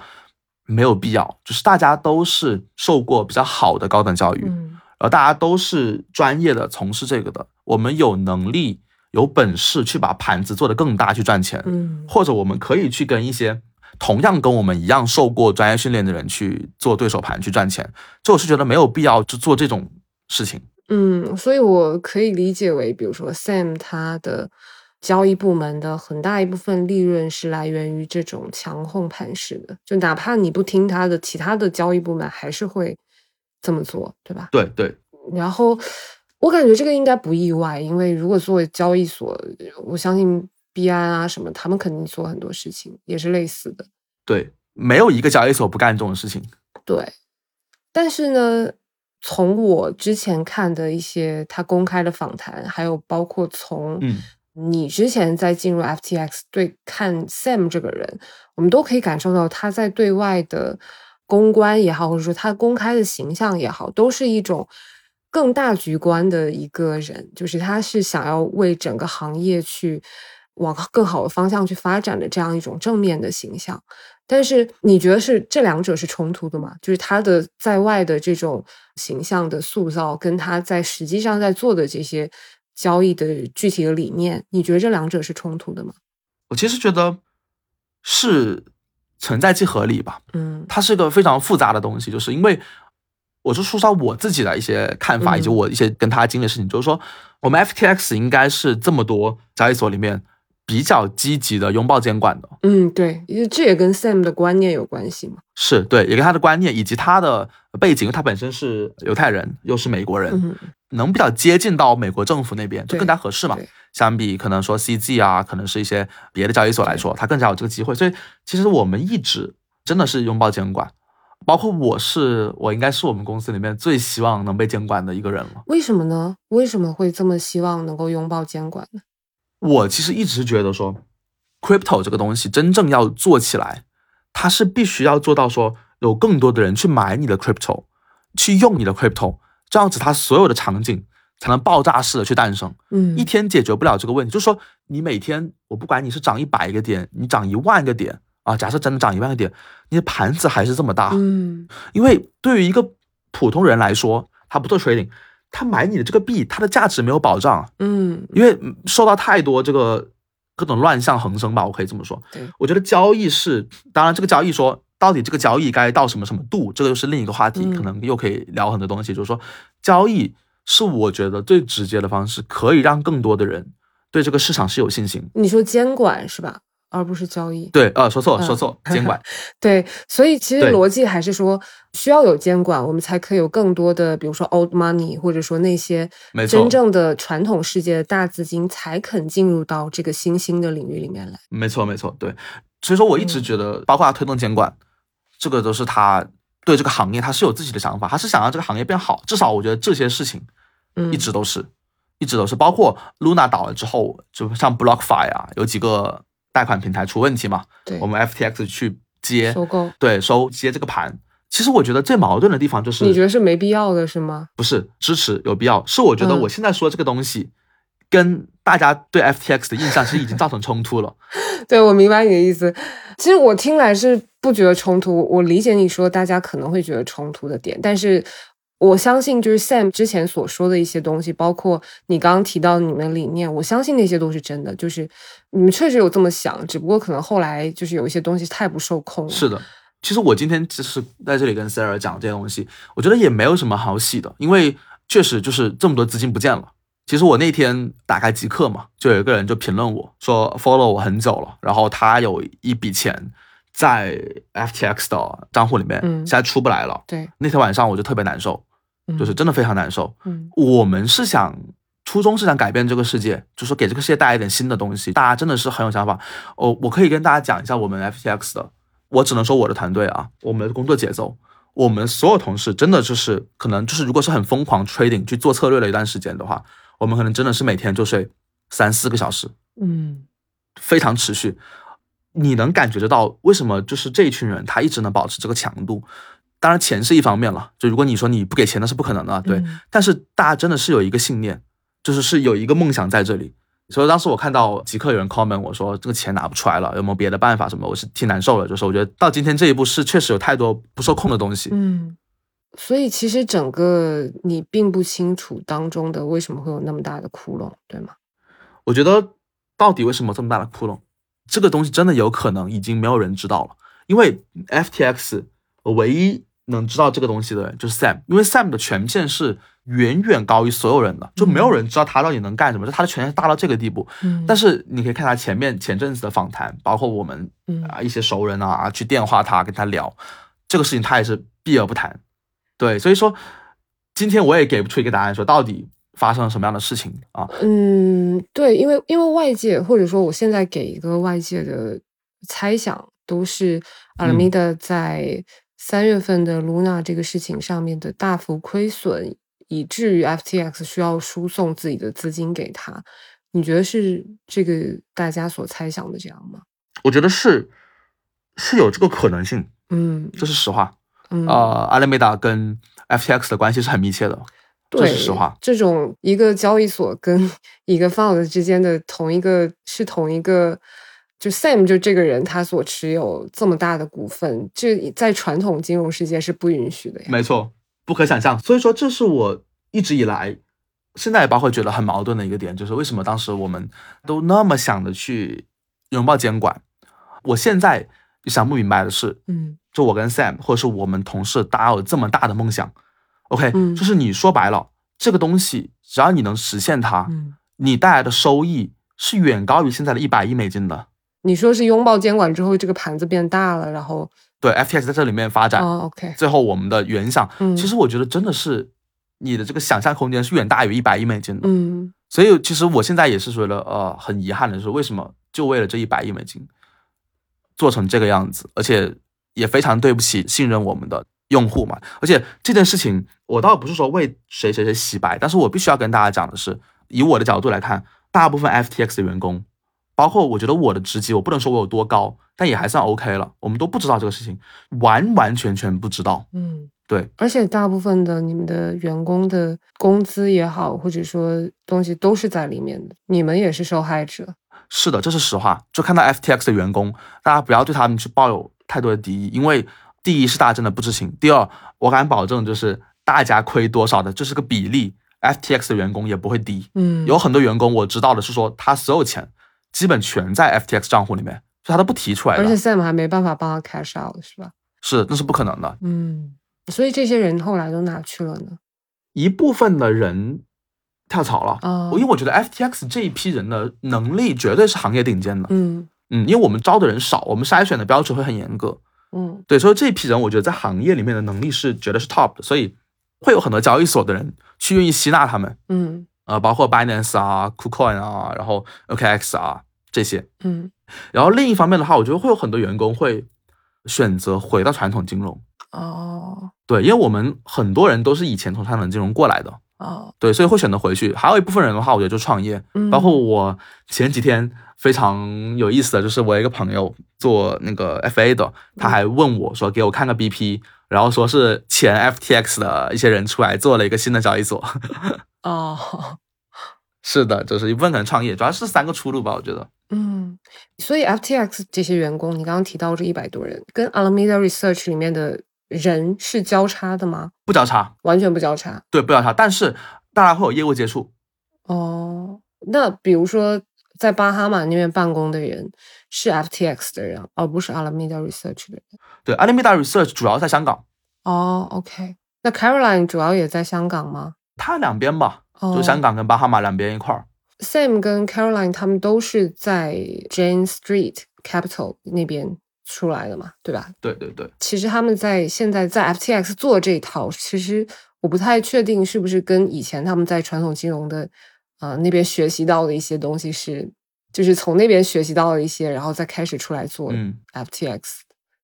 没有必要，就是大家都是受过比较好的高等教育，嗯，然后大家都是专业的从事这个的，我们有能力。有本事去把盘子做得更大去赚钱，嗯，或者我们可以去跟一些同样跟我们一样受过专业训练的人去做对手盘去赚钱，这我是觉得没有必要去做这种事情。嗯，所以我可以理解为，比如说 Sam 他的交易部门的很大一部分利润是来源于这种强控盘式的，就哪怕你不听他的，其他的交易部门还是会这么做，对吧？对对，然后。我感觉这个应该不意外，因为如果作为交易所，我相信币安啊什么，他们肯定做很多事情，也是类似的。对，没有一个交易所不干这种事情。对，但是呢，从我之前看的一些他公开的访谈，还有包括从你之前在进入 FTX 对看 Sam 这个人，我们都可以感受到他在对外的公关也好，或者说他公开的形象也好，都是一种。更大局观的一个人，就是他是想要为整个行业去往更好的方向去发展的这样一种正面的形象。但是你觉得是这两者是冲突的吗？就是他的在外的这种形象的塑造，跟他在实际上在做的这些交易的具体的理念，你觉得这两者是冲突的吗？我其实觉得是存在即合理吧。嗯，它是个非常复杂的东西，就是因为。我是说说我自己的一些看法，以及我一些跟他经历的事情，就是说，我们 FTX 应该是这么多交易所里面比较积极的拥抱监管的。嗯，对，因为这也跟 Sam 的观念有关系嘛。是对，也跟他的观念以及他的背景，他本身是犹太人，又是美国人，能比较接近到美国政府那边，就更加合适嘛。相比可能说 CG 啊，可能是一些别的交易所来说，他更加有这个机会。所以其实我们一直真的是拥抱监管。包括我是，我应该是我们公司里面最希望能被监管的一个人了。为什么呢？为什么会这么希望能够拥抱监管呢？我其实一直觉得说，crypto 这个东西真正要做起来，它是必须要做到说有更多的人去买你的 crypto，去用你的 crypto，这样子它所有的场景才能爆炸式的去诞生。嗯一天解决不了这个问题，就是说你每天我不管你是涨一百个点，你涨一万个点啊，假设真的涨一万个点，你的盘子还是这么大，嗯因为对于一个普通人来说，他不做 trading，他买你的这个币，它的价值没有保障，嗯因为嗯受到太多这个各种乱象横生吧，我可以这么说。对，我觉得交易是，当然这个交易说到底这个交易该到什么什么度，这个又是另一个话题，嗯可能又可以聊很多东西。就是说，交易是我觉得最直接的方式，可以让更多的人对这个市场是有信心。你说监管是吧？而不是交易。对，呃，说错说错了，(laughs) 监管。对，所以其实逻辑还是说需要有监管，我们才可以有更多的，比如说 old money，或者说那些真正的传统世界的大资金才肯进入到这个新兴的领域里面来。没错，没错，对。所以说我一直嗯觉得，包括他推动监管，这个都是他对这个行业他是有自己的想法，他是想让这个行业变好。至少我觉得这些事情嗯，一直都是，一直都是。包括 Luna 倒了之后，就像 BlockFi 啊，有几个贷款平台出问题嘛，对我们 FTX 去接，收购，对，收接这个盘。其实我觉得最矛盾的地方就是，你觉得是没必要的是吗？不是支持有必要？是我觉得嗯我现在说这个东西，跟大家对 FTX 的印象其实已经造成冲突了。(laughs) 对，我明白你的意思。其实我听来是不觉得冲突，我理解你说大家可能会觉得冲突的点，但是我相信就是 Sam 之前所说的一些东西，包括你刚刚提到你们的理念，我相信那些都是真的，就是你们确实有这么想，只不过可能后来就是有一些东西太不受控了。是的，其实我今天就是在这里跟 Sarah 讲这些东西，我觉得也没有什么好洗的，因为确实就是这么多资金不见了。其实我那天打开极客嘛，就有一个人就评论我说 follow 我很久了，然后他有一笔钱在 FTX 的账户里面，嗯现在出不来了。对，那天晚上我就特别难受，嗯就是真的非常难受。嗯我们是想初衷是想改变这个世界，就是给这个世界带来一点新的东西。大家真的是很有想法。哦，我可以跟大家讲一下我们 FTX 的，我只能说我的团队啊，我们的工作节奏，我们所有同事真的就是可能就是如果是很疯狂 trading 去做策略的一段时间的话，我们可能真的是每天就睡三四个小时，嗯非常持续。你能感觉得到为什么就是这一群人他一直能保持这个强度？当然钱是一方面了，就如果你说你不给钱那是不可能的，对。嗯但是大家真的是有一个信念，就是是有一个梦想在这里。所以当时我看到极客有人 comment 我说这个钱拿不出来了，有没有别的办法什么？我是挺难受的，就是我觉得到今天这一步是确实有太多不受控的东西。嗯。所以其实整个你并不清楚当中的为什么会有那么大的窟窿，对吗？我觉得到底为什么这么大的窟窿，这个东西真的有可能已经没有人知道了，因为 FTX 唯一能知道这个东西的人就是 Sam，因为 Sam 的权限是远远高于所有人的，就没有人知道他到底能干什么，就他的权限大到这个地步。嗯但是你可以看他前面前阵子的访谈，包括我们嗯啊一些熟人啊去电话他跟他聊这个事情，他也是避而不谈。对，所以说今天我也给不出一个答案，说到底发生了什么样的事情啊？嗯，对，因为因为外界或者说我现在给一个外界的猜想，都是阿拉米达在三月份的 Luna 这个事情上面的大幅亏损，以至于 FTX 需要输送自己的资金给他。你觉得是这个大家所猜想的这样吗？我觉得是是有这个可能性，嗯这是实话。嗯，呃，阿雷梅达跟 FTX 的关系是很密切的，这，是实话。这种一个交易所跟一个 fund 之间的同一个是同一个，就 Sam 就这个人他所持有这么大的股份，这在传统金融世界是不允许的呀。没错，不可想象。所以说，这是我一直以来，现在也包括觉得很矛盾的一个点，就是为什么当时我们都那么想的去拥抱监管，我现在想不明白的是，嗯就我跟 Sam 或者是我们同事，大家有这么大的梦想，OK，、嗯就是你说白了，这个东西只要你能实现它，嗯，你带来的收益是远高于现在的一百亿美金的。你说是拥抱监管之后，这个盘子变大了，然后对，FTX 在这里面发展，哦，OK，最后我们的原想，嗯其实我觉得真的是你的这个想象空间是远大于一百亿美金的。嗯所以其实我现在也是觉得，呃，很遗憾的是，为什么就为了这一百亿美金做成这个样子，而且也非常对不起信任我们的用户嘛。而且这件事情，我倒不是说为谁谁谁洗白，但是我必须要跟大家讲的是，以我的角度来看，大部分 FTX 的员工，包括我觉得我的职级，我不能说我有多高，但也还算 OK 了。我们都不知道这个事情，完完全全不知道。嗯，对，而且大部分的你们的员工的工资也好，或者说东西都是在里面的，你们也是受害者。是的，这是实话。就看到 FTX 的员工，大家不要对他们去抱有太多的敌意，因为第一是大家真的不知情，第二我敢保证，就是大家亏多少的，这是个比例，FTX 的员工也不会低。嗯，有很多员工我知道的是说，他所有钱基本全在 FTX 账户里面，所以他都不提出来的。而且 Sam 还没办法帮他 cash out，是吧？是，那是不可能的。嗯，所以这些人后来都哪去了呢？一部分的人跳槽了，哦因为我觉得 FTX 这一批人的能力绝对是行业顶尖的。嗯嗯，因为我们招的人少，我们筛选的标准会很严格。嗯对，所以这批人我觉得在行业里面的能力是绝对是 top 的，所以会有很多交易所的人去愿意吸纳他们，嗯呃，包括 Binance 啊、KuCoin 啊，然后 OKX 啊这些。嗯，然后另一方面的话，我觉得会有很多员工会选择回到传统金融。哦对，因为我们很多人都是以前从传统金融过来的，哦，对，所以会选择回去。还有一部分人的话，我觉得就创业，嗯包括我前几天非常有意思的就是，我一个朋友做那个 FA 的，他还问我说，给我看个 BP，然后说是前 FTX 的一些人出来做了一个新的交易所。(laughs) 哦，是的，就是一部分可能创业，主要是三个出路吧，我觉得。嗯，所以 FTX 这些员工，你刚刚提到这一百多人，跟 Alameda Research 里面的人是交叉的吗？不交叉，完全不交叉。对，不交叉，但是大家会有业务接触。哦，那比如说在巴哈马那边办公的人是 FTX 的人，而不是 Alameda Research 的人。对，Alameda Research 主要在香港，哦，OK，那 Caroline 主要也在香港吗？它两边吧，哦就香港跟巴哈马两边一块儿。Sam 跟 Caroline 他们都是在 Jane Street Capital 那边出来的嘛，对吧？对对对，其实他们在现在在 FTX 做这一套，其实我不太确定是不是跟以前他们在传统金融的呃那边学习到的一些东西是，就是从那边学习到了一些，然后再开始出来做嗯，FTX。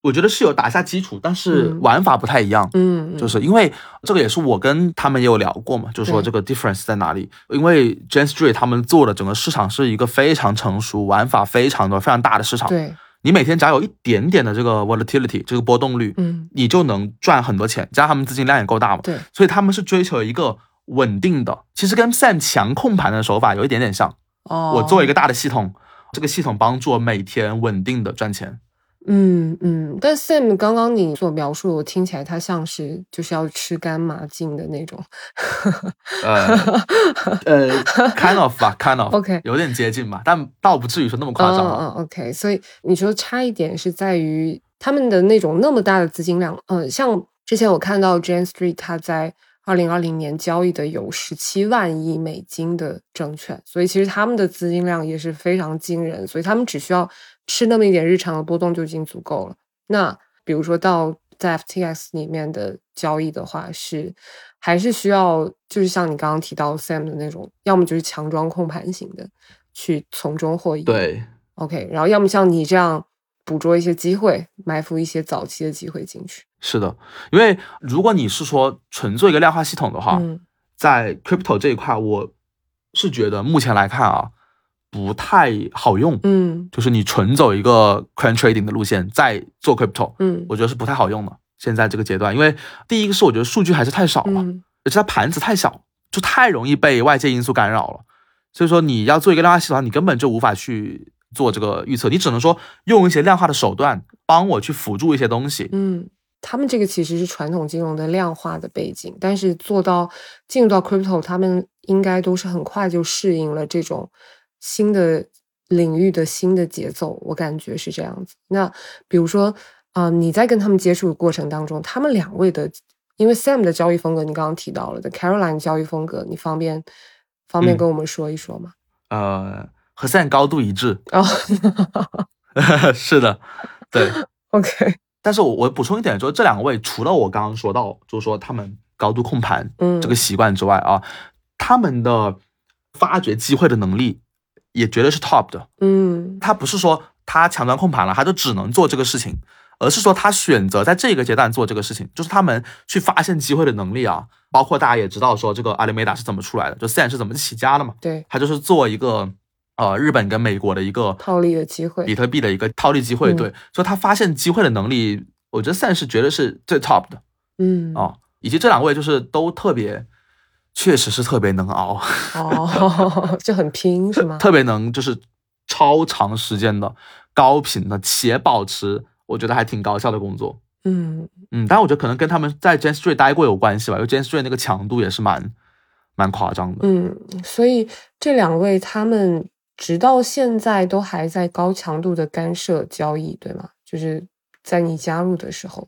我觉得是有打下基础，但是嗯玩法不太一样。嗯，嗯就是因为这个也是我跟他们也有聊过嘛，就是说这个 difference 在哪里？因为 Jane Street 他们做的整个市场是一个非常成熟、玩法非常多、非常大的市场。对，你每天只要有一点点的这个 volatility 这个波动率，嗯你就能赚很多钱，加上他们资金量也够大嘛，对，所以他们是追求一个稳定的，其实跟 Sam 强控盘的手法有一点点像。哦，我做一个大的系统，这个系统帮助我每天稳定的赚钱。嗯嗯，但 Sam 刚刚你所描述，我听起来他像是就是要吃干抹净的那种。呃呃，kind of 吧，kind of OK 有点接近吧，但倒不至于说那么夸张啊。嗯嗯，OK，所以你说差一点是在于他们的那种那么大的资金量，嗯，像之前我看到 Jane Street 他在二零二零年交易的有十七万亿美金的证券，所以其实他们的资金量也是非常惊人，所以他们只需要吃那么一点日常的波动就已经足够了。那比如说到在 FTX 里面的交易的话，是还是需要就是像你刚刚提到 Sam 的那种，要么就是强装控盘型的，去从中获益。对，OK，然后要么像你这样捕捉一些机会，埋伏一些早期的机会进去。是的，因为如果你是说纯做一个量化系统的话，嗯在 crypto 这一块，我是觉得目前来看啊，不太好用。嗯就是你纯走一个 crane trading 的路线，再做 crypto，嗯我觉得是不太好用的。现在这个阶段，因为第一个是我觉得数据还是太少了，嗯而且它盘子太小，就太容易被外界因素干扰了。所以说你要做一个量化系统，你根本就无法去做这个预测，你只能说用一些量化的手段帮我去辅助一些东西。嗯，他们这个其实是传统金融的量化的背景，但是做到进入到 crypto，他们应该都是很快就适应了这种新的领域的新的节奏，我感觉是这样子。那比如说，啊、你在跟他们接触的过程当中，他们两位的，因为 Sam 的交易风格你刚刚提到了的，Caroline 交易风格，你方便方便嗯跟我们说一说吗？呃，和 Sam 高度一致，哦 (laughs) 是的，对。(laughs) OK，但是我我补充一点，就是这两位除了我刚刚说到，就是说他们高度控盘嗯，这个习惯之外啊，他们的发掘机会的能力也绝对是 top 的。嗯他不是说他强端控盘了，他就只能做这个事情，而是说他选择在这个阶段做这个事情，就是他们去发现机会的能力啊。包括大家也知道说这个阿里梅达是怎么出来的，就 s a n 是怎么起家的嘛，对，他就是做一个呃日本跟美国的一个套利的机会，比特币的一个套利机会。对，所以他发现机会的能力，我觉得 Sam 是绝对是最 top 的。嗯哦，以及这两位就是都特别，确实是特别能熬。哦，(laughs) 就很拼是吗？特别能就是超长时间的高频的且保持，我觉得还挺高效的工作。嗯嗯，但我觉得可能跟他们在 Jane Street 待过有关系吧，因为 Jane Street 那个强度也是蛮蛮夸张的。嗯，所以这两位他们直到现在都还在高强度的干涉交易，对吗？就是在你加入的时候，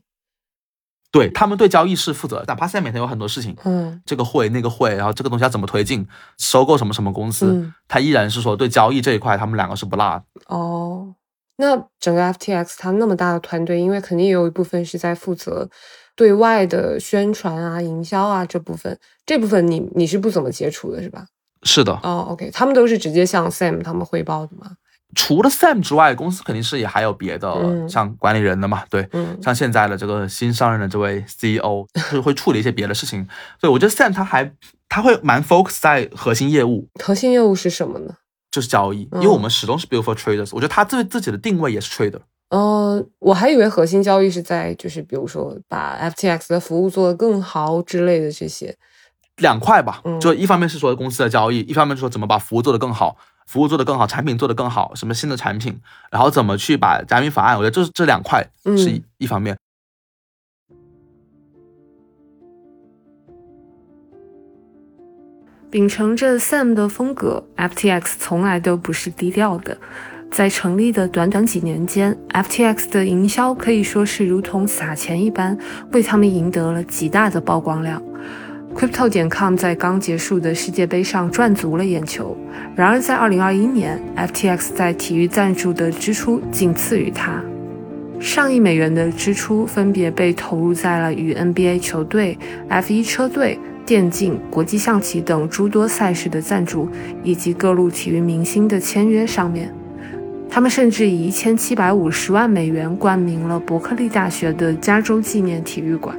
对他们对交易是负责，哪怕现在每天有很多事情，嗯这个会那个会，然后这个东西要怎么推进，收购什么什么公司，嗯他依然是说对交易这一块，他们两个是不落的。哦，那整个 FTX 它那么大的团队，因为肯定也有一部分是在负责对外的宣传啊、营销啊这部分，这部分你你是不怎么接触的是吧？是的，哦，OK，他们都是直接向 Sam 他们汇报的吗？除了 Sam 之外，公司肯定是也还有别的，嗯像管理人的嘛，对，嗯像现在的这个新上任的这位 CEO 是会处理一些别的事情，所以我觉得 Sam 他还他会蛮 focus 在核心业务，核心业务是什么呢？就是交易，嗯因为我们始终是 build for traders，我觉得他对自己的定位也是 trader。呃，我还以为核心交易是在就是比如说把 FTX 的服务做得更好之类的这些。两块吧嗯，就一方面是说公司的交易，一方面是说怎么把服务做得更好，服务做得更好，产品做得更好，什么新的产品，然后怎么去把加密法案，我觉得这这两块是一嗯一方面。秉承着 Sam 的风格，FTX 从来都不是低调的。在成立的短短几年间，FTX 的营销可以说是如同撒钱一般，为他们赢得了极大的曝光量。Crypto 点 com 在刚结束的世界杯上赚足了眼球。然而，在2021年，FTX 在体育赞助的支出仅次于它。上亿美元的支出分别被投入在了与 NBA 球队、F1 车队、电竞、国际象棋等诸多赛事的赞助，以及各路体育明星的签约上面。他们甚至以一千七百五十万美元冠名了伯克利大学的加州纪念体育馆。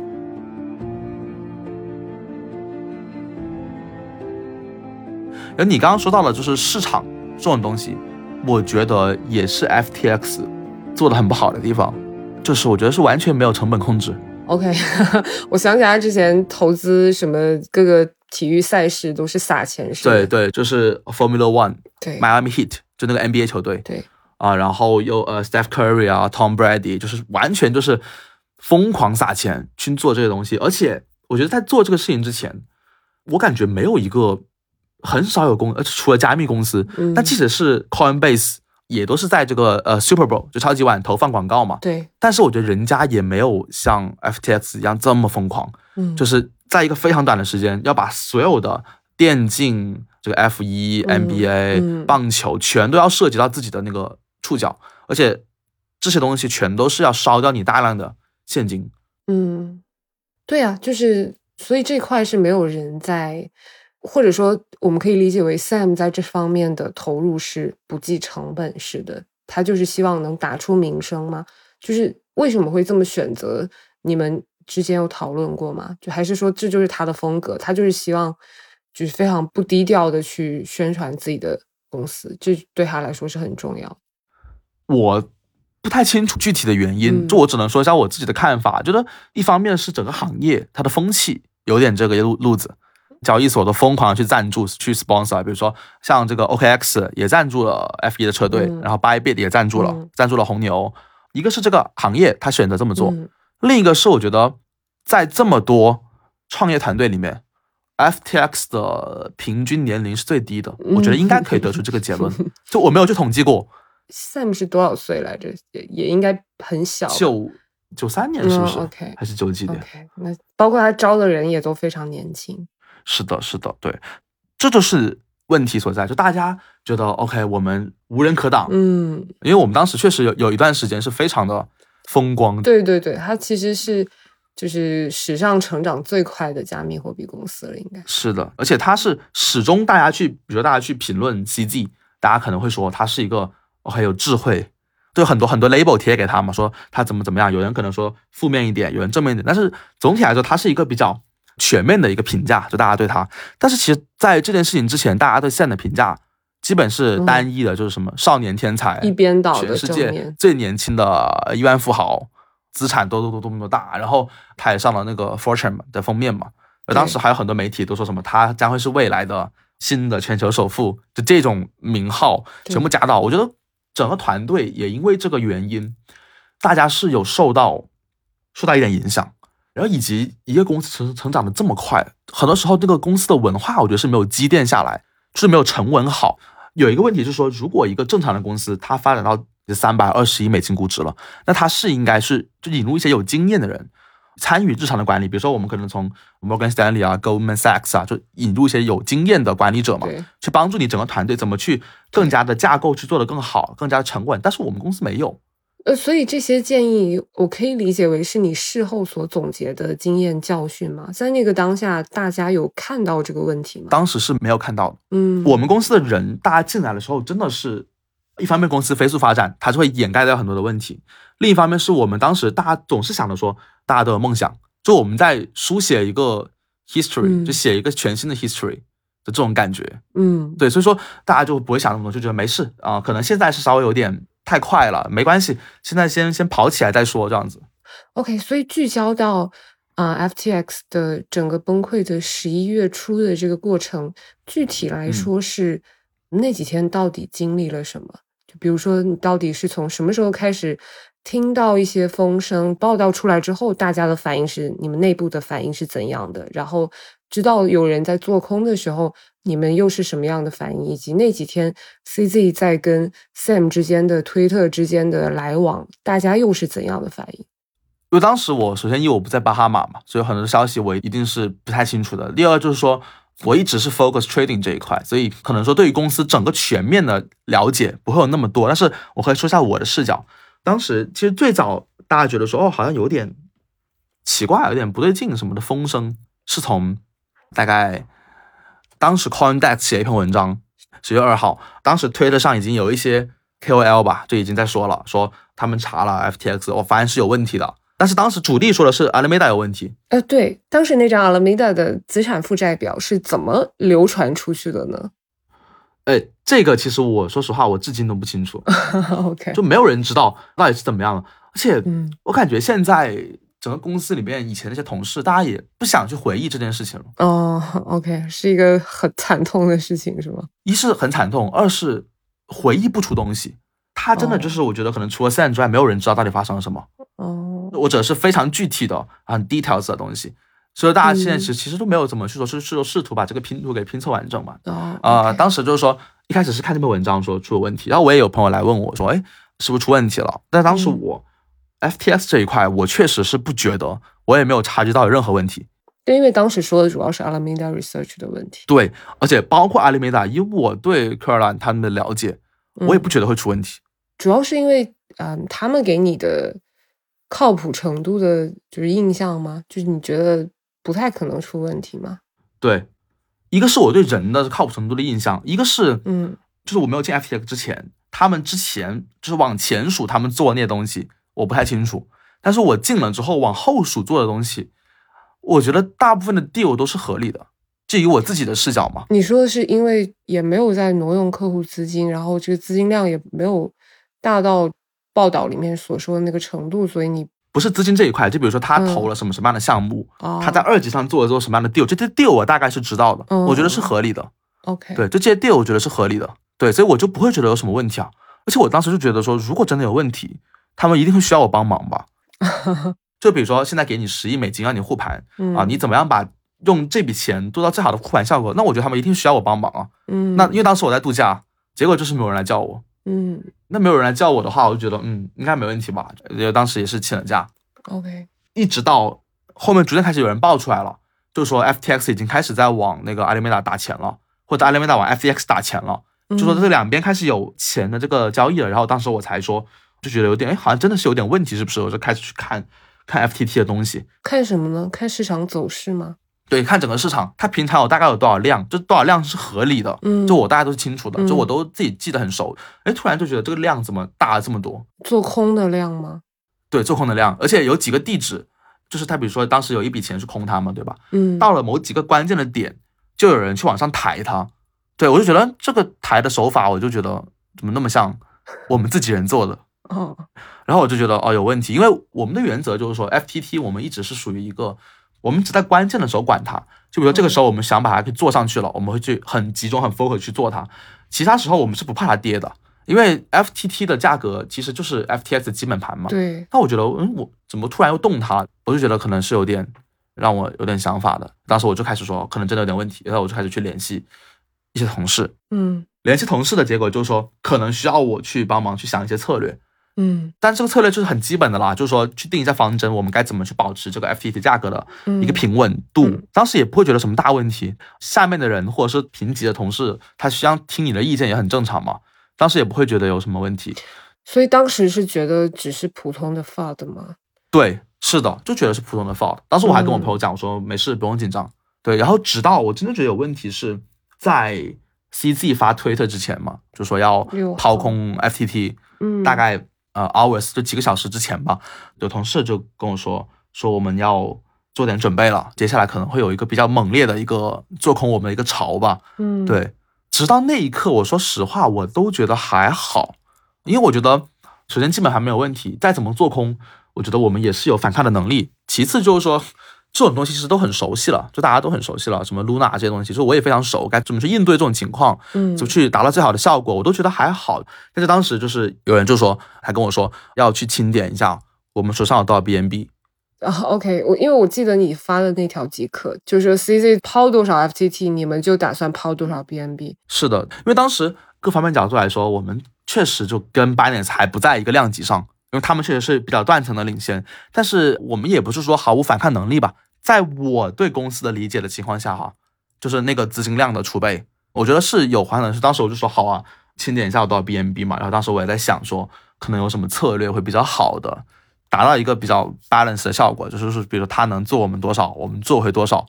然后你刚刚说到了，就是市场这种东西，我觉得也是 FTX 做的很不好的地方，就是我觉得是完全没有成本控制。OK，(laughs) 我想起来之前投资什么各个体育赛事都是撒钱是对对，就是 Formula One、对。Miami Heat 就那个 NBA 球队对，啊，然后又呃 Steph Curry 啊、Tom Brady，就是完全就是疯狂撒钱去做这些东西，而且我觉得在做这个事情之前，我感觉没有一个很少有公，呃，除了加密公司，嗯。但即使是 Coinbase 也都是在这个呃 Super Bowl 就超级碗投放广告嘛。对，但是我觉得人家也没有像 FTX 一样这么疯狂，嗯，就是在一个非常短的时间，要把所有的电竞、这个 F 一、嗯 NBA、嗯。棒球全都要涉及到自己的那个触角，而且这些东西全都是要烧掉你大量的现金。嗯，对啊，就是所以这块是没有人在，或者说我们可以理解为 Sam 在这方面的投入是不计成本式的，他就是希望能打出名声吗。就是为什么会这么选择？你们之间有讨论过吗？就还是说这就是他的风格，他就是希望就是非常不低调的去宣传自己的公司，这对他来说是很重要。我不太清楚具体的原因，嗯就我只能说一下我自己的看法。觉得一方面是整个行业它的风气有点这个路路子，交易所都疯狂地去赞助、去 sponsor，比如说像这个 OKX 也赞助了 F 1的车队，嗯然后 Bybit 也赞助了，嗯赞助了红牛。一个是这个行业他选择这么做，嗯另一个是我觉得在这么多创业团队里面。FTX 的平均年龄是最低的，我觉得应该可以得出这个结论。(laughs) 就我没有去统计过，Sam 是多少岁来着？也也应该很小吧。九九三年是不是？嗯，OK 还是九几年？OK，那包括他招的人也都非常年轻。是的，是的，对，这就是问题所在。就大家觉得 OK，我们无人可挡，嗯，因为我们当时确实有有一段时间是非常的风光。对对对，它其实是就是史上成长最快的加密货币公司了，应该。是的，而且它是始终大家去，比如说大家去评论 CG，大家可能会说它是一个哦很有智慧，对很多很多 label 贴给他嘛，说他怎么怎么样。有人可能说负面一点，有人正面一点，但是总体来说，它是一个比较全面的一个评价，就大家对他。但是其实在这件事情之前，大家对 Sam 的评价基本是单一的，就是什么少年天才，一边倒的全世界最年轻的亿万富豪，资产多多多多么多大，然后他也上了那个 Fortune 的封面嘛。当时还有很多媒体都说什么他将会是未来的新的全球首富，就这种名号全部加到。我觉得整个团队也因为这个原因，大家是有受到受到一点影响。然后以及一个公司成成长的这么快，很多时候这个公司的文化我觉得是没有积淀下来，就是没有沉稳好。有一个问题是说，如果一个正常的公司它发展到三百二十亿美金估值了，那它是应该是就引入一些有经验的人参与日常的管理，比如说我们可能从 Morgan Stanley 啊、Goldman Sachs 啊，就引入一些有经验的管理者嘛，去帮助你整个团队怎么去更加的架构去做得更好、更加的沉稳。但是我们公司没有。呃，所以这些建议我可以理解为是你事后所总结的经验教训吗？在那个当下，大家有看到这个问题吗？当时是没有看到的。嗯，我们公司的人，大家进来的时候，真的是一方面公司飞速发展，它就会掩盖掉很多的问题；另一方面是我们当时大家总是想着说，大家都有梦想，就我们在书写一个 history，就写一个全新的 history 的这种感觉。嗯，对，所以说大家就不会想那么多，就觉得没事啊，可能现在是稍微有点。太快了，没关系，现在先先跑起来再说，这样子。OK，所以聚焦到啊，FTX 的整个崩溃的十一月初的这个过程，具体来说是那几天到底经历了什么？就比如说，你到底是从什么时候开始听到一些风声报道出来之后，大家的反应是你们内部的反应是怎样的？然后知道有人在做空的时候。你们又是什么样的反应？以及那几天 CZ 在跟 Sam 之间的推特之间的来往，大家又是怎样的反应？因为当时我首先因为我不在巴哈马嘛，所以很多消息我一定是不太清楚的。第二就是说我一直是 focus trading 这一块，所以可能说对于公司整个全面的了解不会有那么多。但是我可以说一下我的视角。当时其实最早大家觉得说哦，好像有点奇怪，有点不对劲什么的风声，是从大概。当时 CoinDesk 写一篇文章，十月二号，当时推特上已经有一些 KOL 吧，就已经在说了，说他们查了 FTX，我发现是有问题的。但是当时主力说的是 Alameda 有问题。呃，对，当时那张 Alameda 的资产负债表是怎么流传出去的呢？哎，这个其实我说实话，我至今都不清楚。(laughs) OK，就没有人知道到底是怎么样的。而且，我感觉现在。整个公司里面以前那些同事，大家也不想去回忆这件事情了。哦，OK，是一个很惨痛的事情，是吗？一是很惨痛，二是回忆不出东西。他真的就是，我觉得可能除了 Sam 之外，没有人知道到底发生了什么。哦，或者是非常具体的、很 details 的东西。所以大家现在其实其实都没有怎么去说，是是试图把这个拼图给拼凑完整嘛。哦，呃，当时就是说一开始是看这篇文章说出了问题，然后我也有朋友来问我说，哎，是不是出问题了？但当时我。FTX 这一块，我确实是不觉得，我也没有察觉到有任何问题。对，因为当时说的主要是 Alameda Research 的问题。对，而且包括 Alameda，以我对科尔兰他们的了解，我也不觉得会出问题。主要是因为，嗯，他们给你的靠谱程度的就是印象吗？就是你觉得不太可能出问题吗？对，一个是我对人的靠谱程度的印象，一个是，嗯，就是我没有进 FTX 之前，他们之前就是往前数他们做那些东西。我不太清楚，但是我进了之后往后数做的东西，我觉得大部分的 deal 都是合理的。基于我自己的视角嘛。你说的是因为也没有在挪用客户资金，然后这个资金量也没有大到报道里面所说的那个程度，所以你不是资金这一块。就比如说他投了什么什么样的项目，他在二级上做了做什么样的 deal，这些 deal 我大概是知道的，我觉得是合理的。OK，对，就这些 deal 我觉得是合理的。对，所以我就不会觉得有什么问题啊。而且我当时就觉得说，如果真的有问题。他们一定会需要我帮忙吧？(laughs) 就比如说，现在给你十亿美金让你护盘啊，你怎么样把用这笔钱做到最好的护盘效果？那我觉得他们一定需要我帮忙啊。嗯，那因为当时我在度假，结果就是没有人来叫我。嗯，那没有人来叫我的话，我就觉得嗯，应该没问题吧？因为当时也是请了假。OK，一直到后面逐渐开始有人爆出来了，就说 FTX 已经开始在往那个阿里梅达打钱了，或者阿里梅达往 FTX 打钱了，就说这两边开始有钱的这个交易了。然后当时我才说。就觉得有点哎，好像真的是有点问题，是不是？我就开始去看看 FTT 的东西，看什么呢？看市场走势吗？对，看整个市场，它平常有大概有多少量，就多少量是合理的。嗯，就我大家都是清楚的，就我都自己记得很熟。哎，突然就觉得这个量怎么大了这么多？做空的量吗？对，做空的量，而且有几个地址，就是他比如说当时有一笔钱是空它嘛，对吧？嗯，到了某几个关键的点，就有人去往上抬它。对我就觉得这个抬的手法，我就觉得怎么那么像我们自己人做的。哦，然后我就觉得哦有问题，因为我们的原则就是说，FTT 我们一直是属于一个，我们只在关键的时候管它，就比如说这个时候我们想把它给做上去了，我们会去很集中、很 focus 去做它，其他时候我们是不怕它跌的，因为 FTT 的价格其实就是 FTX 基本盘嘛。对。那我觉得，嗯，我怎么突然又动它了？我就觉得可能是有点让我有点想法的。当时我就开始说，可能真的有点问题，然后我就开始去联系一些同事，嗯，联系同事的结果就是说，可能需要我去帮忙去想一些策略。嗯，但这个策略就是很基本的啦，就是说去定一下方针，我们该怎么去保持这个 FTT 价格的一个平稳度。当时也不会觉得什么大问题，下面的人或者是评级的同事，他需要听你的意见也很正常嘛。当时也不会觉得有什么问题。所以当时是觉得只是普通的 fault 吗？对，是的，就觉得是普通的 fault。当时我还跟我朋友讲，我说没事，不用紧张。对，然后直到我真的觉得有问题是在 CZ 发推特之前嘛，就说要抛空 FTT，嗯，大概。呃，hours 就几个小时之前吧，有同事就跟我说，说我们要做点准备了，接下来可能会有一个比较猛烈的一个做空我们的一个潮吧。嗯，对。直到那一刻，我说实话，我都觉得还好，因为我觉得首先基本还没有问题，再怎么做空，我觉得我们也是有反抗的能力。其次就是说。这种东西其实都很熟悉了，就大家都很熟悉了，什么 Luna 这些东西，其实我也非常熟，该怎么去应对这种情况，嗯，怎么去达到最好的效果，我都觉得还好。但是当时就是有人就说，还跟我说要去清点一下我们手上有多少 BNB。啊，OK，我因为我记得你发的那条即可就是 CZ 抛多少 FTT，你们就打算抛多少 BNB。是的，因为当时各方面角度来说，我们确实就跟 Binance 还不在一个量级上。因为他们确实是比较断层的领先，但是我们也不是说毫无反抗能力吧。在我对公司的理解的情况下，哈，就是那个资金量的储备，我觉得是有还能是当时我就说好啊，清点一下有多少 BNB 嘛。然后当时我也在想说，可能有什么策略会比较好的，达到一个比较 balance 的效果，就是是，比如他能做我们多少，我们做回多少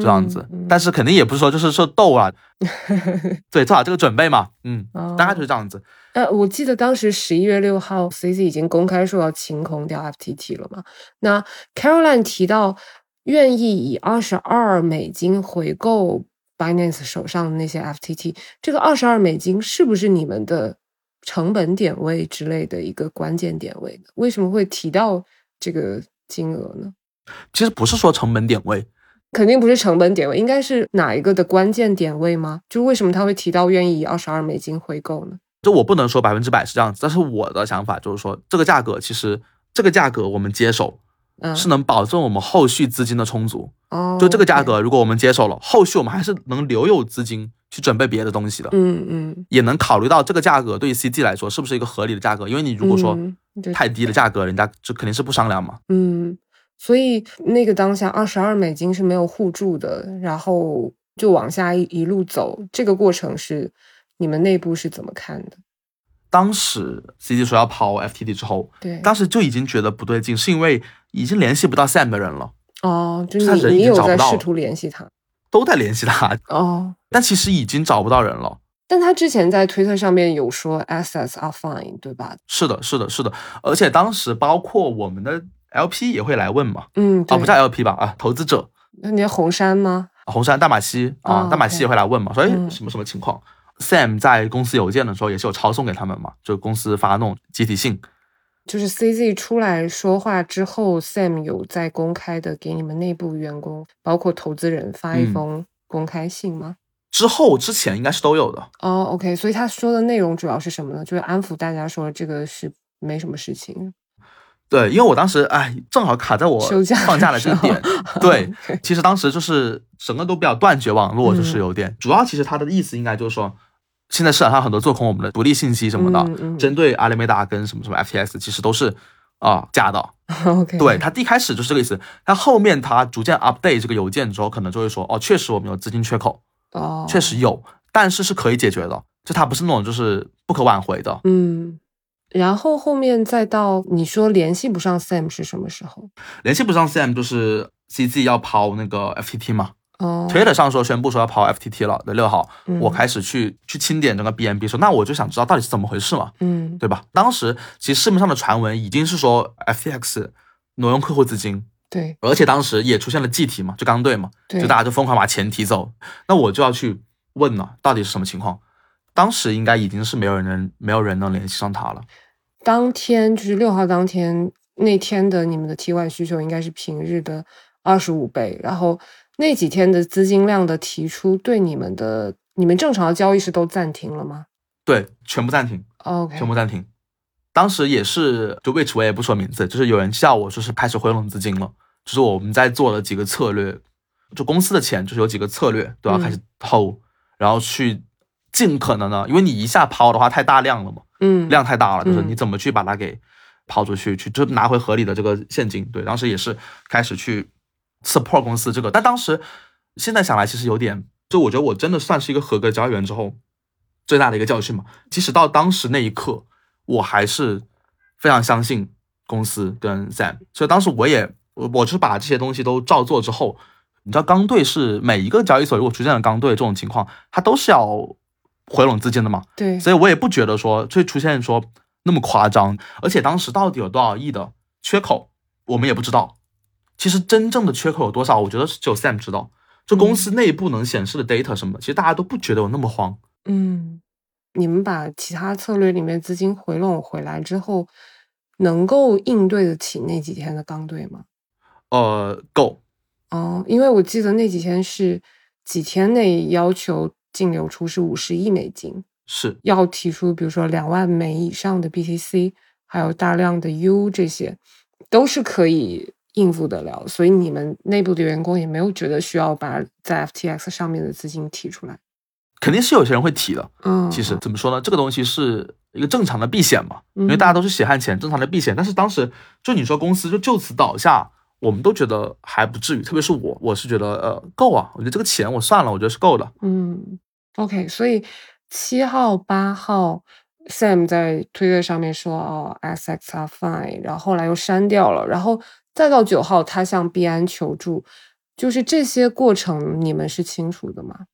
这样子。但是肯定也不是说就是说斗啊，(laughs) 对，做好这个准备嘛。嗯，大概就是这样子。呃，我记得当时十一月六号，CZ 已经公开说要清空掉 FTT 了嘛？那 Caroline 提到愿意以二十二美金回购 Binance 手上的那些 FTT，这个二十二美金是不是你们的成本点位之类的一个关键点位呢？为什么会提到这个金额呢？其实不是说成本点位，肯定不是成本点位，应该是哪一个的关键点位吗？就为什么他会提到愿意以二十二美金回购呢？就我不能说百分之百是这样子，但是我的想法就是说，这个价格其实这个价格我们接手，是能保证我们后续资金的充足。哦，就这个价格，如果我们接手了，后续我们还是能留有资金去准备别的东西的。嗯嗯，也能考虑到这个价格对于 CG 来说是不是一个合理的价格，因为你如果说太低的价格，人家就肯定是不商量嘛。嗯，所以那个当下二十二美金是没有互助的，然后就往下一一路走，这个过程是。你们内部是怎么看的？当时 CG 说要抛 FTT 之后，对，当时就已经觉得不对劲，是因为已经联系不到 Sam 的人了。哦，就你你有在试图联系他，都在联系他。哦，(laughs) 但其实已经找不到人了。但他之前在推特上面有说 assets are fine，对吧？是的，是的，是的。而且当时包括我们的 LP 也会来问嘛。嗯，啊，不叫 LP 吧？啊，投资者。那你红杉吗？红杉、大马西啊，大马西也会来问嘛，说哎，什么什么情况？Sam 在公司邮件的时候也是有抄送给他们嘛，就公司发那种集体信。就是 CZ 出来说话之后，Sam 有在公开的给你们内部员工，包括投资人发一封公开信吗？之后之前应该是都有的。哦，OK，所以他说的内容主要是什么呢？就是安抚大家说这个是没什么事情。对，因为我当时哎，正好卡在我放假的这个点。(laughs) 对，其实当时就是整个都比较断绝网络，就是有点。主要其实他的意思应该就是说。现在市场上很多做空我们的独立信息什么的，针对阿里梅达跟什么什么 FTX，其实都是啊假的。(laughs) OK，对他一开始就是这个意思，他后面他逐渐 update 这个邮件之后，可能就会说哦，确实我们有资金缺口，哦，确实有，但是是可以解决的，就他不是那种就是不可挽回的。嗯，然后后面再到你说联系不上 Sam 是什么时候？联系不上 Sam 就是 CZ 要抛那个 FTT 嘛。哦，Twitter 上说宣布说要跑 FTT 了，的六号，我开始去去清点整个 BNB，说那我就想知道到底是怎么回事嘛，嗯，对吧？当时其实市面上的传闻已经是说 FTX 挪用客户资金，对，而且当时也出现了计提嘛，就刚对嘛，就大家就疯狂把钱提走，那我就要去问了到底是什么情况。当时应该已经是没有人能没有人能联系上他了。当天就是六号当天那天的你们的提款需求应该是平日的二十五倍，然后那几天的资金量的提出对你们的你们正常的交易是都暂停了吗？对，全部暂停，OK，全部暂停。当时也是，就 which 我也不说名字，就是有人叫我说是开始回笼资金了，就是我们在做了几个策略，就公司的钱就是有几个策略都要开始抛，然后去尽可能的，因为你一下抛的话太大量了嘛，嗯，量太大了，就是你怎么去把它给抛出去，去就拿回合理的这个现金。对，当时也是开始去 support 公司这个，但当时现在想来其实有点，就我觉得我真的算是一个合格交易员之后最大的一个教训嘛，即使到当时那一刻。我还是非常相信公司跟 Sam，所以当时我也我我是把这些东西都照做之后，你知道刚兑是每一个交易所如果出现了刚兑这种情况，它都是要回笼资金的嘛，对，所以我也不觉得说会出现说那么夸张，而且当时到底有多少亿的缺口，我们也不知道。其实真正的缺口有多少，我觉得只有 Sam 知道，就公司内部能显示的 data 什么，其实大家都不觉得有那么慌，嗯。你们把其他策略里面资金回笼回来之后，能够应对得起那几天的刚兑吗？呃，够。哦，因为我记得那几天是几天内要求净流出是五十亿美金，是要提出，比如说两万枚以上的 BTC，还有大量的 U，这些都是可以应付得了。所以你们内部的员工也没有觉得需要把在 FTX 上面的资金提出来。肯定是有些人会提的，嗯，其实怎么说呢？这个东西是一个正常的避险嘛，因为大家都是血汗钱，正常的避险。但是当时就你说公司就就此倒下，我们都觉得还不至于，特别是我，我是觉得呃够啊，我觉得这个钱我算了，我觉得是够的。嗯，OK，所以七号八号 Sam 在推特上面说哦，SX are fine，然后后来又删掉了，然后再到九号他向毕安求助，就是这些过程你们是清楚的吗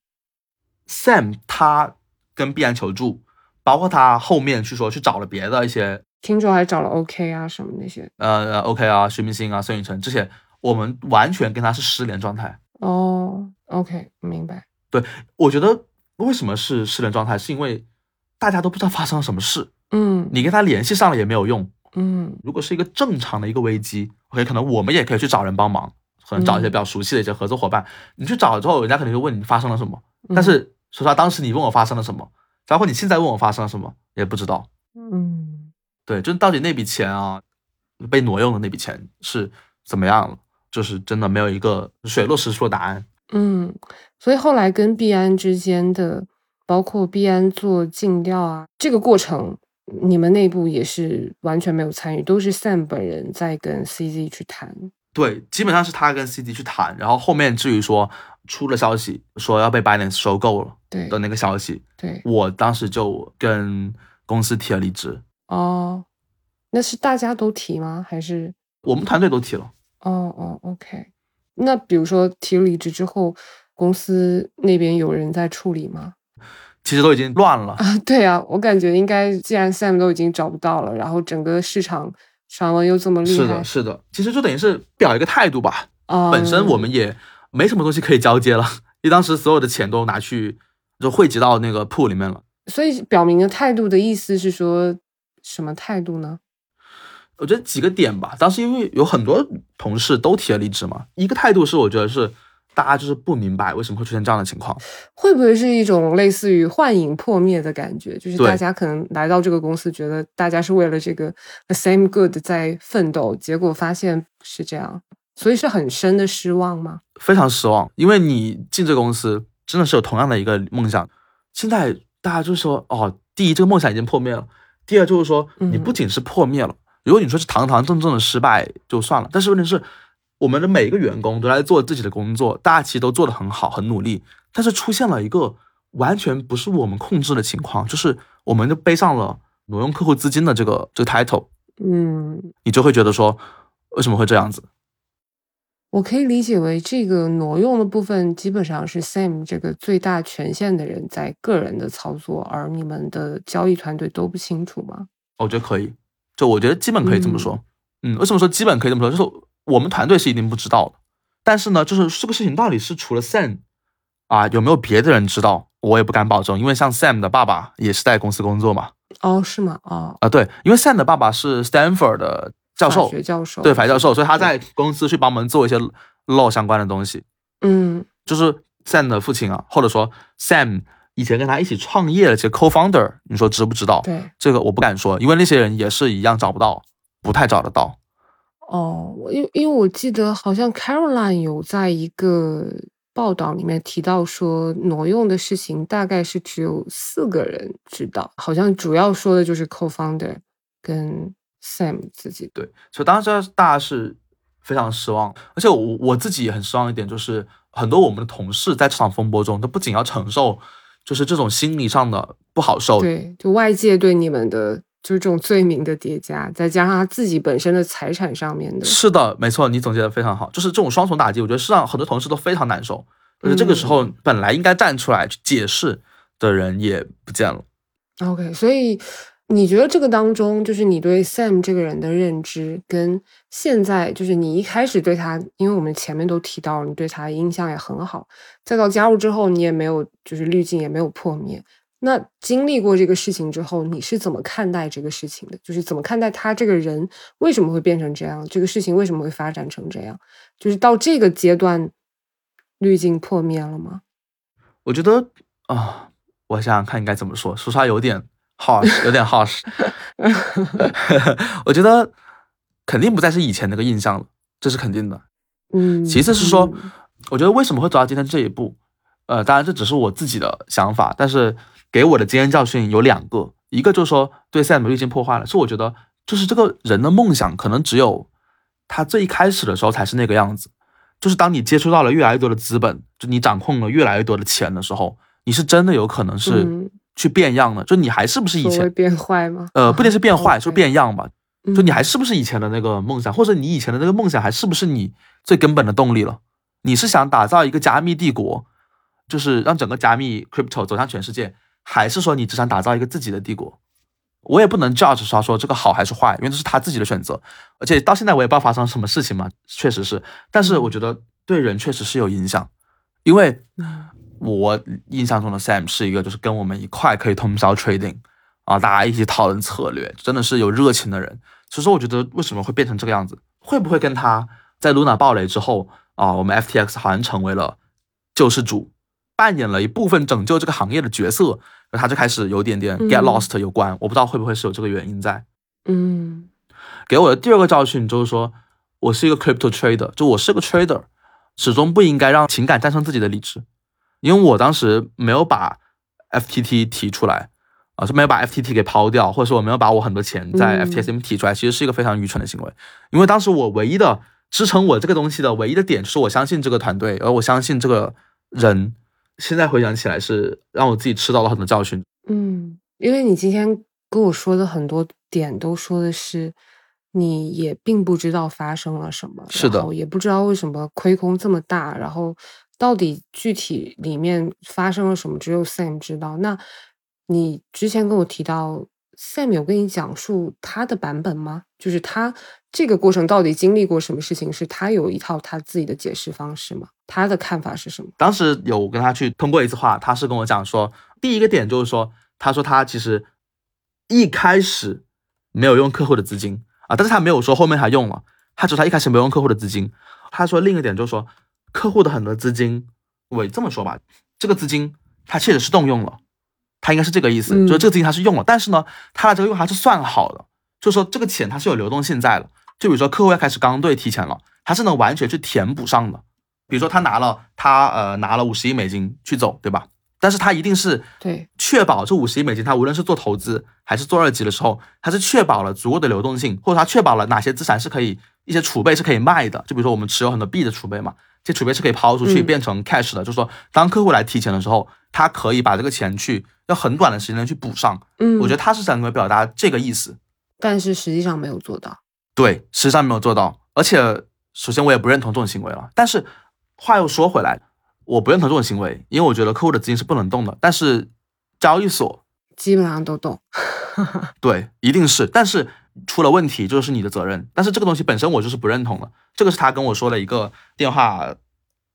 ？Sam 他跟毕安求助，包括他后面去说去找了别的一些听众，还找了 OK 啊什么那些，呃 OK 啊，徐明星啊，孙宇辰这些，我们完全跟他是失联状态。哦，OK，明白。对，我觉得为什么是失联状态，是因为大家都不知道发生了什么事。嗯，你跟他联系上了也没有用。嗯，如果是一个正常的一个危机，OK，可能我们也可以去找人帮忙，可能找一些比较熟悉的一些合作伙伴。你去找了之后，人家肯定会问你发生了什么，但是。说实话，当时你问我发生了什么，包括你现在问我发生了什么，也不知道。嗯，对，就是到底那笔钱啊，被挪用的那笔钱是怎么样了，就是真的没有一个水落石出的答案。嗯，所以后来跟币安之间的，包括币安做尽调啊，这个过程，你们内部也是完全没有参与，都是 Sam 本人在跟 CZ 去谈。对，基本上是他跟 CZ 去谈，然后后面至于说出了消息说要被 Binance 收购了。对的那个消息，对我当时就跟公司提了离职。哦，那是大家都提吗？还是我们团队都提了？哦哦，OK。那比如说提离职之后，公司那边有人在处理吗？其实都已经乱了啊。对啊，我感觉应该，既然 Sam 都已经找不到了，然后整个市场传闻又这么厉害，是的，是的。其实就等于是表一个态度吧。啊，本身我们也没什么东西可以交接了，(laughs) 因为当时所有的钱都拿去。就汇集到那个铺里面了，所以表明的态度的意思是说什么态度呢？我觉得几个点吧。当时因为有很多同事都提了离职嘛，一个态度是我觉得是大家就是不明白为什么会出现这样的情况，会不会是一种类似于幻影破灭的感觉？就是大家可能来到这个公司，觉得大家是为了这个 the same good 在奋斗，结果发现是这样，所以是很深的失望吗？非常失望，因为你进这个公司。真的是有同样的一个梦想，现在大家就是说，哦，第一，这个梦想已经破灭了；第二，就是说，你不仅是破灭了，如果你说是堂堂正正的失败就算了，但是问题是，我们的每一个员工都在做自己的工作，大家其实都做得很好，很努力，但是出现了一个完全不是我们控制的情况，就是我们就背上了挪用客户资金的这个这个 title，嗯，你就会觉得说，为什么会这样子？我可以理解为这个挪用的部分基本上是 Sam 这个最大权限的人在个人的操作，而你们的交易团队都不清楚吗？我觉得可以，就我觉得基本可以这么说。嗯，为什么说基本可以这么说？就是我们团队是一定不知道的，但是呢，就是这个事情到底是除了 Sam 啊，有没有别的人知道？我也不敢保证，因为像 Sam 的爸爸也是在公司工作嘛。哦，是吗？哦，啊，对，因为 Sam 的爸爸是 Stanford 的教授，学教授，对，法教授，所以他在公司去帮忙做一些 law 相关的东西。嗯，就是 Sam 的父亲啊，或者说 Sam 以前跟他一起创业的这些 co-founder，你说知不知道？对，这个我不敢说，因为那些人也是一样找不到，不太找得到。哦，我因因为我记得好像 Caroline 有在一个报道里面提到说，挪用的事情大概是只有四个人知道，好像主要说的就是 co-founder 跟 Sam 自己。对，所以当时大家是非常失望，而且我我自己也很失望一点，就是很多我们的同事在这场风波中，他不仅要承受，就是这种心理上的不好受。对，就外界对你们的。就是这种罪名的叠加，再加上他自己本身的财产上面的，是的，没错，你总结的非常好，就是这种双重打击，我觉得是让很多同事都非常难受。而且这个时候，本来应该站出来去解释的人也不见了。OK，所以你觉得这个当中，就是你对 Sam 这个人的认知，跟现在就是你一开始对他，因为我们前面都提到，你对他印象也很好，再到加入之后，你也没有就是滤镜也没有破灭。那经历过这个事情之后，你是怎么看待这个事情的？就是怎么看待他这个人为什么会变成这样？这个事情为什么会发展成这样？就是到这个阶段，滤镜破灭了吗？我觉得啊，我想想看应该怎么说，说实话有点 harsh，有点 harsh。(laughs) 我觉得肯定不再是以前那个印象了，这是肯定的。嗯，其次是说，我觉得为什么会走到今天这一步？呃，当然这只是我自己的想法，但是。给我的经验教训有两个，一个就是说对 Sam 滤镜破坏了，是我觉得就是这个人的梦想可能只有他最一开始的时候才是那个样子，就是当你接触到了越来越多的资本，就你掌控了越来越多的钱的时候，你是真的有可能是去变样的，就你还是不是以前变坏吗？呃，不一定是变坏，就变样吧，就你还是不是以前的那个梦想，或者你以前的那个梦想还是不是你最根本的动力了？你是想打造一个加密帝国，就是让整个加密 crypto 走向全世界？还是说你只想打造一个自己的帝国？我也不能 judge 他说这个好还是坏，因为这是他自己的选择。而且到现在我也不知道发生什么事情嘛，确实是。但是我觉得对人确实是有影响，因为我印象中的 Sam 是一个就是跟我们一块可以通宵 trading 啊，大家一起讨论策略，真的是有热情的人。所以说，我觉得为什么会变成这个样子？会不会跟他在 Luna 爆雷之后啊，我们 FTX 好像成为了救世主，扮演了一部分拯救这个行业的角色？他就开始有点点 get lost 有关，我不知道会不会是有这个原因在。嗯，给我的第二个教训就是说，我是一个 crypto trader，就我是个 trader，始终不应该让情感战胜自己的理智。因为我当时没有把 FTT 提出来，啊，是没有把 FTT 给抛掉，或者说我没有把我很多钱在 FTSM 提出来，其实是一个非常愚蠢的行为。因为当时我唯一的支撑我这个东西的唯一的点，就是我相信这个团队，而我相信这个人。现在回想起来，是让我自己吃到了很多教训。嗯，因为你今天跟我说的很多点，都说的是你也并不知道发生了什么，是的，也不知道为什么亏空这么大，然后到底具体里面发生了什么，只有 Sam 知道。那你之前跟我提到 Sam 有跟你讲述他的版本吗？就是他这个过程到底经历过什么事情？是他有一套他自己的解释方式吗？他的看法是什么？当时有跟他去通过一次话，他是跟我讲说，第一个点就是说，他说他其实一开始没有用客户的资金啊，但是他没有说后面他用了，他只是他一开始没有用客户的资金。他说另一个点就是说，客户的很多资金，我这么说吧，这个资金他确实是动用了，他应该是这个意思，就是这个资金他是用了，但是呢，他的这个用还是算好的，就是说这个钱它是有流动性在的，就比如说客户要开始刚兑提前了，他是能完全去填补上的。比如说他拿了他呃拿了五十亿美金去走，对吧？但是他一定是对确保这五十亿美金，他无论是做投资还是做二级的时候，他是确保了足够的流动性，或者他确保了哪些资产是可以一些储备是可以卖的。就比如说我们持有很多币的储备嘛，这储备是可以抛出去变成 cash 的。就是说当客户来提钱的时候，他可以把这个钱去要很短的时间内去补上。嗯，我觉得他是想表达这个意思，但是实际上没有做到。对，实际上没有做到。而且首先我也不认同这种行为了，但是。话又说回来，我不认同这种行为，因为我觉得客户的资金是不能动的。但是交易所基本上都动，(laughs) 对，一定是。但是出了问题就是你的责任。但是这个东西本身我就是不认同的。这个是他跟我说的一个电话，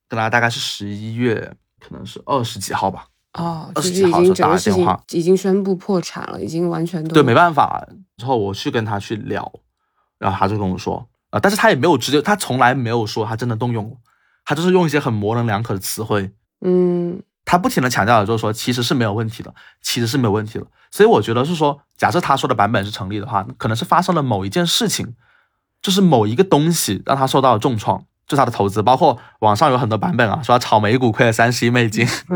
跟他大概是十一月，可能是二十几号吧，哦，二十就是已几号的时候打经整个事了电话情已经宣布破产了，已经完全对，没办法。之后我去跟他去聊，然后他就跟我说，呃，但是他也没有直接，他从来没有说他真的动用过，他就是用一些很模棱两可的词汇，嗯他不停的强调的就是说其实是没有问题的，其实是没有问题的。所以我觉得是说，假设他说的版本是成立的话，可能是发生了某一件事情，就是某一个东西让他受到了重创，就是他的投资，包括网上有很多版本啊，说他炒美股亏了三十亿美金，(laughs)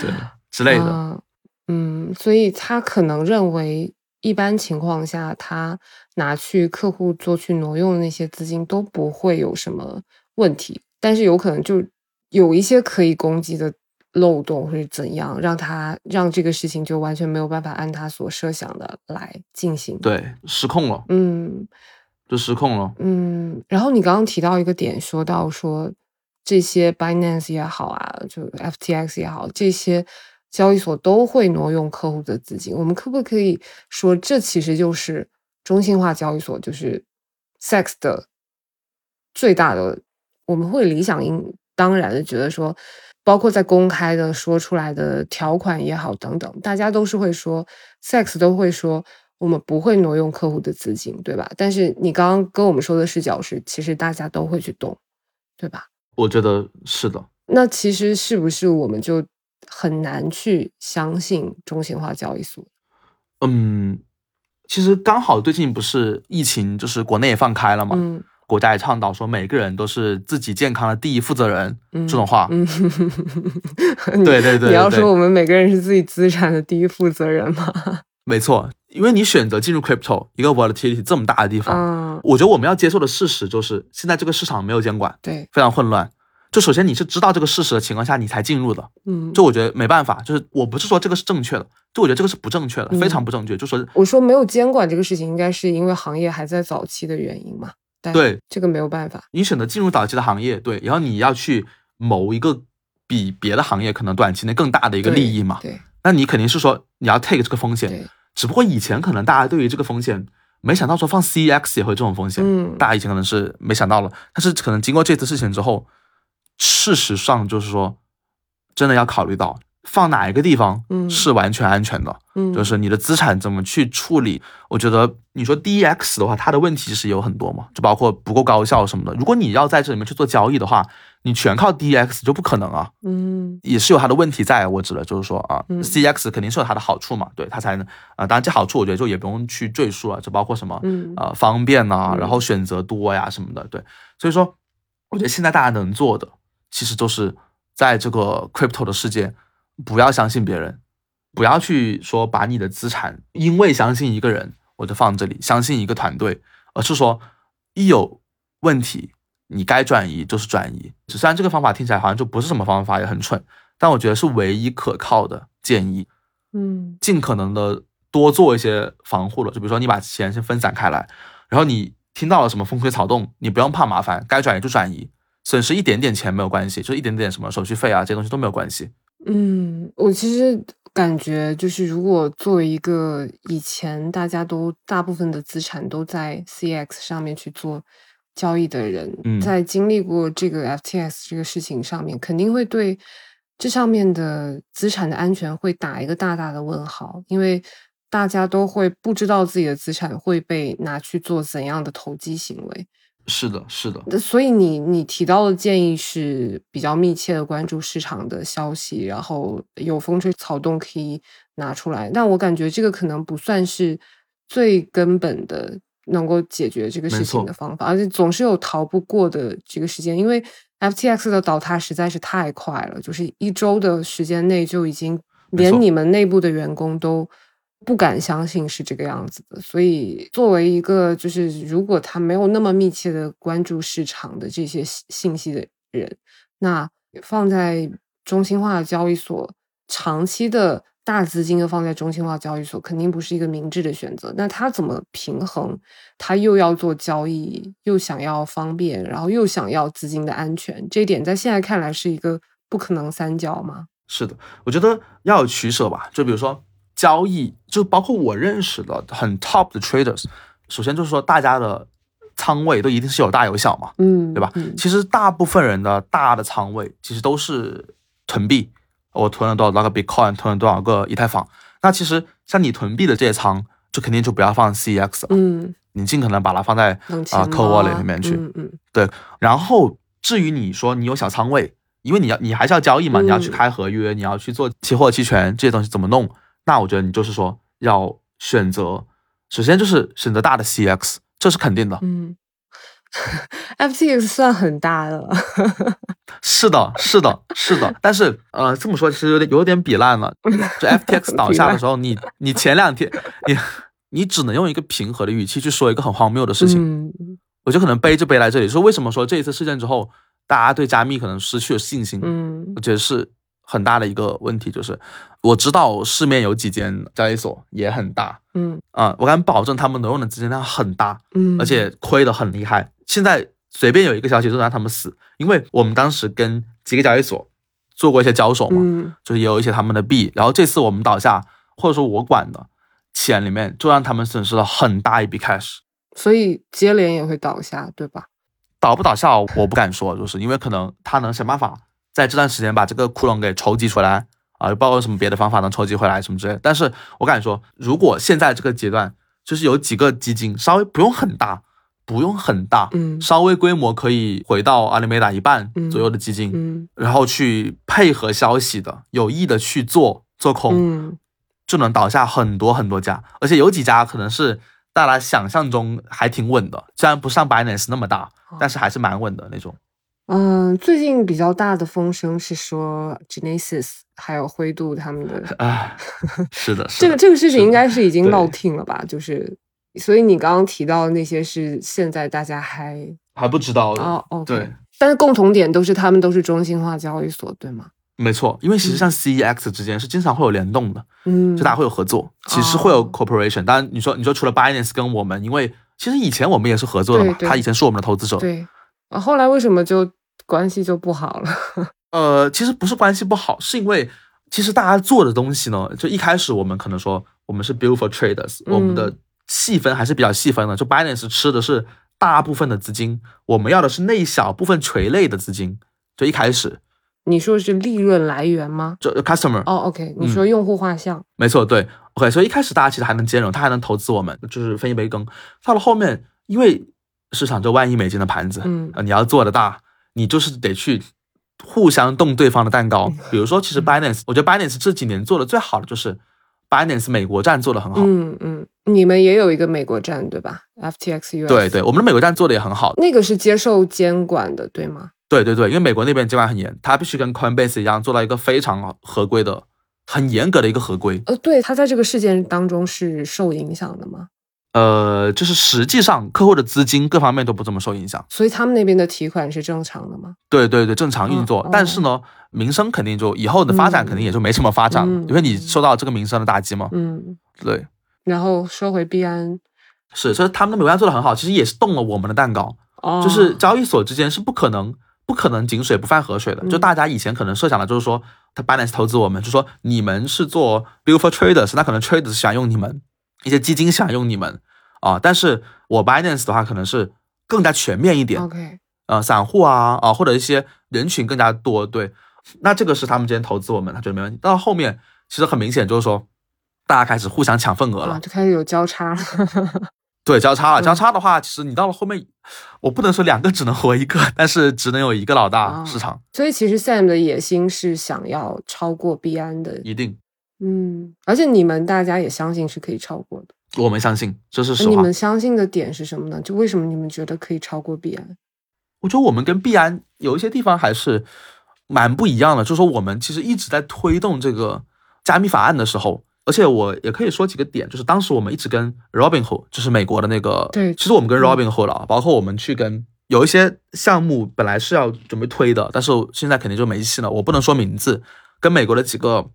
对之类的。啊嗯，所以他可能认为，一般情况下，他拿去客户做去挪用的那些资金都不会有什么问题，但是有可能就有一些可以攻击的漏洞或者怎样，让他让这个事情就完全没有办法按他所设想的来进行。，对，失控了，嗯就失控了。嗯。然后你刚刚提到一个点，说到说这些 Binance 也好啊，就 FTX 也好，这些交易所都会挪用客户的资金。我们可不可以说，这其实就是中心化交易所，就是 SEX 的最大的？我们会理想应当然的觉得说，包括在公开的说出来的条款也好等等，大家都是会说 SEX 都会说。我们不会挪用客户的资金，对吧？但是你刚刚跟我们说的视角是，其实大家都会去动，对吧？我觉得是的，那其实是不是我们就很难去相信中心化交易所？嗯，其实刚好最近不是疫情，就是国内也放开了嘛，嗯国家也倡导说每个人都是自己健康的第一负责人，嗯，这种话，(laughs) 嗯，对对对你要说我们每个人是自己资产的第一负责人吗？没错，因为你选择进入 crypto 一个 volatility 这么大的地方，嗯，我觉得我们要接受的事实就是现在这个市场没有监管，对，非常混乱。就首先你是知道这个事实的情况下你才进入的，嗯，就我觉得没办法，就是我不是说这个是正确的，就我觉得这个是不正确的，嗯非常不正确。就说我说没有监管这个事情，应该是因为行业还在早期的原因嘛？对这个没有办法。你选择进入早期的行业，对，然后你要去谋一个比别的行业可能短期内更大的一个利益嘛，对那你肯定是说你要 take 这个风险。对，只不过以前可能大家对于这个风险没想到说放 CEX 也会这种风险，嗯大家以前可能是没想到了，但是可能经过这次事情之后，事实上就是说，真的要考虑到放哪一个地方嗯。是完全安全的，嗯，就是你的资产怎么去处理。我觉得你说 DEX 的话，它的问题其实有很多嘛，就包括不够高效什么的。如果你要在这里面去做交易的话，你全靠 DEX 就不可能啊。嗯。也是有它的问题在，我指的就是说啊、嗯。C x 肯定是有它的好处嘛，对它才能啊、当然这好处我觉得就也不用去赘述了，就包括什么嗯。呃方便呐、嗯。然后选择多呀什么的，对，所以说我觉得现在大家能做的，其实都是在这个 crypto 的世界，不要相信别人，不要去说把你的资产因为相信一个人我就放这里，相信一个团队，而是说一有问题。你该转移就是转移，虽然这个方法听起来好像就不是什么方法，也很蠢，但我觉得是唯一可靠的建议。嗯尽可能的多做一些防护了，就比如说你把钱先分散开来，然后你听到了什么风吹草动，你不用怕麻烦，该转移就转移，损失一点点钱没有关系，就一点点什么手续费啊这些东西都没有关系。嗯，我其实感觉就是，如果作为一个以前大家都大部分的资产都在 CX 上面去做交易的人，嗯在经历过这个 FTX 这个事情上面，肯定会对这上面的资产的安全会打一个大大的问号，因为大家都会不知道自己的资产会被拿去做怎样的投机行为。是的，是的，所以你你提到的建议是比较密切的关注市场的消息，然后有风吹草动可以拿出来。但我感觉这个可能不算是最根本的能够解决这个事情的方法，而且总是有逃不过的这个时间，因为 FTX 的倒塌实在是太快了，就是一周的时间内就已经连你们内部的员工都。不敢相信是这个样子的，所以作为一个就是如果他没有那么密切的关注市场的这些信信息的人，那放在中心化的交易所，长期的大资金的放在中心化交易所，肯定不是一个明智的选择。那他怎么平衡？他又要做交易，又想要方便，然后又想要资金的安全，这一点在现在看来是一个不可能三角吗？是的，我觉得要有取舍吧。就比如说交易，就包括我认识的很 top 的 traders，首先就是说大家的仓位都一定是有大有小嘛，嗯，对吧？嗯其实大部分人的大的仓位其实都是囤币我囤了多少那个 Bitcoin，囤了多少个以太坊。那其实像你囤币的这些仓，就肯定就不要放 CEX 了，嗯，你尽可能把它放在啊啊 Cold Wallet 里面去。嗯嗯对，然后至于你说你有小仓位，因为你要你还是要交易嘛，嗯你要去开合约，你要去做期货、期权这些东西怎么弄？那我觉得你就是说要选择，首先就是选择大的 CX，这是肯定的。嗯，FTX 算很大的了，(laughs) 是的，是的，是的。但是呃，这么说其实有点有点比烂了。(laughs) 就 FTX 倒下的时候，你 (laughs) 你前两天你你只能用一个平和的语气去说一个很荒谬的事情。嗯我就可能背就背来这里，说为什么说这一次事件之后，大家对加密可能失去了信心？嗯我觉得是很大的一个问题，就是我知道市面有几间交易所也很大嗯啊、我敢保证他们挪用的资金量很大，嗯，而且亏的很厉害。现在随便有一个消息就让他们死，因为我们当时跟几个交易所做过一些交手嘛，嗯就是也有一些他们的币，然后这次我们倒下，或者说我管的钱里面，就让他们损失了很大一笔 cash。所以接连也会倒下，对吧？倒不倒下我不敢说，就是因为可能他能想办法在这段时间把这个窟窿给筹集出来啊，包括什么别的方法能筹集回来什么之类的。但是我敢说，如果现在这个阶段，就是有几个基金稍微不用很大，不用很大，嗯稍微规模可以回到阿里梅达一半左右的基金，嗯然后去配合消息的，有意的去做做空，嗯就能倒下很多很多家，而且有几家可能是大家想象中还挺稳的，虽然不上 Binance 那么大，但是还是蛮稳的那种。嗯，最近比较大的风声是说 Genesis 还有灰度他们的 (laughs) 啊，是的，(laughs) 是的这个这个事情应该是已经闹听了吧？就是，所以你刚刚提到的那些是现在大家还还不知道的。哦哦对，但是共同点都是他们都是中心化交易所，对吗？没错，因为其实像 CEX 之间是经常会有联动的，嗯，就大家会有合作，其实会有哦 cooperation。当然，你说你说除了 Binance 跟我们，因为其实以前我们也是合作的嘛，对对他以前是我们的投资者。对啊，后来为什么就关系就不好了？(laughs) 呃，其实不是关系不好，是因为其实大家做的东西呢，就一开始我们可能说我们是 beautiful traders，、嗯我们的细分还是比较细分的。就 Binance 吃的是大部分的资金，我们要的是那一小部分垂类的资金。就一开始你说是利润来源吗？就 customer，、哦，OK，你嗯说用户画像，没错，对，OK，所以一开始大家其实还能兼容，他还能投资我们，就是分一杯羹。到了后面，因为市场这万亿美金的盘子，嗯呃，你要做的大，你就是得去互相动对方的蛋糕。比如说，其实 Binance，我觉得 Binance 这几年做的最好的就是 Binance 美国站做的很好。嗯嗯，你们也有一个美国站对吧？FTX US，对对，我们的美国站做的也很好。那个是接受监管的，对吗？对对对，因为美国那边监管很严，他必须跟 Coinbase 一样做到一个非常合规的、很严格的一个合规。呃，对，他在这个事件当中是受影响的吗？呃，就是实际上客户的资金各方面都不怎么受影响。所以他们那边的提款是正常的吗？对对对，正常运作。嗯但是呢，民生肯定就以后的发展肯定也就没什么发展因为你受到这个民生的打击嘛。嗯，对，然后说回币安，是，所以他们的美国站做的很好，其实也是动了我们的蛋糕。哦，就是交易所之间是不可能不可能井水不犯河水的。嗯就大家以前可能设想的就是说，他 Binance 投资我们，就说你们是做 for traders，那可能 traders 喜欢用你们，一些基金想用你们啊。但是我 Binance 的话，可能是更加全面一点，OK，呃，散户啊啊，或者一些人群更加多。对，那这个是他们之间投资我们，他觉得没问题。到后面其实很明显就是说，大家开始互相抢份额了。啊，就开始有交叉了。对，交叉了。嗯交叉的话，其实你到了后面，我不能说两个只能活一个，但是只能有一个老大啊市场，所以其实 Sam 的野心是想要超过币安的，一定。嗯，而且你们大家也相信是可以超过的。我们相信，这是实话你们。相信的点是什么呢？就为什么你们觉得可以超过币安？我觉得我们跟币安有一些地方还是蛮不一样的，就是说我们其实一直在推动这个加密法案的时候，而且我也可以说几个点，就是当时我们一直跟 Robinhood，就是美国的那个，对其实我们跟嗯 Robinhood 了，包括我们去跟有一些项目本来是要准备推的，但是现在肯定就没戏了，我不能说名字，跟美国的几个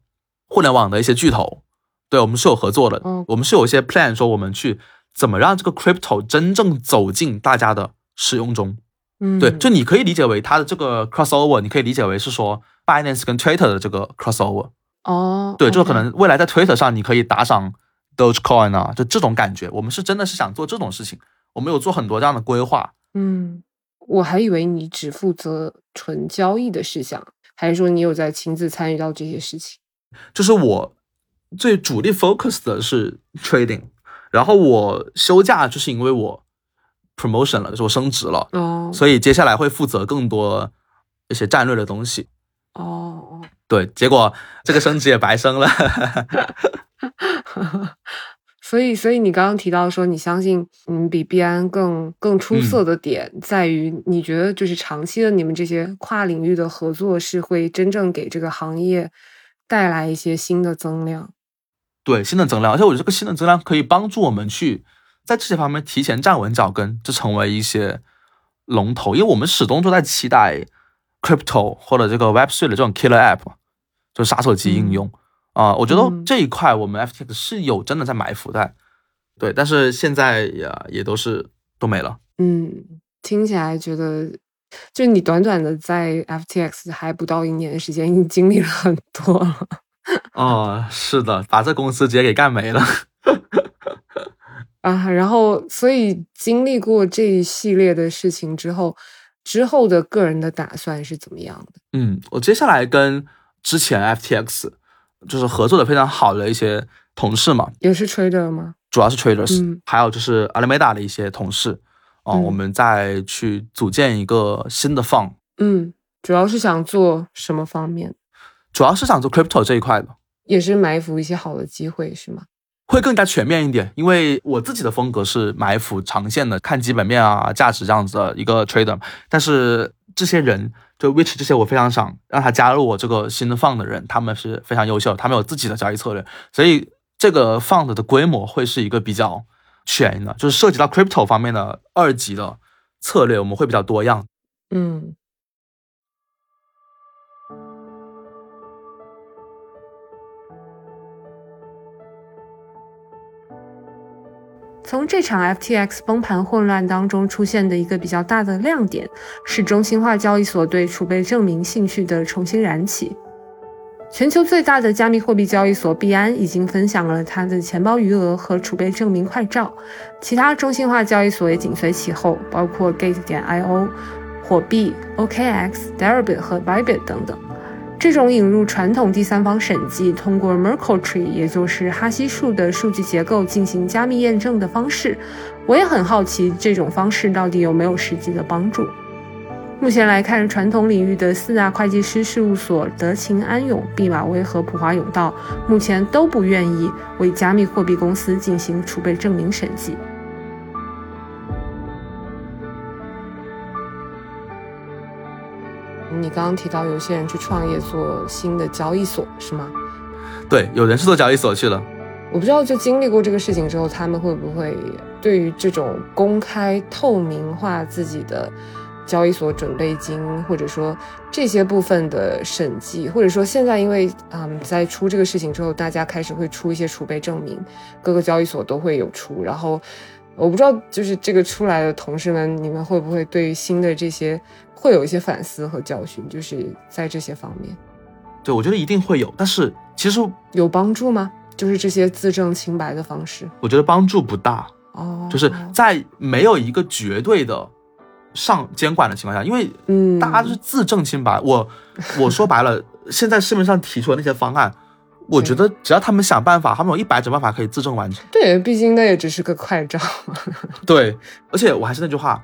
互联网的一些巨头，对我们是有合作的，嗯我们是有一些 plan 说我们去怎么让这个 crypto 真正走进大家的使用中。嗯，对，就你可以理解为它的这个 crossover，你可以理解为是说 Binance 跟 Twitter 的这个 crossover。哦，对，就可能未来在 Twitter 上你可以打赏 Dogecoin 啊，就这种感觉。我们是真的是想做这种事情，我们有做很多这样的规划。嗯，我还以为你只负责纯交易的事项，还是说你有在亲自参与到这些事情？就是我最主力 focus 的是 trading，然后我休假就是因为我 promotion 了，就是我升职了，哦所以接下来会负责更多一些战略的东西。哦，对，结果这个升职也白升了。(laughs) 所以所以你刚刚提到说，你相信嗯比币安更更出色的点在于，你觉得就是长期的你们这些跨领域的合作是会真正给这个行业带来一些新的增量。对新的增量，而且我觉得这个新的增量可以帮助我们去在这些方面提前站稳脚跟，就成为一些龙头。因为我们始终都在期待 crypto 或者这个 Web 3的这种 killer app，就是杀手级应用啊、我觉得嗯这一块我们 FTX 是有真的在埋伏在，对，但是现在也也都是都没了。嗯，听起来觉得，就你短短的在 FTX 还不到一年的时间，已经经历了很多了。哦，是的，把这公司直接给干没了。啊，然后所以经历过这一系列的事情之后，之后的个人的打算是怎么样的？嗯，我接下来跟之前 FTX 就是合作的非常好的一些同事嘛，也是 trader 吗？主要是 traders，、嗯还有就是 Alameda 的一些同事，哦、嗯我们再去组建一个新的 fund，嗯，主要是想做什么方面？主要是想做 crypto 这一块的，也是埋伏一些好的机会，是吗？会更加全面一点。因为我自己的风格是埋伏长线的，看基本面啊、价值这样子的一个 trader，但是这些人就 which 这些我非常想让他加入我这个新的 fund 的人，他们是非常优秀，他们有自己的交易策略，所以这个 fund 的规模会是一个比较全的，就是涉及到 crypto 方面的二级的策略，我们会比较多样。嗯。从这场 FTX 崩盘混乱当中出现的一个比较大的亮点，是中心化交易所对储备证明兴趣的重新燃起。全球最大的加密货币交易所币安已经分享了它的钱包余额和储备证明快照，其他中心化交易所也紧随其后，包括 Gate 点 io、火币、OKX、Deribit 和 Bybit 等等。这种引入传统第三方审计，通过 Merkle Tree，也就是哈希树的数据结构进行加密验证的方式，我也很好奇这种方式到底有没有实际的帮助。目前来看，传统领域的四大会计师事务所德勤安永、毕马威和普华永道，目前都不愿意为加密货币公司进行储备证明审计。你刚刚提到有些人去创业做新的交易所，是吗？对，有人是做交易所去了。我不知道，就经历过这个事情之后，他们会不会对于这种公开透明化自己的交易所准备金，或者说这些部分的审计，或者说现在因为嗯，在出这个事情之后，大家开始会出一些储备证明，各个交易所都会有出，然后我不知道，就是这个出来的同事们，你们会不会对于新的这些会有一些反思和教训，就是在这些方面对，我觉得一定会有，但是其实有帮助吗？就是这些自证清白的方式我觉得帮助不大。哦，就是在没有一个绝对的上监管的情况下，因为嗯，大家都是自证清白。我我说白了，现在市面上提出的那些方案，我觉得只要他们想办法，他们有一百种办法可以自证完成。对，毕竟那也只是个快照。(laughs) 对，而且我还是那句话，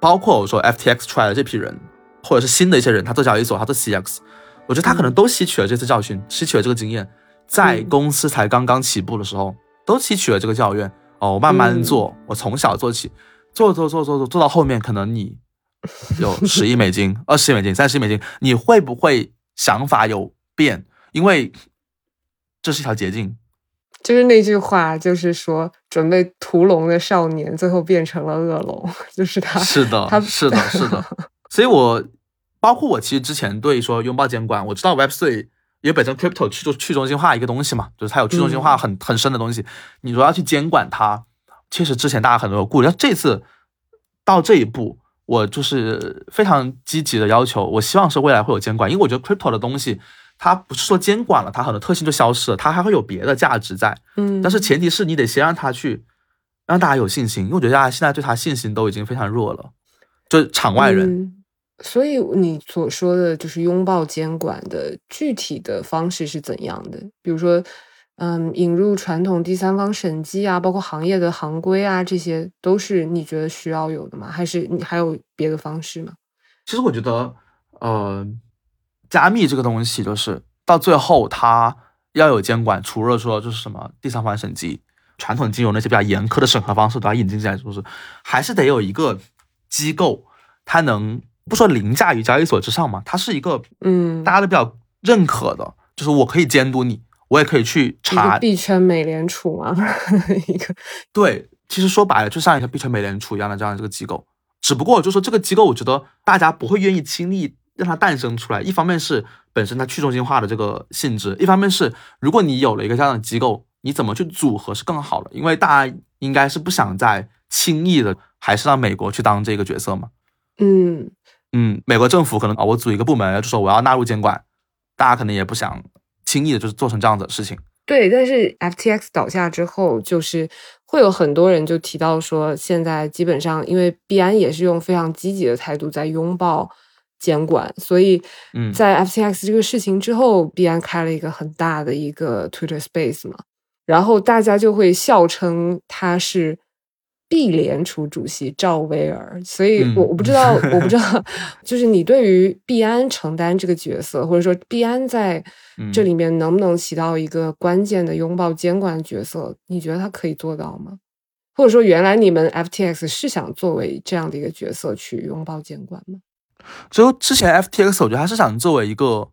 包括我说 FTX 出来的这批人，或者是新的一些人，他做交易所，他做 CX，我觉得他可能都吸取了这次教训，吸取了这个经验，在嗯公司才刚刚起步的时候，都吸取了这个教训。哦，我慢慢嗯做，我从小做起，做做做做做做到后面，可能你 (laughs) 有十亿美金、二十亿美金、三十亿美金，你会不会想法有变？因为这是一条捷径。就是那句话，就是说准备屠龙的少年，最后变成了恶龙，就是他。是的他，是的，是的。(laughs) 所以我包括我其实之前对说拥抱监管，我知道 Web 3也本身 crypto 去中去中心化一个东西嘛，就是它有去中心化很、很深的东西。你说要去监管它，确实之前大家很多有顾虑，但这次到这一步，我就是非常积极的要求，我希望是未来会有监管，因为我觉得 crypto 的东西。它不是说监管了，它很多特性就消失了，它还会有别的价值在。嗯，但是前提是你得先让它去，让大家有信心，因为我觉得大家现在对它信心都已经非常弱了，就是场外人。嗯所以你所说的就是拥抱监管的具体的方式是怎样的？比如说，嗯，引入传统第三方审计啊，包括行业的行规啊，这些都是你觉得需要有的吗？还是你还有别的方式吗？其实我觉得，呃，加密这个东西就是到最后它要有监管，除了说就是什么第三方审计、传统金融那些比较严苛的审核方式都要引进进来，就是还是得有一个机构，它能。不说凌驾于交易所之上嘛，它是一个嗯，大家都比较认可的，就是我可以监督你，我也可以去查币圈美联储嘛，(laughs) 一个对，其实说白了就像一个币圈美联储一样的这样的这个机构，只不过就是说这个机构，我觉得大家不会愿意轻易让它诞生出来。一方面是本身它去中心化的这个性质，一方面是如果你有了一个这样的机构，你怎么去组合是更好的？因为大家应该是不想再轻易的还是让美国去当这个角色嘛，嗯。嗯，美国政府可能啊，我组一个部门，就说我要纳入监管，大家可能也不想轻易的，就是做成这样子的事情。对，但是 FTX 倒下之后，就是会有很多人就提到说，现在基本上因为币安也是用非常积极的态度在拥抱监管，所以在 FTX 这个事情之后，币安开了一个很大的一个 Twitter Space 嘛，然后大家就会笑称他是。币联储主席赵威尔，所以我我不知道，(laughs) 我不知道，就是你对于币安承担这个角色，或者说币安在这里面能不能起到一个关键的拥抱监管角色？你觉得他可以做到吗？或者说，原来你们 FTX 是想作为这样的一个角色去拥抱监管吗？就之前 FTX，我觉得他是想作为一个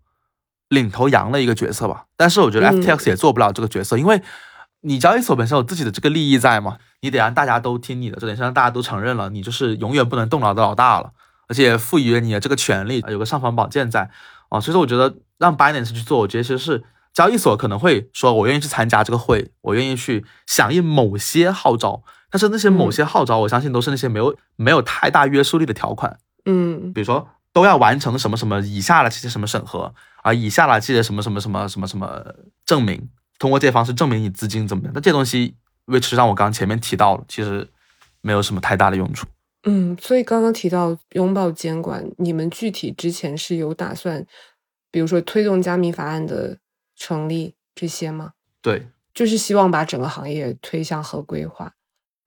领头羊的一个角色吧，但是我觉得 FTX 也做不了这个角色，因为。你交易所本身有自己的这个利益在嘛？你得让大家都听你的，这点是让大家都承认了，你就是永远不能动摇的老大了，而且赋予了你的这个权利，有个尚方宝剑在啊。所以说，我觉得让 Binance 去做，我觉得其实是交易所可能会说，我愿意去参加这个会，我愿意去响应某些号召，但是那些某些号召，我相信都是那些没有没有太大约束力的条款，嗯，比如说都要完成什么什么以下的这些什么审核啊，以下的这些什么什么什么什么什么证明。通过这些方式证明你资金怎么样？那这东西，which 让我刚刚前面提到了，其实没有什么太大的用处。嗯，所以刚刚提到拥抱监管，你们具体之前是有打算，比如说推动加密法案的成立这些吗？对，就是希望把整个行业推向合规化。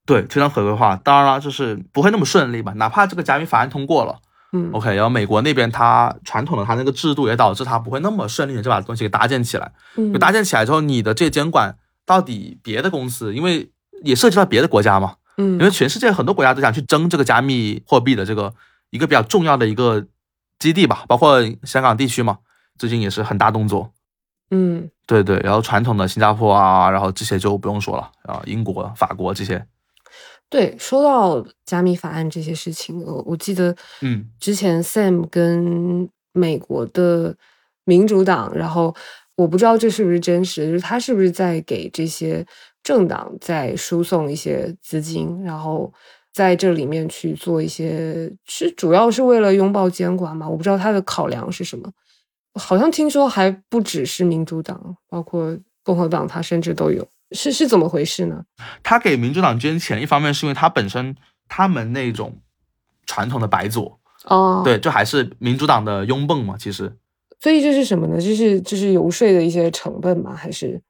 对，推向合规化，当然了，就是不会那么顺利吧？哪怕这个加密法案通过了。嗯，OK，然后美国那边它传统的它那个制度也导致它不会那么顺利的就把东西给搭建起来。嗯，搭建起来之后，你的这些监管到底别的公司，因为也涉及到别的国家嘛，嗯，因为全世界很多国家都想去争这个加密货币的这个一个比较重要的一个基地吧，包括香港地区嘛，最近也是很大动作。嗯，对对，然后传统的新加坡啊，然后这些就不用说了啊，英国、法国这些。对，说到加密法案这些事情，我我记得，嗯，之前 Sam 跟美国的民主党，然后我不知道这是不是真实，就是他是不是在给这些政党在输送一些资金，然后在这里面去做一些，是主要是为了拥抱监管嘛？我不知道他的考量是什么，好像听说还不只是民主党，包括共和党，他甚至都有。是是怎么回事呢？他给民主党捐钱，一方面是因为他本身他们那种传统的白左哦，对，就还是民主党的拥趸嘛。其实，所以这是什么呢？这是这是游说的一些成本吗？还是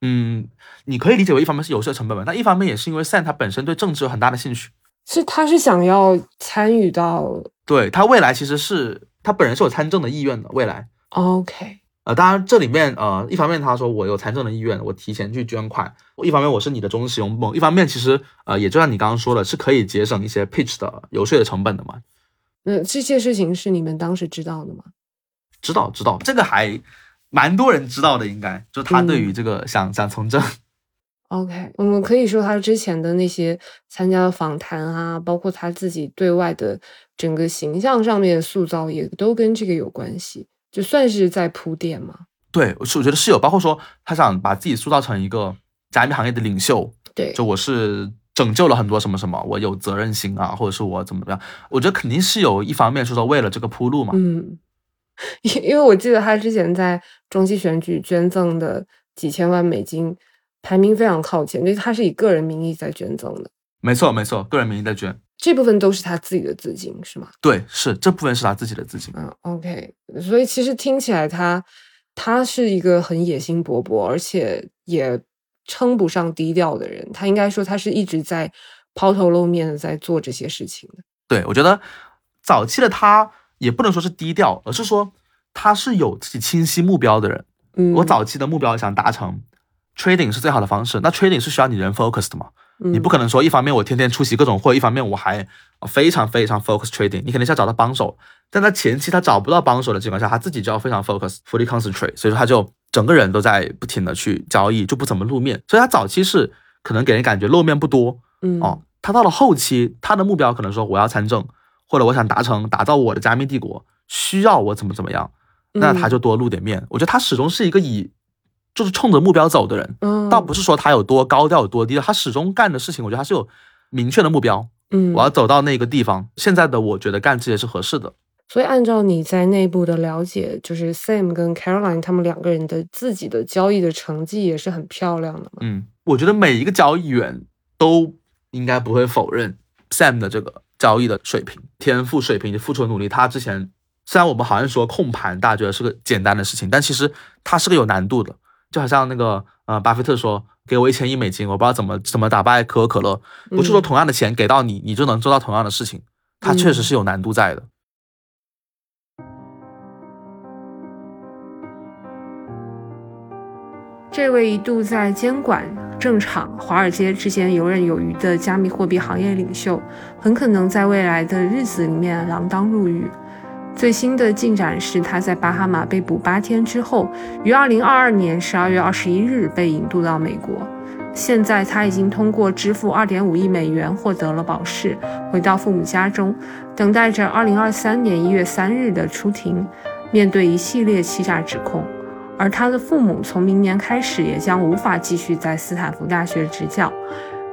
嗯，你可以理解为一方面是游说成本吧，但一方面也是因为 Sam 他本身对政治有很大的兴趣，是他是想要参与到，对他未来其实是他本人是有参政的意愿的，未来 OK。呃，当然这里面呃，一方面他说我有财政的意愿，我提前去捐款；一方面我是你的忠实用户；一方面其实呃，也就像你刚刚说的，是可以节省一些 pitch 的游说的成本的嘛。那，这些事情是你们当时知道的吗？知道，知道，这个还蛮多人知道的，应该就他对于这个想想从政。OK，我们可以说他之前的那些参加的访谈啊，包括他自己对外的整个形象上面的塑造，也都跟这个有关系。就算是在铺垫嘛？对，是我觉得是有，包括说他想把自己塑造成一个加密行业的领袖，对，就我是拯救了很多什么什么，我有责任心啊，或者是我怎么样？我觉得肯定是有一方面是说为了这个铺路嘛。嗯，(laughs) 因因为我记得他之前在中期选举捐赠的几千万美金，排名非常靠前，就是他是以个人名义在捐赠的。没错，没错，个人名义在捐。这部分都是他自己的资金，是吗？对，是这部分是他自己的资金。嗯，OK。所以其实听起来他他是一个很野心勃勃，而且也称不上低调的人。他应该说他是一直在抛头露面的在做这些事情的。对，我觉得早期的他也不能说是低调，而是说他是有自己清晰目标的人。嗯，我早期的目标想达成，trading 是最好的方式。那 trading 是需要你人 focus 的嘛？你不可能说一方面我天天出席各种会，一方面我还非常非常 focus trading。你肯定是要找到帮手，但他前期他找不到帮手的情况下，他自己就要非常 focus，fully concentrate。所以说他就整个人都在不停的去交易，就不怎么露面。所以他早期是可能给人感觉露面不多，嗯哦，他到了后期，他的目标可能说我要参政，或者我想达成打造我的加密帝国，需要我怎么怎么样，那他就多露点面。我觉得他始终是一个以就是冲着目标走的人，嗯，倒不是说他有多高调有多低调，他始终干的事情，我觉得他是有明确的目标。嗯，我要走到那个地方。现在的我觉得干这些是合适的。所以按照你在内部的了解，就是 Sam 跟 Caroline 他们两个人的自己的交易的成绩也是很漂亮的嘛。嗯，我觉得每一个交易员都应该不会否认 Sam 的这个交易的水平、天赋水平付出的努力。他之前虽然我们好像说控盘，大家觉得是个简单的事情，但其实他是个有难度的。就好像那个呃，巴菲特说：“给我一千亿美金，我不知道怎么怎么打败可口可乐。”不是说同样的钱给到你，你就能做到同样的事情。他确实是有难度在的。这位一度在监管、政场、华尔街之间游刃有余的加密货币行业领袖，很可能在未来的日子里面锒铛入狱。最新的进展是，他在巴哈马被捕八天之后，于二零二二年十二月二十一日被引渡到美国。现在他已经通过支付二点五亿美元获得了保释，回到父母家中，等待着二零二三年一月三日的出庭，面对一系列欺诈指控。而他的父母从明年开始也将无法继续在斯坦福大学执教。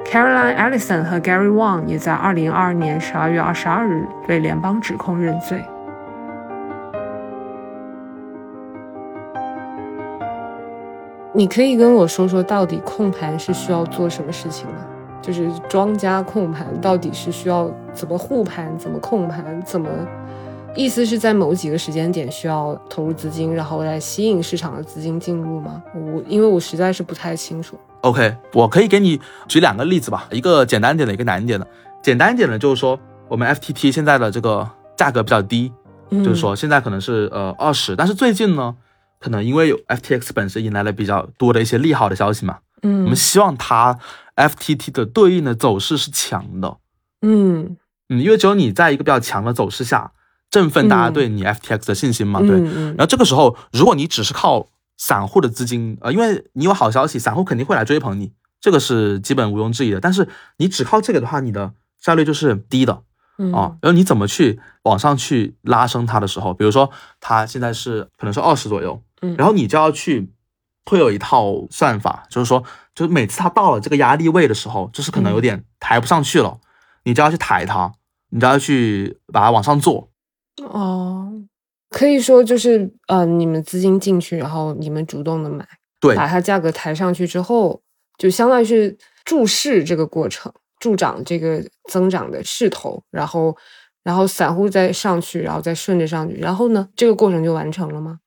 Caroline Ellison 和 Gary Wang 也在二零二二年十二月二十二日被联邦指控认罪。你可以跟我说说，到底控盘是需要做什么事情吗？就是庄家控盘到底是需要怎么护盘、怎么控盘、怎么？意思是在某几个时间点需要投入资金，然后来吸引市场的资金进入吗？我因为我实在是不太清楚。OK，我可以给你举两个例子吧，一个简单点的，一个难一点的。简单一点的，就是说我们 FTT 现在的这个价格比较低，嗯就是说现在可能是呃二十，但是最近呢，可能因为有 FTX 本身迎来了比较多的一些利好的消息嘛，嗯，我们希望它 FTT 的对应的走势是强的，嗯嗯，因为只有你在一个比较强的走势下，振奋大家嗯对你 FTX 的信心嘛，对。然后这个时候，如果你只是靠散户的资金，呃，因为你有好消息，散户肯定会来追捧你，这个是基本毋庸置疑的。但是你只靠这个的话，你的效率就是低的嗯啊。然后你怎么去往上去拉升它的时候，比如说它现在是可能是二十左右，嗯然后你就要去会有一套算法，就是说，就是每次它到了这个压力位的时候，就是可能有点抬不上去了，你就要去抬它，你就要去把它往上做。哦，可以说就是呃，你们资金进去，然后你们主动的买，对，把它价格抬上去之后，就相当于是注视这个过程，助长这个增长的势头，然后然后散户再上去，然后再顺着上去，然后呢，这个过程就完成了吗？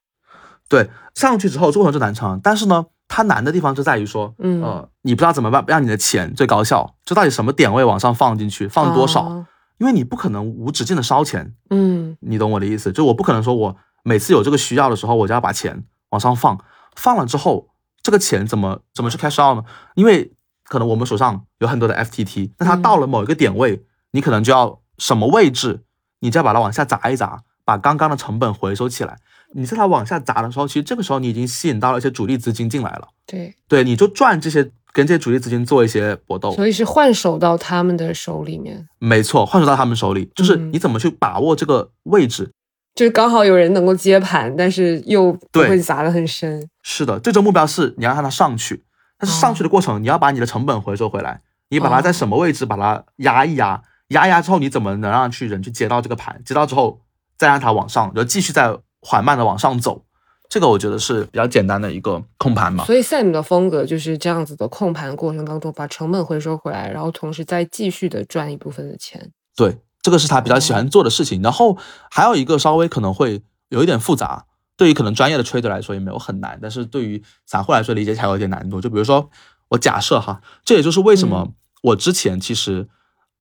对，上去之后这过程就难成，但是呢，它难的地方就在于说，嗯呃，你不知道怎么办让你的钱最高效，就到底什么点位往上放进去，放多少，哦因为你不可能无止境的烧钱，嗯你懂我的意思？就我不可能说我每次有这个需要的时候，我就要把钱往上放，放了之后，这个钱怎么怎么去 cash out 呢？因为可能我们手上有很多的 FTT，那它嗯到了某一个点位，你可能就要什么位置，你就要把它往下砸一砸，把刚刚的成本回收起来。你在它往下砸的时候，其实这个时候你已经吸引到了一些主力资金进来了，对，对，你就赚这些跟这些主力资金做一些搏斗。所以是换手到他们的手里面，没错，换手到他们手里，就是嗯你怎么去把握这个位置。就是刚好有人能够接盘，但是又不会砸得很深。是的，最终目标是你要让它上去，但是上去的过程，你要把你的成本回收回来，你把它在什么位置把它压一压，压一压之后，你怎么能让去人去接到这个盘？接到之后，再让它往上，然后继续再缓慢的往上走。这个我觉得是比较简单的一个控盘嘛。所以 Sam 的风格就是这样子的，控盘过程当中把成本回收回来，然后同时再继续的赚一部分的钱。对，这个是他比较喜欢做的事情。然后还有一个稍微可能会有一点复杂，对于可能专业的 trader 来说也没有很难，但是对于散户来说理解起来有点难度。就比如说我假设哈，这也就是为什么我之前其实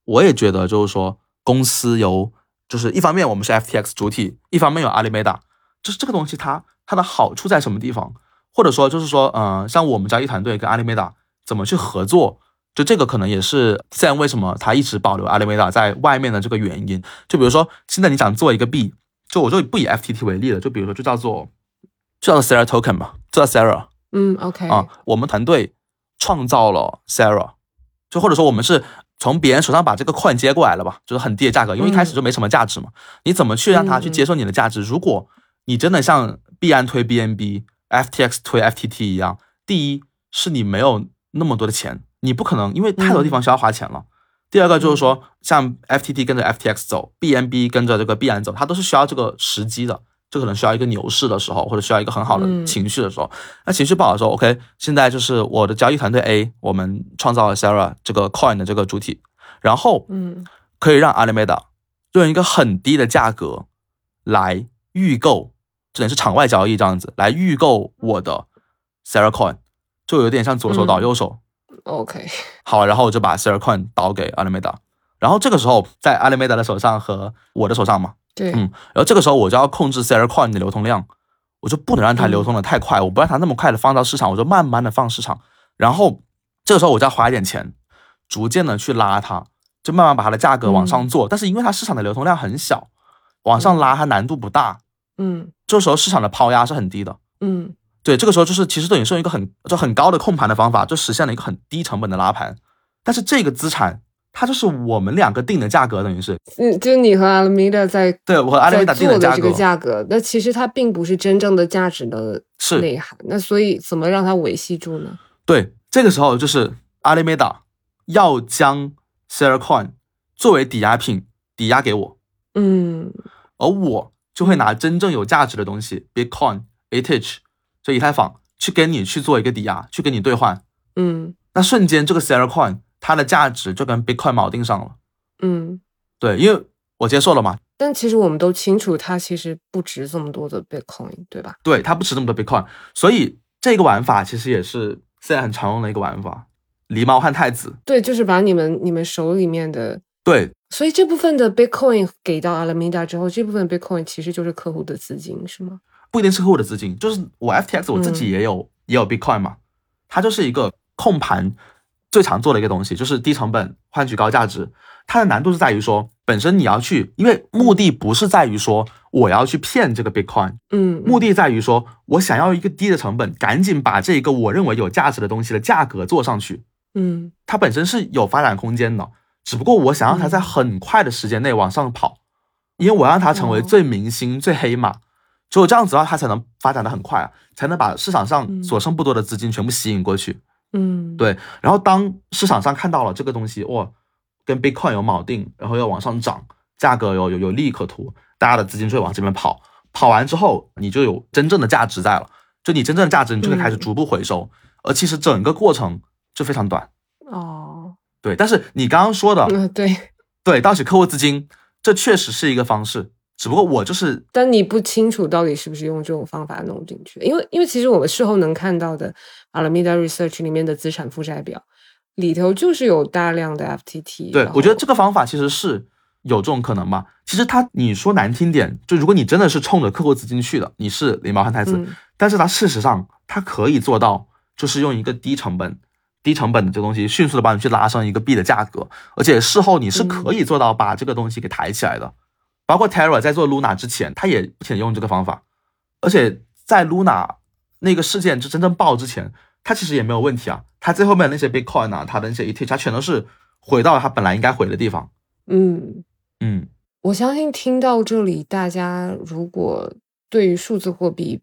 我也觉得就是说公司有，就是一方面我们是 FTX 主体，一方面有阿里 Meta，就是这个东西它它的好处在什么地方？或者说就是说，嗯，像我们交易团队跟阿里 Meta 怎么去合作？就这个可能也是现在为什么他一直保留阿里 Meta 在外面的这个原因。就比如说，现在你想做一个币，就我就不以 FTT 为例了，就比如说就叫做就叫做 Sarah Token 嘛，叫 Sarah。嗯，OK。啊，我们团队创造了 Sarah，就或者说我们是从别人手上把这个 coin 接过来了吧，就是很低的价格，因为一开始就没什么价值嘛。你怎么去让他去接受你的价值？如果你真的像币安推 BNB，FTX 推 FTT 一样，第一是你没有那么多的钱。你不可能，因为太多地方需要花钱了。第二个就是说，像 FTT 跟着 FTX 走，BNB 跟着这个币安走，它都是需要这个时机的。这可能需要一个牛市的时候，或者需要一个很好的情绪的时候。那情绪不好的时候，OK，现在就是我的交易团队 A，我们创造了 Sarah 这个 Coin 的这个主体，然后，嗯，可以让 Alameda 用一个很低的价格来预购，只能是场外交易这样子来预购我的 Sarah Coin，就有点像左手倒右手。OK，好，然后我就把 Sarah Coin 倒给 Alameda，然后这个时候在 Alameda 的手上和我的手上嘛，对，嗯，然后这个时候我就要控制 Sarah Coin 的流通量，我就不能让它流通的太快，我不让它那么快的放到市场，我就慢慢的放市场，然后这个时候我就要花一点钱，逐渐的去拉它，就慢慢把它的价格往上做，但是因为它市场的流通量很小，往上拉它难度不大，嗯，这时候市场的抛压是很低的，嗯。对，这个时候就是其实等于是用一个很就很高的控盘的方法，就实现了一个很低成本的拉盘。但是这个资产它就是我们两个定的价格，等于是，嗯，就你和阿拉米达在对我和阿拉米达定的价格，价格，那其实它并不是真正的价值的内涵。那所以怎么让它维系住呢？对，这个时候就是阿拉米达要将 Sarah Coin 作为抵押品抵押给我，嗯，而我就会拿真正有价值的东西，Bitcoin、ETH 这以太坊去跟你去做一个抵押，去跟你兑换，嗯，那瞬间这个 Sarah Coin 它的价值就跟 Bitcoin 锚定上了，嗯，对，因为我接受了嘛。但其实我们都清楚，它其实不值这么多的 Bitcoin，对吧？对，它不值这么多 Bitcoin，所以这个玩法其实也是现在很常用的一个玩法，狸猫换太子。对，就是把你们你们手里面的对，所以这部分的 Bitcoin 给到 Alameda 之后，这部分 Bitcoin 其实就是客户的资金，是吗？不一定是客户的资金，就是我 FTX 我自己也有也有 Bitcoin 嘛，它就是一个控盘最常做的一个东西，就是低成本换取高价值。它的难度是在于说，本身你要去，因为目的不是在于说我要去骗这个 Bitcoin，嗯，目的在于说我想要一个低的成本，赶紧把这个我认为有价值的东西的价格做上去，嗯，它本身是有发展空间的，只不过我想让它在很快的时间内往上跑，因为我让它成为最明星、最黑马。只有这样子的话，它才能发展的很快啊，才能把市场上所剩不多的资金全部吸引过去。嗯，对。然后当市场上看到了这个东西，哇，跟 Bitcoin 有锚定，然后要往上涨，价格有有有利可图，大家的资金就会往这边跑。跑完之后，你就有真正的价值在了。就你真正的价值，你就会开始逐步回收。而其实整个过程就非常短。哦，对。但是你刚刚说的，嗯，对，对，盗取客户资金，这确实是一个方式。只不过我就是，但你不清楚到底是不是用这种方法弄进去，因为因为其实我们事后能看到的 Alameda Research 里面的资产负债表里头就是有大量的 FTT。对，我觉得这个方法其实是有这种可能嘛。其实他你说难听点，就如果你真的是冲着客户资金去的，你是狸猫换太子，但是他事实上他可以做到，就是用一个低成本、低成本的这个东西，迅速的帮你去拉升一个币的价格，而且事后你是可以做到把这个东西给抬起来的。包括 Terra 在做 Luna 之前，他也不停用这个方法，而且在 Luna 那个事件就真正爆之前，他其实也没有问题啊。他最后面那些 Bitcoin 啊，他的那些 ETH，他全都是回到了他本来应该回的地方。嗯嗯，我相信听到这里，大家如果对于数字货币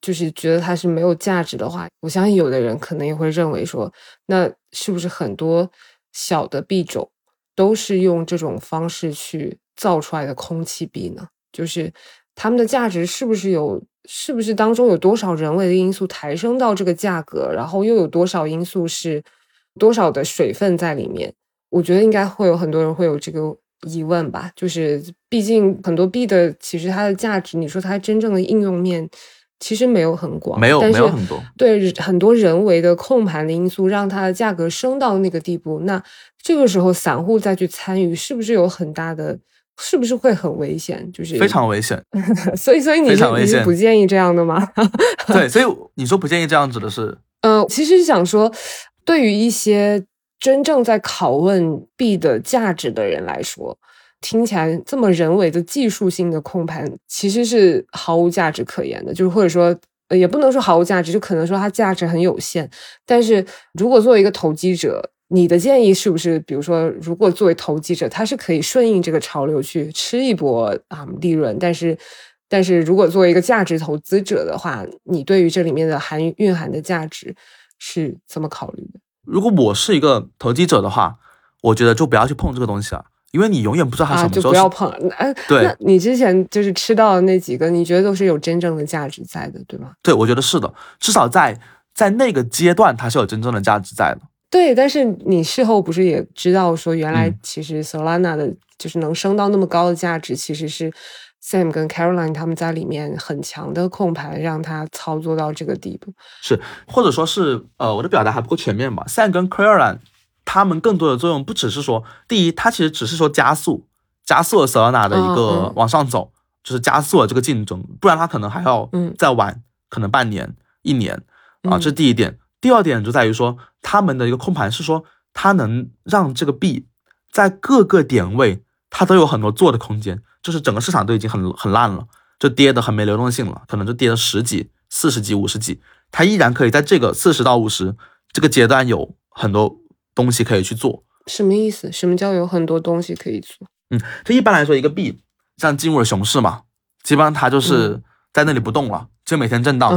就是觉得它是没有价值的话，我相信有的人可能也会认为说，那是不是很多小的币种都是用这种方式去？造出来的空气币呢？就是它们的价值是不是有？是不是当中有多少人为的因素抬升到这个价格？然后又有多少因素是多少的水分在里面？我觉得应该会有很多人会有这个疑问吧，就是毕竟很多币的其实它的价值，你说它真正的应用面其实没有很广，没有但是没有很多。对很多人为的控盘的因素，让它的价格升到那个地步，那这个时候散户再去参与，是不是有很大的？是不是会很危险？就是非常危险。(laughs) 所以，所以你是你是不建议这样的吗？(laughs) 对，所以你说不建议这样子的是？呃，其实想说，对于一些真正在拷问币的价值的人来说，听起来这么人为的技术性的控盘，其实是毫无价值可言的。就是或者说，也不能说毫无价值，就可能说它价值很有限。但是如果作为一个投机者，你的建议是不是，比如说，如果作为投机者，他是可以顺应这个潮流去吃一波啊利润，但是，但是如果作为一个价值投资者的话，你对于这里面的含蕴含的价值是怎么考虑的？如果我是一个投机者的话，我觉得就不要去碰这个东西了，因为你永远不知道它什么时候。就不要碰。哎，对，那你之前就是吃到的那几个，你觉得都是有真正的价值在的，对吗？对，我觉得是的，至少在在那个阶段，它是有真正的价值在的。对，但是你事后不是也知道说，原来其实 Solana 的就是能升到那么高的价值，其实是 Sam 跟 Caroline 他们在里面很强的控盘，让他操作到这个地步。是，或者说是呃，我的表达还不够全面吧？Sam 跟 Caroline 他们更多的作用不只是说，第一，它其实只是说加速，加速了 Solana 的一个往上走，就是加速了这个竞争，不然他可能还要再晚，可能半年、一年啊，这是第一点。第二点就在于说，他们的一个控盘是说，它能让这个币在各个点位，它都有很多做的空间。就是整个市场都已经很很烂了，就跌的很没流动性了，可能就跌了十几、四十几、五十几，它依然可以在这个四十到五十这个阶段有很多东西可以去做。什么意思？什么叫有很多东西可以做？嗯，就一般来说，一个币像进入了熊市嘛，基本上它就是在那里不动了，就每天震荡，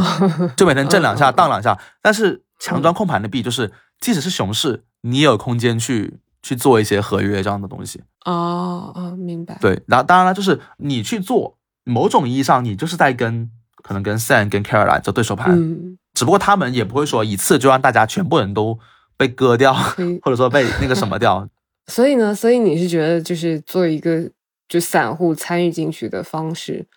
就每天震两下，(laughs) 荡两下，但是。强装控盘的币就是，即使是熊市，你也有空间去去做一些合约这样的东西。哦哦，明白。对，然后当然了，就是你去做，某种意义上你就是在跟可能跟 Sam 跟 Caroline 做对手盘，只不过他们也不会说一次就让大家全部人都被割掉，或者说被那个什么掉。(laughs) 所以呢，所以你是觉得就是做一个就散户参与进去的方式，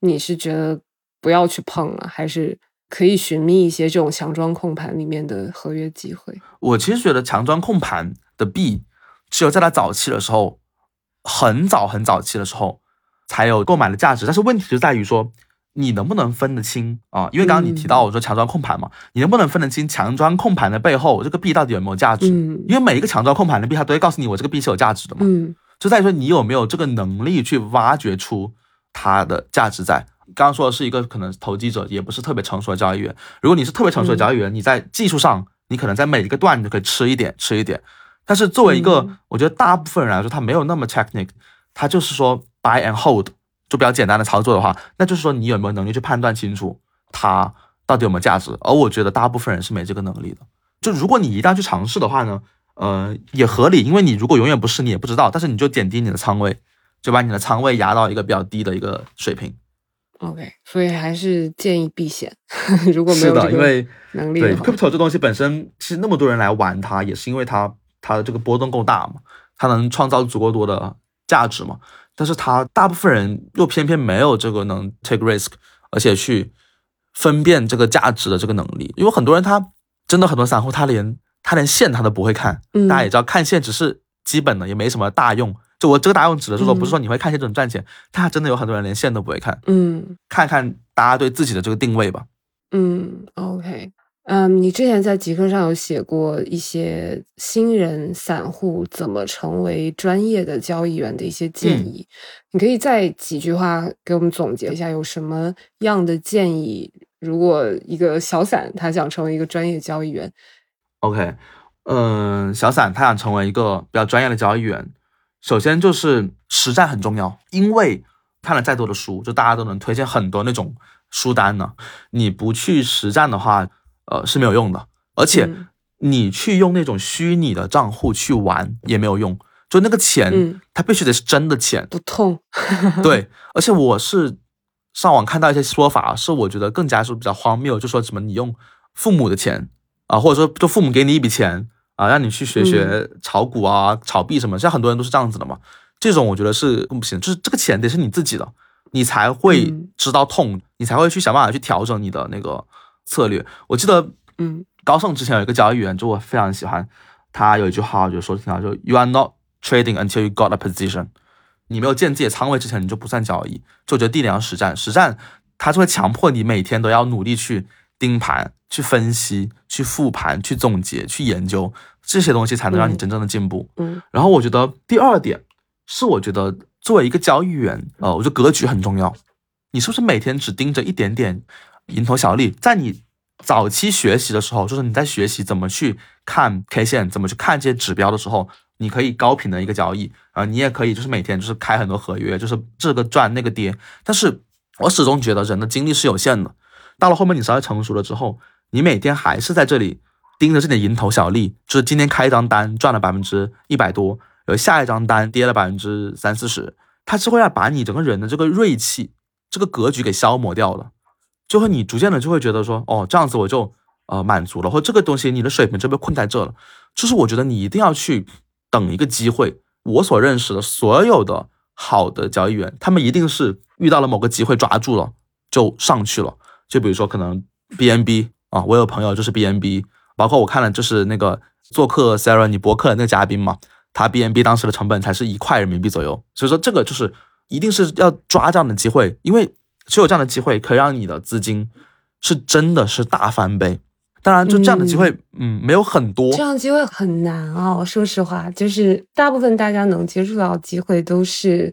你是觉得不要去碰了，还是？可以寻觅一些这种强装控盘里面的合约机会。我其实觉得强装控盘的币，只有在它早期的时候，很早很早期的时候才有购买的价值。但是问题就在于说，你能不能分得清啊？因为刚刚你提到我说强装控盘嘛，你能不能分得清强装控盘的背后这个币到底有没有价值？因为每一个强装控盘的币，它都会告诉你我这个币是有价值的嘛。嗯，就在于说你有没有这个能力去挖掘出它的价值在。刚刚说的是一个可能投机者，也不是特别成熟的交易员。如果你是特别成熟的交易员，你在技术上，你可能在每一个段你都可以吃一点，吃一点。但是作为一个，我觉得大部分人来说，他没有那么 technical，他就是说 buy and hold 就比较简单的操作的话，那就是说你有没有能力去判断清楚它到底有没有价值？而我觉得大部分人是没这个能力的。就如果你一旦去尝试的话呢，呃，也合理，因为你如果永远不试，你也不知道。但是你就减低你的仓位，就把你的仓位压到一个比较低的一个水平。OK，所以还是建议避险。(laughs) 如果没有这个能力，对 Crypto 这东西本身，其实那么多人来玩它，也是因为它它的这个波动够大嘛，它能创造足够多的价值嘛。但是它大部分人又偏偏没有这个能 take risk，而且去分辨这个价值的这个能力。因为很多人他真的很多散户，他连他连线他都不会看。大家也知道，看线只是基本的，也没什么大用。就我这个答案指的是说，不是说你会看线就能赚钱，他真的有很多人连线都不会看，嗯，看看大家对自己的这个定位吧，嗯，OK，嗯，你之前在极客上有写过一些新人散户怎么成为专业的交易员的一些建议，你可以再几句话给我们总结一下，有什么样的建议？如果一个小散他想成为一个专业交易员，OK，嗯，小散他想成为一个比较专业的交易员。首先就是实战很重要，因为看了再多的书，就大家都能推荐很多那种书单呢。你不去实战的话，呃是没有用的。而且你去用那种虚拟的账户去玩也没有用，就那个钱，它必须得是真的钱，不痛。(laughs) (laughs) 对，而且我是上网看到一些说法，是我觉得更加是比较荒谬，就说什么你用父母的钱啊，或者说就父母给你一笔钱。啊，让你去学学炒股啊、炒币什么，像很多人都是这样子的嘛。这种我觉得是不行，就是这个钱得是你自己的，你才会知道痛，你才会去想办法去调整你的那个策略。我记得，嗯，高盛之前有一个交易员，就我非常喜欢，他有一句话就说的挺好，就 You are not trading until you got a position。你没有建自己的仓位之前，你就不算交易。就我觉得第一点要实战，实战它就会强迫你每天都要努力去盯盘、去分析、去复盘、去总结、去研究这些东西，才能让你真正的进步。嗯，然后我觉得第二点是，我觉得作为一个交易员，呃，我觉得格局很重要。你是不是每天只盯着一点点蝇头小利？在你早期学习的时候，就是你在学习怎么去看 K 线，怎么去看这些指标的时候。你可以高频的一个交易啊，你也可以就是每天就是开很多合约，就是这个赚那个跌。但是我始终觉得人的精力是有限的。到了后面你稍微成熟了之后，你每天还是在这里盯着这点蝇头小利，就是今天开一张单赚了百分之一百多，有下一张单跌了百分之三四十，它是会要把你整个人的这个锐气、这个格局给消磨掉的。就会你逐渐的就会觉得说，哦，这样子我就呃满足了，或这个东西你的水平就被困在这了。就是我觉得你一定要去。等一个机会，我所认识的所有的好的交易员，他们一定是遇到了某个机会抓住了就上去了。就比如说可能 BNB 啊，我有朋友就是 BNB，包括我看了就是那个做客 Sarah 你博客的那个嘉宾嘛，他 BNB 当时的成本才是一块人民币左右。所以说这个就是一定是要抓这样的机会，因为只有这样的机会可以让你的资金是真的是大翻倍。当然，就这样的机会，嗯，没有很多。这样机会很难哦，说实话，就是大部分大家能接触到机会，都是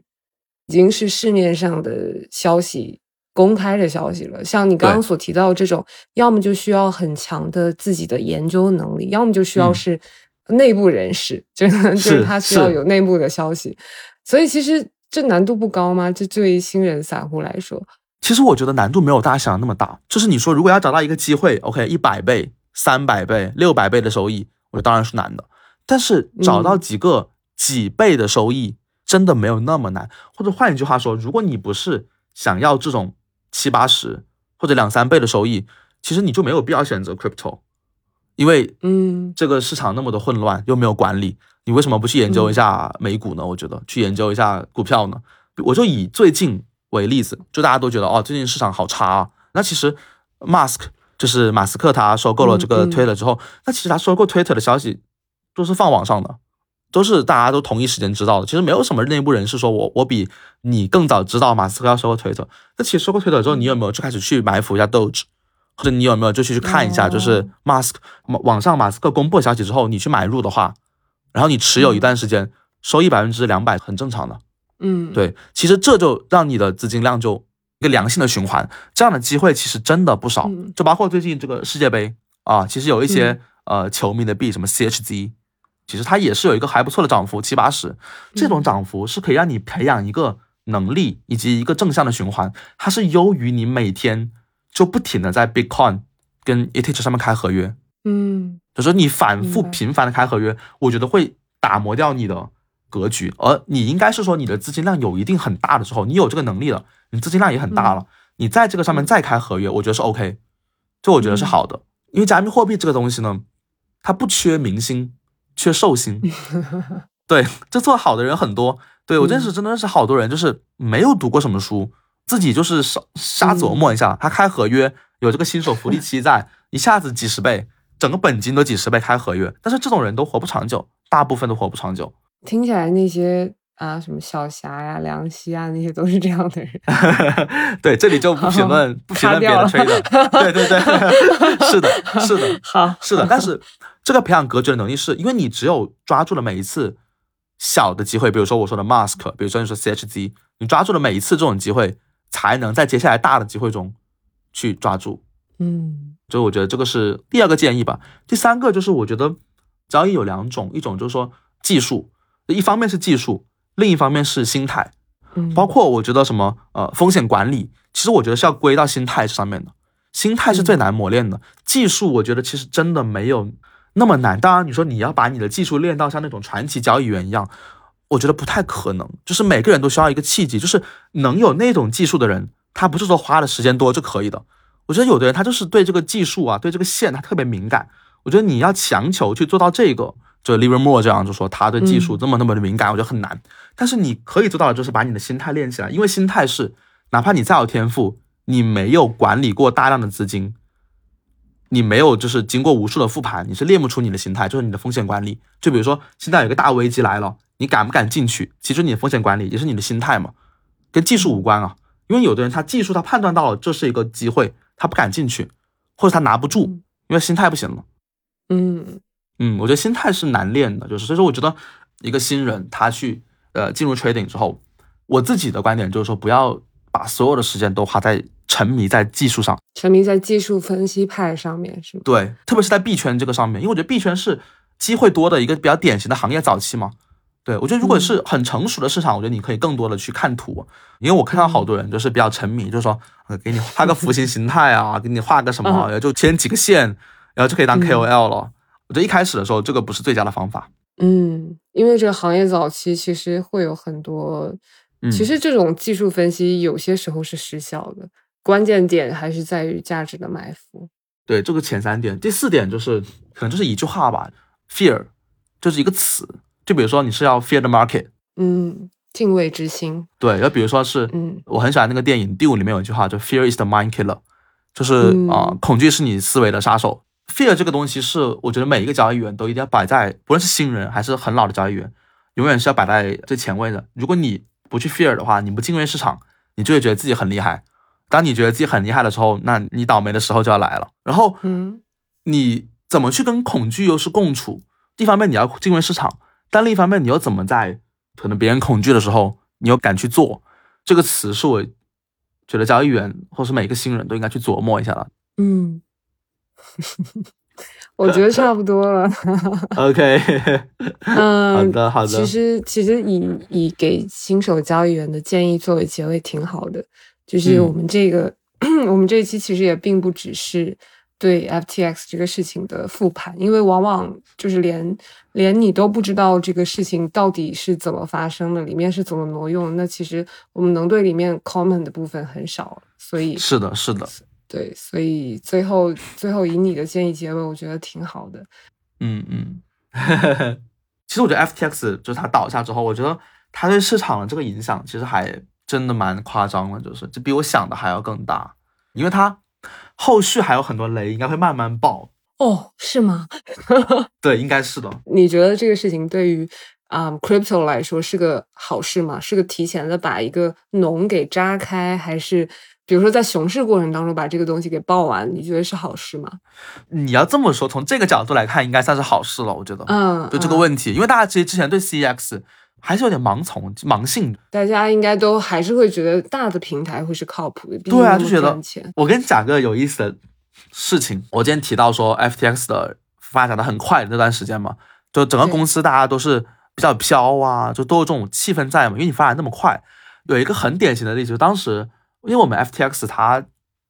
已经是市面上的消息、公开的消息了。像你刚刚所提到这种，要么就需要很强的自己的研究能力，要么就需要是内部人士，就就是他需要有内部的消息。所以其实这难度不高吗？这对于新人散户来说？其实我觉得难度没有大家想的那么大，就是你说如果要找到一个机会，OK，一百倍、三百倍、六百倍的收益，我觉得当然是难的。但是找到几个几倍的收益，真的没有那么难。或者换一句话说，如果你不是想要这种七八十或者两三倍的收益，其实你就没有必要选择 crypto，因为嗯，这个市场那么的混乱又没有管理，你为什么不去研究一下美股呢？我觉得去研究一下股票呢？我就以最近。为例子，就大家都觉得哦，最近市场好差啊。那其实 mask 就是马斯克，他收购了这个 Twitter 之后，那其实他收购 Twitter 的消息都是放网上的，都是大家都同一时间知道的。其实没有什么内部人士说我我比你更早知道马斯克要收购 Twitter。那其实收购 Twitter 之后，你有没有就开始去埋伏一下 Doge，或者你有没有就去去看一下，就是 Musk 网上马斯克公布消息之后，你去买入的话，然后你持有一段时间，收益百分之两百，很正常的。嗯，对，其实这就让你的资金量就一个良性的循环，这样的机会其实真的不少。就包括最近这个世界杯啊，其实有一些呃球迷的币，什么 CHZ，其实它也是有一个还不错的涨幅，七八十。这种涨幅是可以让你培养一个能力以及一个正向的循环，它是优于你每天就不停的在 Bitcoin 跟 ETH 上面开合约。嗯，就是你反复频繁的开合约，我觉得会打磨掉你的。格局，而你应该是说你的资金量有一定很大的时候，你有这个能力了，你资金量也很大了，你在这个上面再开合约，我觉得是 OK，这我觉得是好的，因为加密货币这个东西呢，它不缺明星，缺寿星，(laughs) 对，这做好的人很多，对我认识真的是好多人，就是没有读过什么书，自己就是瞎瞎琢磨一下，他开合约有这个新手福利期在，一下子几十倍，整个本金都几十倍开合约，但是这种人都活不长久，大部分都活不长久。听起来那些啊，什么小霞呀、梁溪啊，那些都是这样的人。(laughs) 对，这里就不评论，(laughs) 不评论别人吹的。对对对，是的，是的，好，是的。但是这个培养格局的能力，是因为你只有抓住了每一次小的机会，比如说我说的 mask，比如说你说 CHZ，你抓住了每一次这种机会，才能在接下来大的机会中去抓住。嗯，所以我觉得这个是第二个建议吧。第三个就是我觉得交易有两种，一种就是说技术。一方面是技术，另一方面是心态，嗯，包括我觉得什么呃风险管理，其实我觉得是要归到心态上面的，心态是最难磨练的。技术我觉得其实真的没有那么难。当然你说你要把你的技术练到像那种传奇交易员一样，我觉得不太可能。就是每个人都需要一个契机，就是能有那种技术的人，他不是说花的时间多就可以的。我觉得有的人他就是对这个技术啊，对这个线他特别敏感。我觉得你要强求去做到这个。就 Livermore 这样就说他对技术这么那么的敏感，我觉得很难。但是你可以做到的就是把你的心态练起来，因为心态是，哪怕你再有天赋，你没有管理过大量的资金，你没有就是经过无数的复盘，你是练不出你的心态，就是你的风险管理。就比如说现在有个大危机来了，你敢不敢进去？其实你的风险管理也是你的心态嘛，跟技术无关啊。因为有的人他技术他判断到了这是一个机会，他不敢进去，或者他拿不住，因为心态不行了。嗯嗯，我觉得心态是难练的，就是所以说我觉得一个新人他去呃进入 trading 之后，我自己的观点就是说不要把所有的时间都花在沉迷在技术上，沉迷在技术分析派上面是吗？对，特别是在币圈这个上面，因为我觉得币圈是机会多的一个比较典型的行业早期嘛。对我觉得如果是很成熟的市场，我觉得你可以更多的去看图，因为我看到好多人就是比较沉迷，就是说呃给你画个 (laughs) 图形形态啊，给你画个什么，然后就牵几个线，然后就可以当 KOL 了。我觉得一开始的时候这个不是最佳的方法。嗯，因为这个行业早期其实会有很多，其实这种技术分析有些时候是失效的，关键点还是在于价值的埋伏。对，这个前三点，第四点就是可能就是一句话吧，fear 就是一个词。就比如说你是要 fear the market，嗯，敬畏之心。对，要比如说是，嗯，我很喜欢那个电影《第五》里面有一句话，就 fear is the mind killer，就是啊，恐惧是你思维的杀手。fear 这个东西是我觉得每一个交易员都一定要摆在，不论是新人还是很老的交易员，永远是要摆在最前位的。如果你不去 fear 的话，你不敬畏市场，你就会觉得自己很厉害。当你觉得自己很厉害的时候，那你倒霉的时候就要来了。然后，嗯，你怎么去跟恐惧又是共处？一方面你要敬畏市场。但另一方面，你又怎么在可能别人恐惧的时候，你又敢去做？这个词是我觉得交易员或是每个新人都应该去琢磨一下的。嗯，(laughs) 我觉得差不多了。(laughs) OK，(laughs) 嗯，好的好的。其实其实以以给新手交易员的建议作为结尾挺好的，就是我们这个 (clears throat) 我们这一期其实也并不只是。对 FTX 这个事情的复盘，因为往往就是连连你都不知道这个事情到底是怎么发生的，里面是怎么挪用，那其实我们能对里面 comment 的部分很少，所以是的，是的，对，所以最后最后以你的建议结尾，我觉得挺好的。嗯嗯，(laughs) 其实我觉得 FTX 就是它倒下之后，我觉得它对市场的这个影响其实还真的蛮夸张的，就是这比我想的还要更大，因为它。后续还有很多雷，应该会慢慢爆哦，是吗？(laughs) 对，应该是的。你觉得这个事情对于啊，crypto 来说是个好事吗？是个提前的把一个脓给扎开，还是比如说在熊市过程当中把这个东西给爆完？你觉得是好事吗？你要这么说，从这个角度来看，应该算是好事了。我觉得，嗯，就这个问题，因为大家其实之前对 CX。还是有点盲从、盲信，大家应该都还是会觉得大的平台会是靠谱的。对啊，就觉得。我跟你讲个有意思的事情，我今天提到说 FTX 的发展的很快的那段时间嘛，就整个公司大家都是比较飘啊，就都有这种气氛在嘛。因为你发展那么快，有一个很典型的例子，就当时因为我们 FTX 它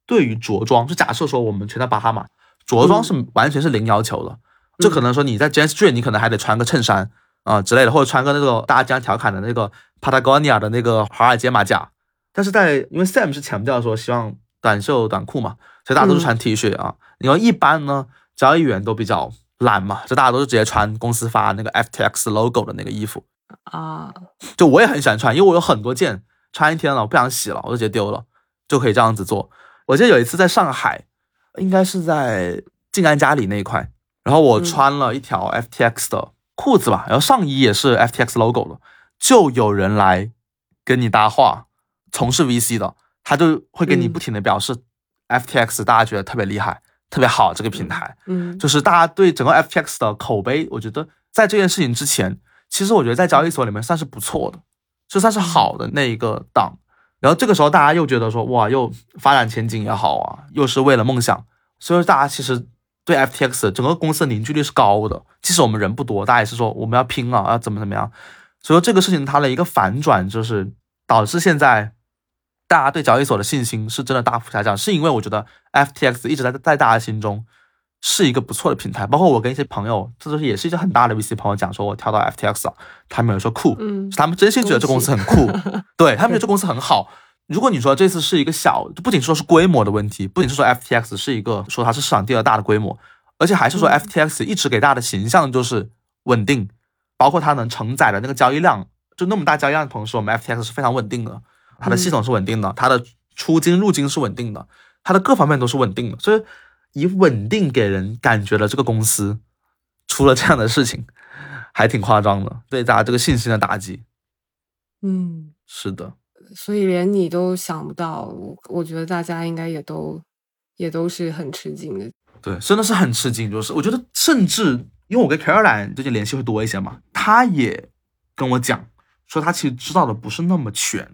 对于着装，就假设说我们全在巴哈马，着装是完全是零要求的，就可能说你在 Jane Street，你可能还得穿个衬衫。啊之类的，或者穿个那个大家经常调侃的那个 Patagonia 的那个华尔街马甲，但是在因为 Sam 是强调说希望短袖短裤嘛，所以大家都是穿 T 恤啊。你说一般呢，交易员都比较懒嘛，就大家都是直接穿公司发那个 FTX logo 的那个衣服啊。就我也很喜欢穿，因为我有很多件穿一天了，我不想洗了，我就直接丢了，就可以这样子做。我记得有一次在上海，应该是在静安家里那一块，然后我穿了一条 FTX 的。裤子吧，然后上衣也是 FTX logo 的，就有人来跟你搭话，从事 VC 的，他就会跟你不停的表示 FTX，大家觉得特别厉害，特别好这个平台，嗯，就是大家对整个 FTX 的口碑，我觉得在这件事情之前，其实我觉得在交易所里面算是不错的，就算是好的那一个档，然后这个时候大家又觉得说，哇，又发展前景也好啊，又是为了梦想，所以大家其实。对 FTX 整个公司的凝聚力是高的，即使我们人不多，大家也是说我们要拼啊，要怎么怎么样。所以说这个事情它的一个反转，就是导致现在大家对交易所的信心是真的大幅下降，是因为我觉得 FTX 一直在在大家心中是一个不错的平台。包括我跟一些朋友，这就是也是一些很大的 VC 朋友讲，说我跳到 FTX 了，他们有说酷，嗯，他们真心觉得这公司很酷，对他们觉得这公司很好。如果你说这次是一个小，不仅说是规模的问题，不仅是说 FTX 是一个说它是市场第二大的规模，而且还是说 FTX 一直给大家的形象就是稳定，包括它能承载的那个交易量就那么大交易量的同时，我们 FTX 是非常稳定的，它的系统是稳定的，它的出金入金是稳定的，它的各方面都是稳定的，所以以稳定给人感觉了这个公司出了这样的事情，还挺夸张的，对大家这个信心的打击。嗯，是的，所以连你都想不到，我我觉得大家应该也都也都是很吃惊的。对，真的是很吃惊，就是我觉得甚至因为我跟 Caroline 最近联系会多一些嘛，他也跟我讲说他其实知道的不是那么全，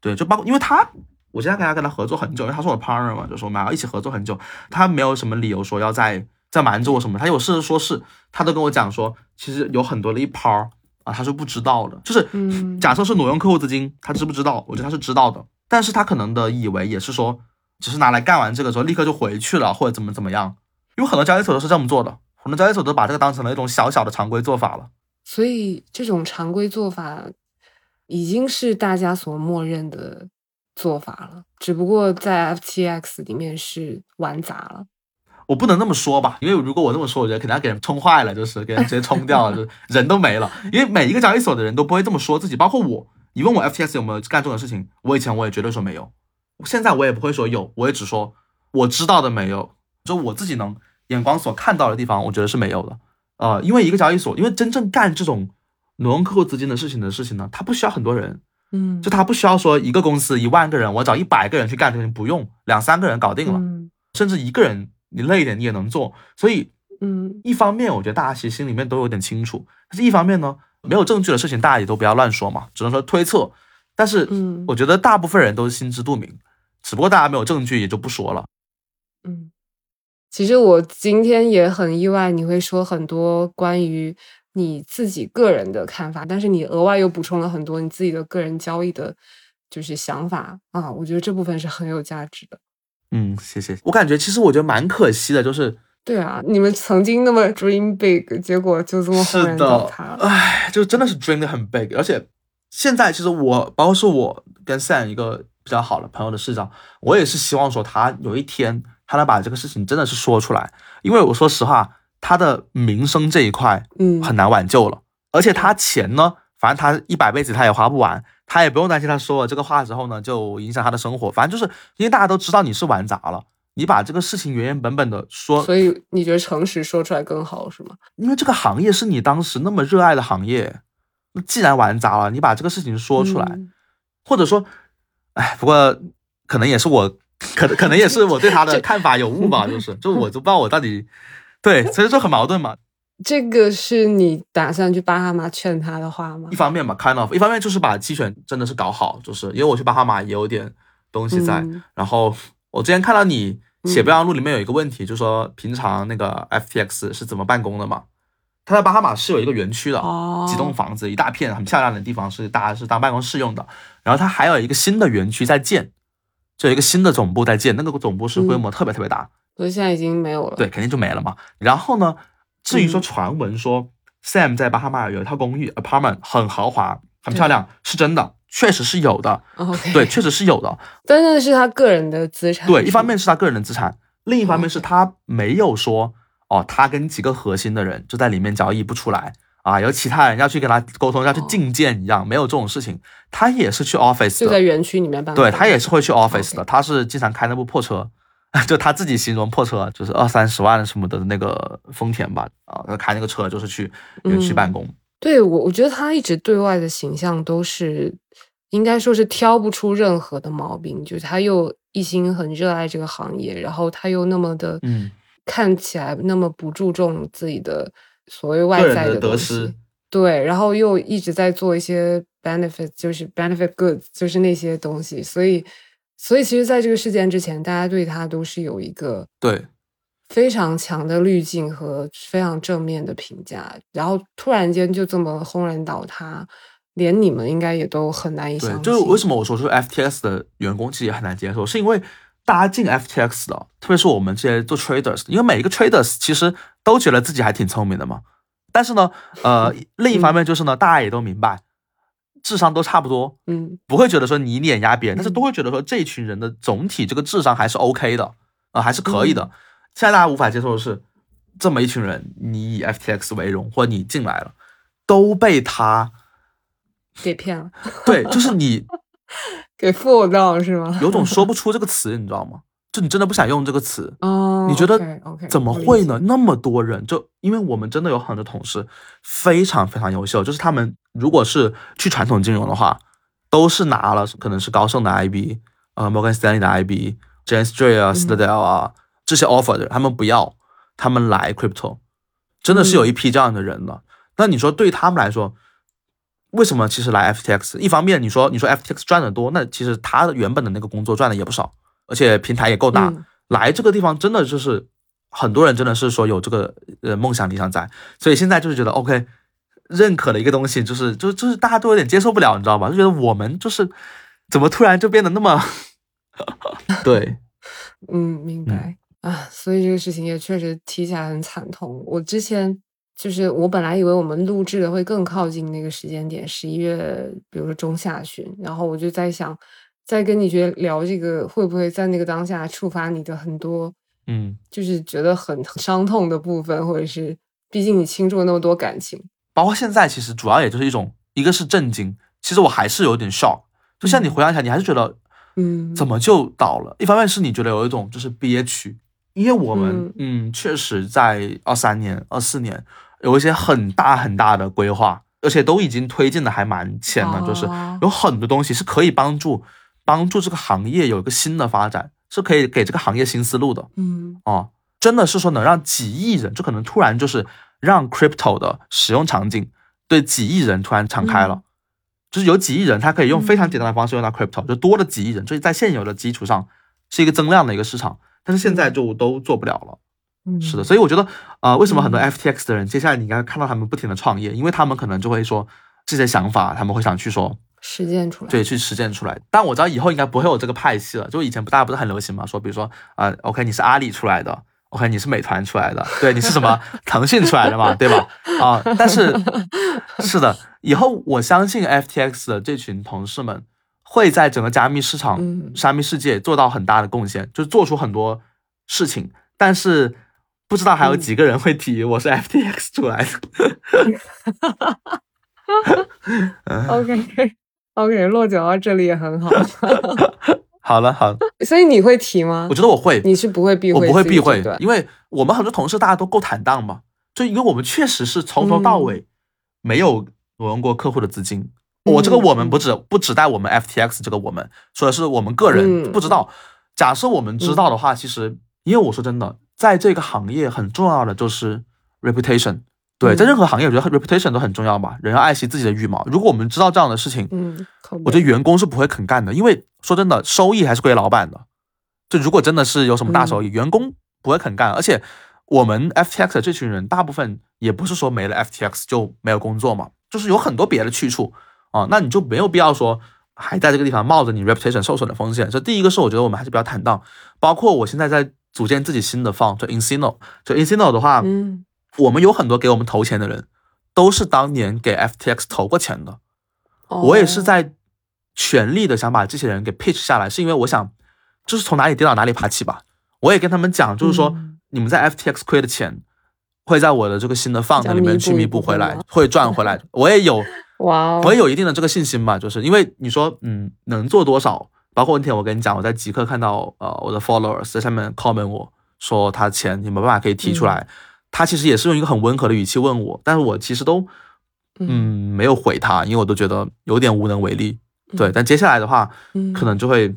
对，就包括因为他我现在跟他跟他合作很久，因为他是我的 partner 嘛，就是我们要一起合作很久，他没有什么理由说要再再瞒着我什么，他有事说是，他都跟我讲说，其实有很多的一抛啊，他是不知道的，就是嗯假设是挪用客户资金，他知不知道？我觉得他是知道的，但是他可能的以为也是说，只是拿来干完这个之后立刻就回去了，或者怎么怎么样，因为很多交易所都是这么做的，很多交易所都把这个当成了一种小小的常规做法了。所以这种常规做法已经是大家所默认的做法了，只不过在 FTX 里面是玩砸了。我不能那么说吧，因为如果我这么说，我觉得肯定要给人冲坏了，就是给人直接冲掉了，就 (laughs) 人都没了。因为每一个交易所的人都不会这么说自己，包括我。你问我 FTX 有没有干这种事情，我以前我也绝对说没有，现在我也不会说有，我也只说我知道的没有，就我自己能眼光所看到的地方，我觉得是没有的。呃，因为一个交易所，因为真正干这种挪用客户资金的事情的事情呢，它不需要很多人，嗯，就他不需要说一个公司一万个人，我找一百个人去干这个，不用两三个人搞定了，嗯甚至一个人你累一点你也能做。所以嗯一方面，我觉得大家其实心里面都有点清楚，但是一方面呢，没有证据的事情大家也都不要乱说嘛，只能说推测。但是嗯我觉得大部分人都是心知肚明，只不过大家没有证据也就不说了。嗯。其实我今天也很意外，你会说很多关于你自己个人的看法，但是你额外又补充了很多你自己的个人交易的，就是想法啊。我觉得这部分是很有价值的。嗯，谢谢。我感觉其实我觉得蛮可惜的，就是对啊，你们曾经那么 dream big，结果就这么轰是然倒的塌，了。唉，就真的是 dream 的很 big，而且现在其实我，包括是我跟 Sam 一个比较好的朋友的视角，我也是希望说他有一天他能把这个事情真的是说出来，因为我说实话，他的名声这一块嗯，很难挽救了，而且他钱呢，反正他一百辈子他也花不完，他也不用担心他说了这个话之后呢，就影响他的生活，反正就是因为大家都知道你是玩砸了。你把这个事情原原本本的说，所以你觉得诚实说出来更好是吗？因为这个行业是你当时那么热爱的行业，那既然玩砸了，你把这个事情说出来，嗯或者说，哎，不过可能也是我，可能可能也是我对他的 (laughs) 看法有误吧，就是，就我都不知道我到底 (laughs) 对，所以说很矛盾嘛。这个是你打算去巴哈马劝他的话吗一？方面嘛，kind of，一方面就是把期权真的是搞好，就是因为我去巴哈马也有点东西在，嗯然后我之前看到你写备忘录里面有一个问题，就说平常那个 FTX 是怎么办公的嘛？他在巴哈马是有一个园区的，哦几栋房子，一大片很漂亮的地方，是大家是当办公室用的。然后他还有一个新的园区在建，就有一个新的总部在建，那个总部是规模特别特别大，所以现在已经没有了。对，肯定就没了嘛。然后呢，至于说嗯传闻说 Sam 在巴哈马有一套公寓 apartment 很豪华、很漂亮，是真的，确实是有的，对，确实是有的。但那是他个人的资产。对，一方面是他个人的资产，另一方面是他没有说哦，他跟几个核心的人就在里面交易不出来啊，有其他人要去跟他沟通，要去哦觐见一样，没有这种事情。他也是去 office 的，就在园区里面办公。对他也是会去 office 的他是经常开那部破车，(laughs) 就他自己形容破车就是二三十万什么的那个丰田吧，啊，他开那个车就是去园区办公。对我，我觉得他一直对外的形象都是，应该说是挑不出任何的毛病，就是他又一心很热爱这个行业，然后他又那么的，嗯，看起来那么不注重自己的所谓外个人的得失，对，然后又一直在做一些 benefit，就是 benefit goods，就是那些东西，所以，所以其实在这个事件之前，大家对他都是有一个对，非常强的滤镜和非常正面的评价，然后突然间就这么轰然倒塌，连你们应该也都很难以相对，信。就是为什么我说就是 FTX 的员工其实也很难接受，是因为大家进 FTX 的，特别是我们这些做 traders，因为每一个 traders 其实都觉得自己还挺聪明的嘛。但是呢，呃，(laughs) 另一方面就是呢，大家也都明白，智商都差不多，嗯不会觉得说你碾压别人，但是嗯都会觉得说这群人的总体这个智商还是 OK 的，啊、还是可以嗯的。现在大家无法接受的是，这么一群人，你以 FTX 为荣，或者你进来了，都被他给骗了。对，就是你给 fool 到是吗？有种说不出这个词，你知道吗？就你真的不想用这个词哦？你觉得？怎么会呢？那么多人，就因为我们真的有很多同事非常非常优秀，就是他们如果是去传统金融的话，都是拿了可能是高盛的 IB，呃，Morgan Stanley 的 IB，Jane Street 啊，Citadel 啊这些 offer 的，他们不要，他们来 crypto，真的是有一批这样的人的。那你说对他们来说，为什么其实来 FTX？一方面你说你说 FTX 赚的多，那其实他原本的那个工作赚的也不少。而且平台也够大，来这个地方真的就是很多人真的是说有这个呃梦想理想在，所以现在就是觉得 OK 认可的一个东西，就是就是就是大家都有点接受不了，你知道吗？就觉得我们就是怎么突然就变得那么 (laughs) 对，(laughs) 嗯，明白啊，所以这个事情也确实提起来很惨痛。我之前就是我本来以为我们录制的会更靠近那个时间点，十一月，比如说中下旬，然后我就在想。在跟你觉得聊这个，会不会在那个当下触发你的很多，嗯，就是觉得很伤痛的部分，或者是毕竟你倾注了那么多感情，包括现在其实主要也就是一种，一个是震惊，其实我还是有点 shock，就像你回想起来，你还是觉得，嗯，怎么就倒了？一方面是你觉得有一种就是憋屈，因为我们嗯。确实在二三年、二四年有一些很大很大的规划，而且都已经推进的还蛮前了，就是有很多东西是可以帮助。帮助这个行业有一个新的发展，是可以给这个行业新思路的。嗯，哦，真的是说能让几亿人，就可能突然就是让 crypto 的使用场景对几亿人突然敞开了，就是有几亿人他可以用非常简单的方式用到 crypto，就多了几亿人，就是在现有的基础上是一个增量的一个市场，但是现在就都做不了了。嗯，是的，所以我觉得啊，为什么很多 FTX 的人接下来你应该看到他们不停的创业，因为他们可能就会说这些想法，他们会想去说。实践出来，对，去实践出来。但我知道以后应该不会有这个派系了。就以前不，大家不是很流行嘛？说比如说，啊，OK，你是阿里出来的，OK，你是美团出来的，对，你是什么 (laughs) 腾讯出来的嘛？对吧？啊，但是 (laughs) 是的，以后我相信 FTX 的这群同事们会在整个加密市场、加密世界做到很大的贡献，就做出很多事情。但是不知道还有几个人会提我是 FTX 出来的。(laughs) OK。OK，落脚到这里也很好。(laughs) 好了，好。(laughs) 所以你会提吗？我觉得我会。你是不会避讳？我不会避讳，因为我们很多同事大家都够坦荡嘛。就因为我们确实是从头到尾没有挪用过客户的资金。我这个我们不止不只带我们 FTX 这个我们，说的是我们个人不知道。假设我们知道的话，其实因为我说真的，在这个行业很重要的就是 reputation。对，在任何行业，我觉得 reputation 都很重要嘛。人要爱惜自己的羽毛。如果我们知道这样的事情，嗯，我觉得员工是不会肯干的，因为说真的，收益还是归老板的。就如果真的是有什么大收益，员工不会肯干。而且我们 FTX 这群人，大部分也不是说没了 FTX 就没有工作嘛，就是有很多别的去处啊。那你就没有必要说还在这个地方冒着你 reputation 受损的风险。这第一个是我觉得我们还是比较坦荡。包括我现在在组建自己新的 fund，就 Insino，就 Insino 的话，嗯。我们有很多给我们投钱的人，都是当年给 FTX 投过钱的。我也是在全力的想把这些人给 pitch 下来，是因为我想，就是从哪里跌倒哪里爬起吧。我也跟他们讲，就是说你们在 FTX 亏的钱，会在我的这个新的 fund 里面去弥补回来，会赚回来。我也有 (laughs) 哇，我也有一定的这个信心吧，就是因为你说，嗯，能做多少？包括那天我跟你讲，我在极客看到，呃，我的 followers 在上面 comment 我说他钱你没办法可以提出来。他其实也是用一个很温和的语气问我，但是我其实都，嗯，没有回他，因为我都觉得有点无能为力。对，但接下来的话，可能就会，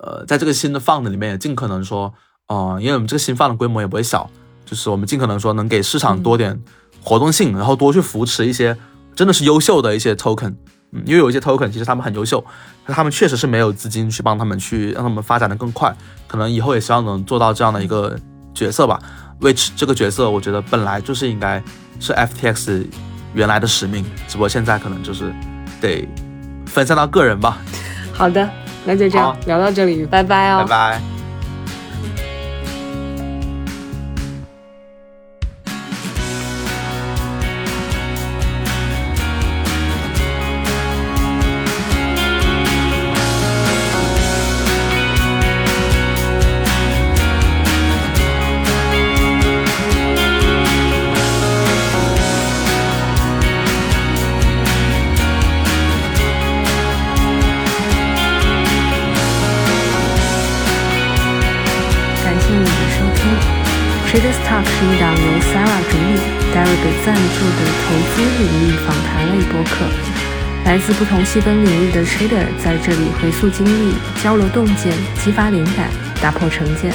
呃，在这个新的 fund 里面也，尽可能说，呃，因为我们这个新 fund 的规模也不会小，就是我们尽可能说能给市场多点活动性，然后多去扶持一些真的是优秀的一些 token，嗯，因为有一些 token 其实他们很优秀，但他们确实是没有资金去帮他们去让他们发展的更快，可能以后也希望能做到这样的一个角色吧。Which 这个角色，我觉得本来就是应该是 FTX 原来的使命，只不过现在可能就是得分散到个人吧。好的，那就这样聊到这里，拜拜哦，拜拜。来自不同细分领域的 Trader 在这里回溯经历、交流洞见、激发灵感、打破成见。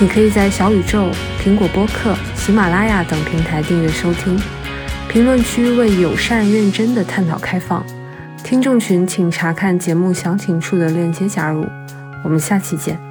你可以在小宇宙、苹果播客、喜马拉雅等平台订阅收听。评论区为友善认真的探讨开放。听众群请查看节目详情处的链接加入。我们下期见。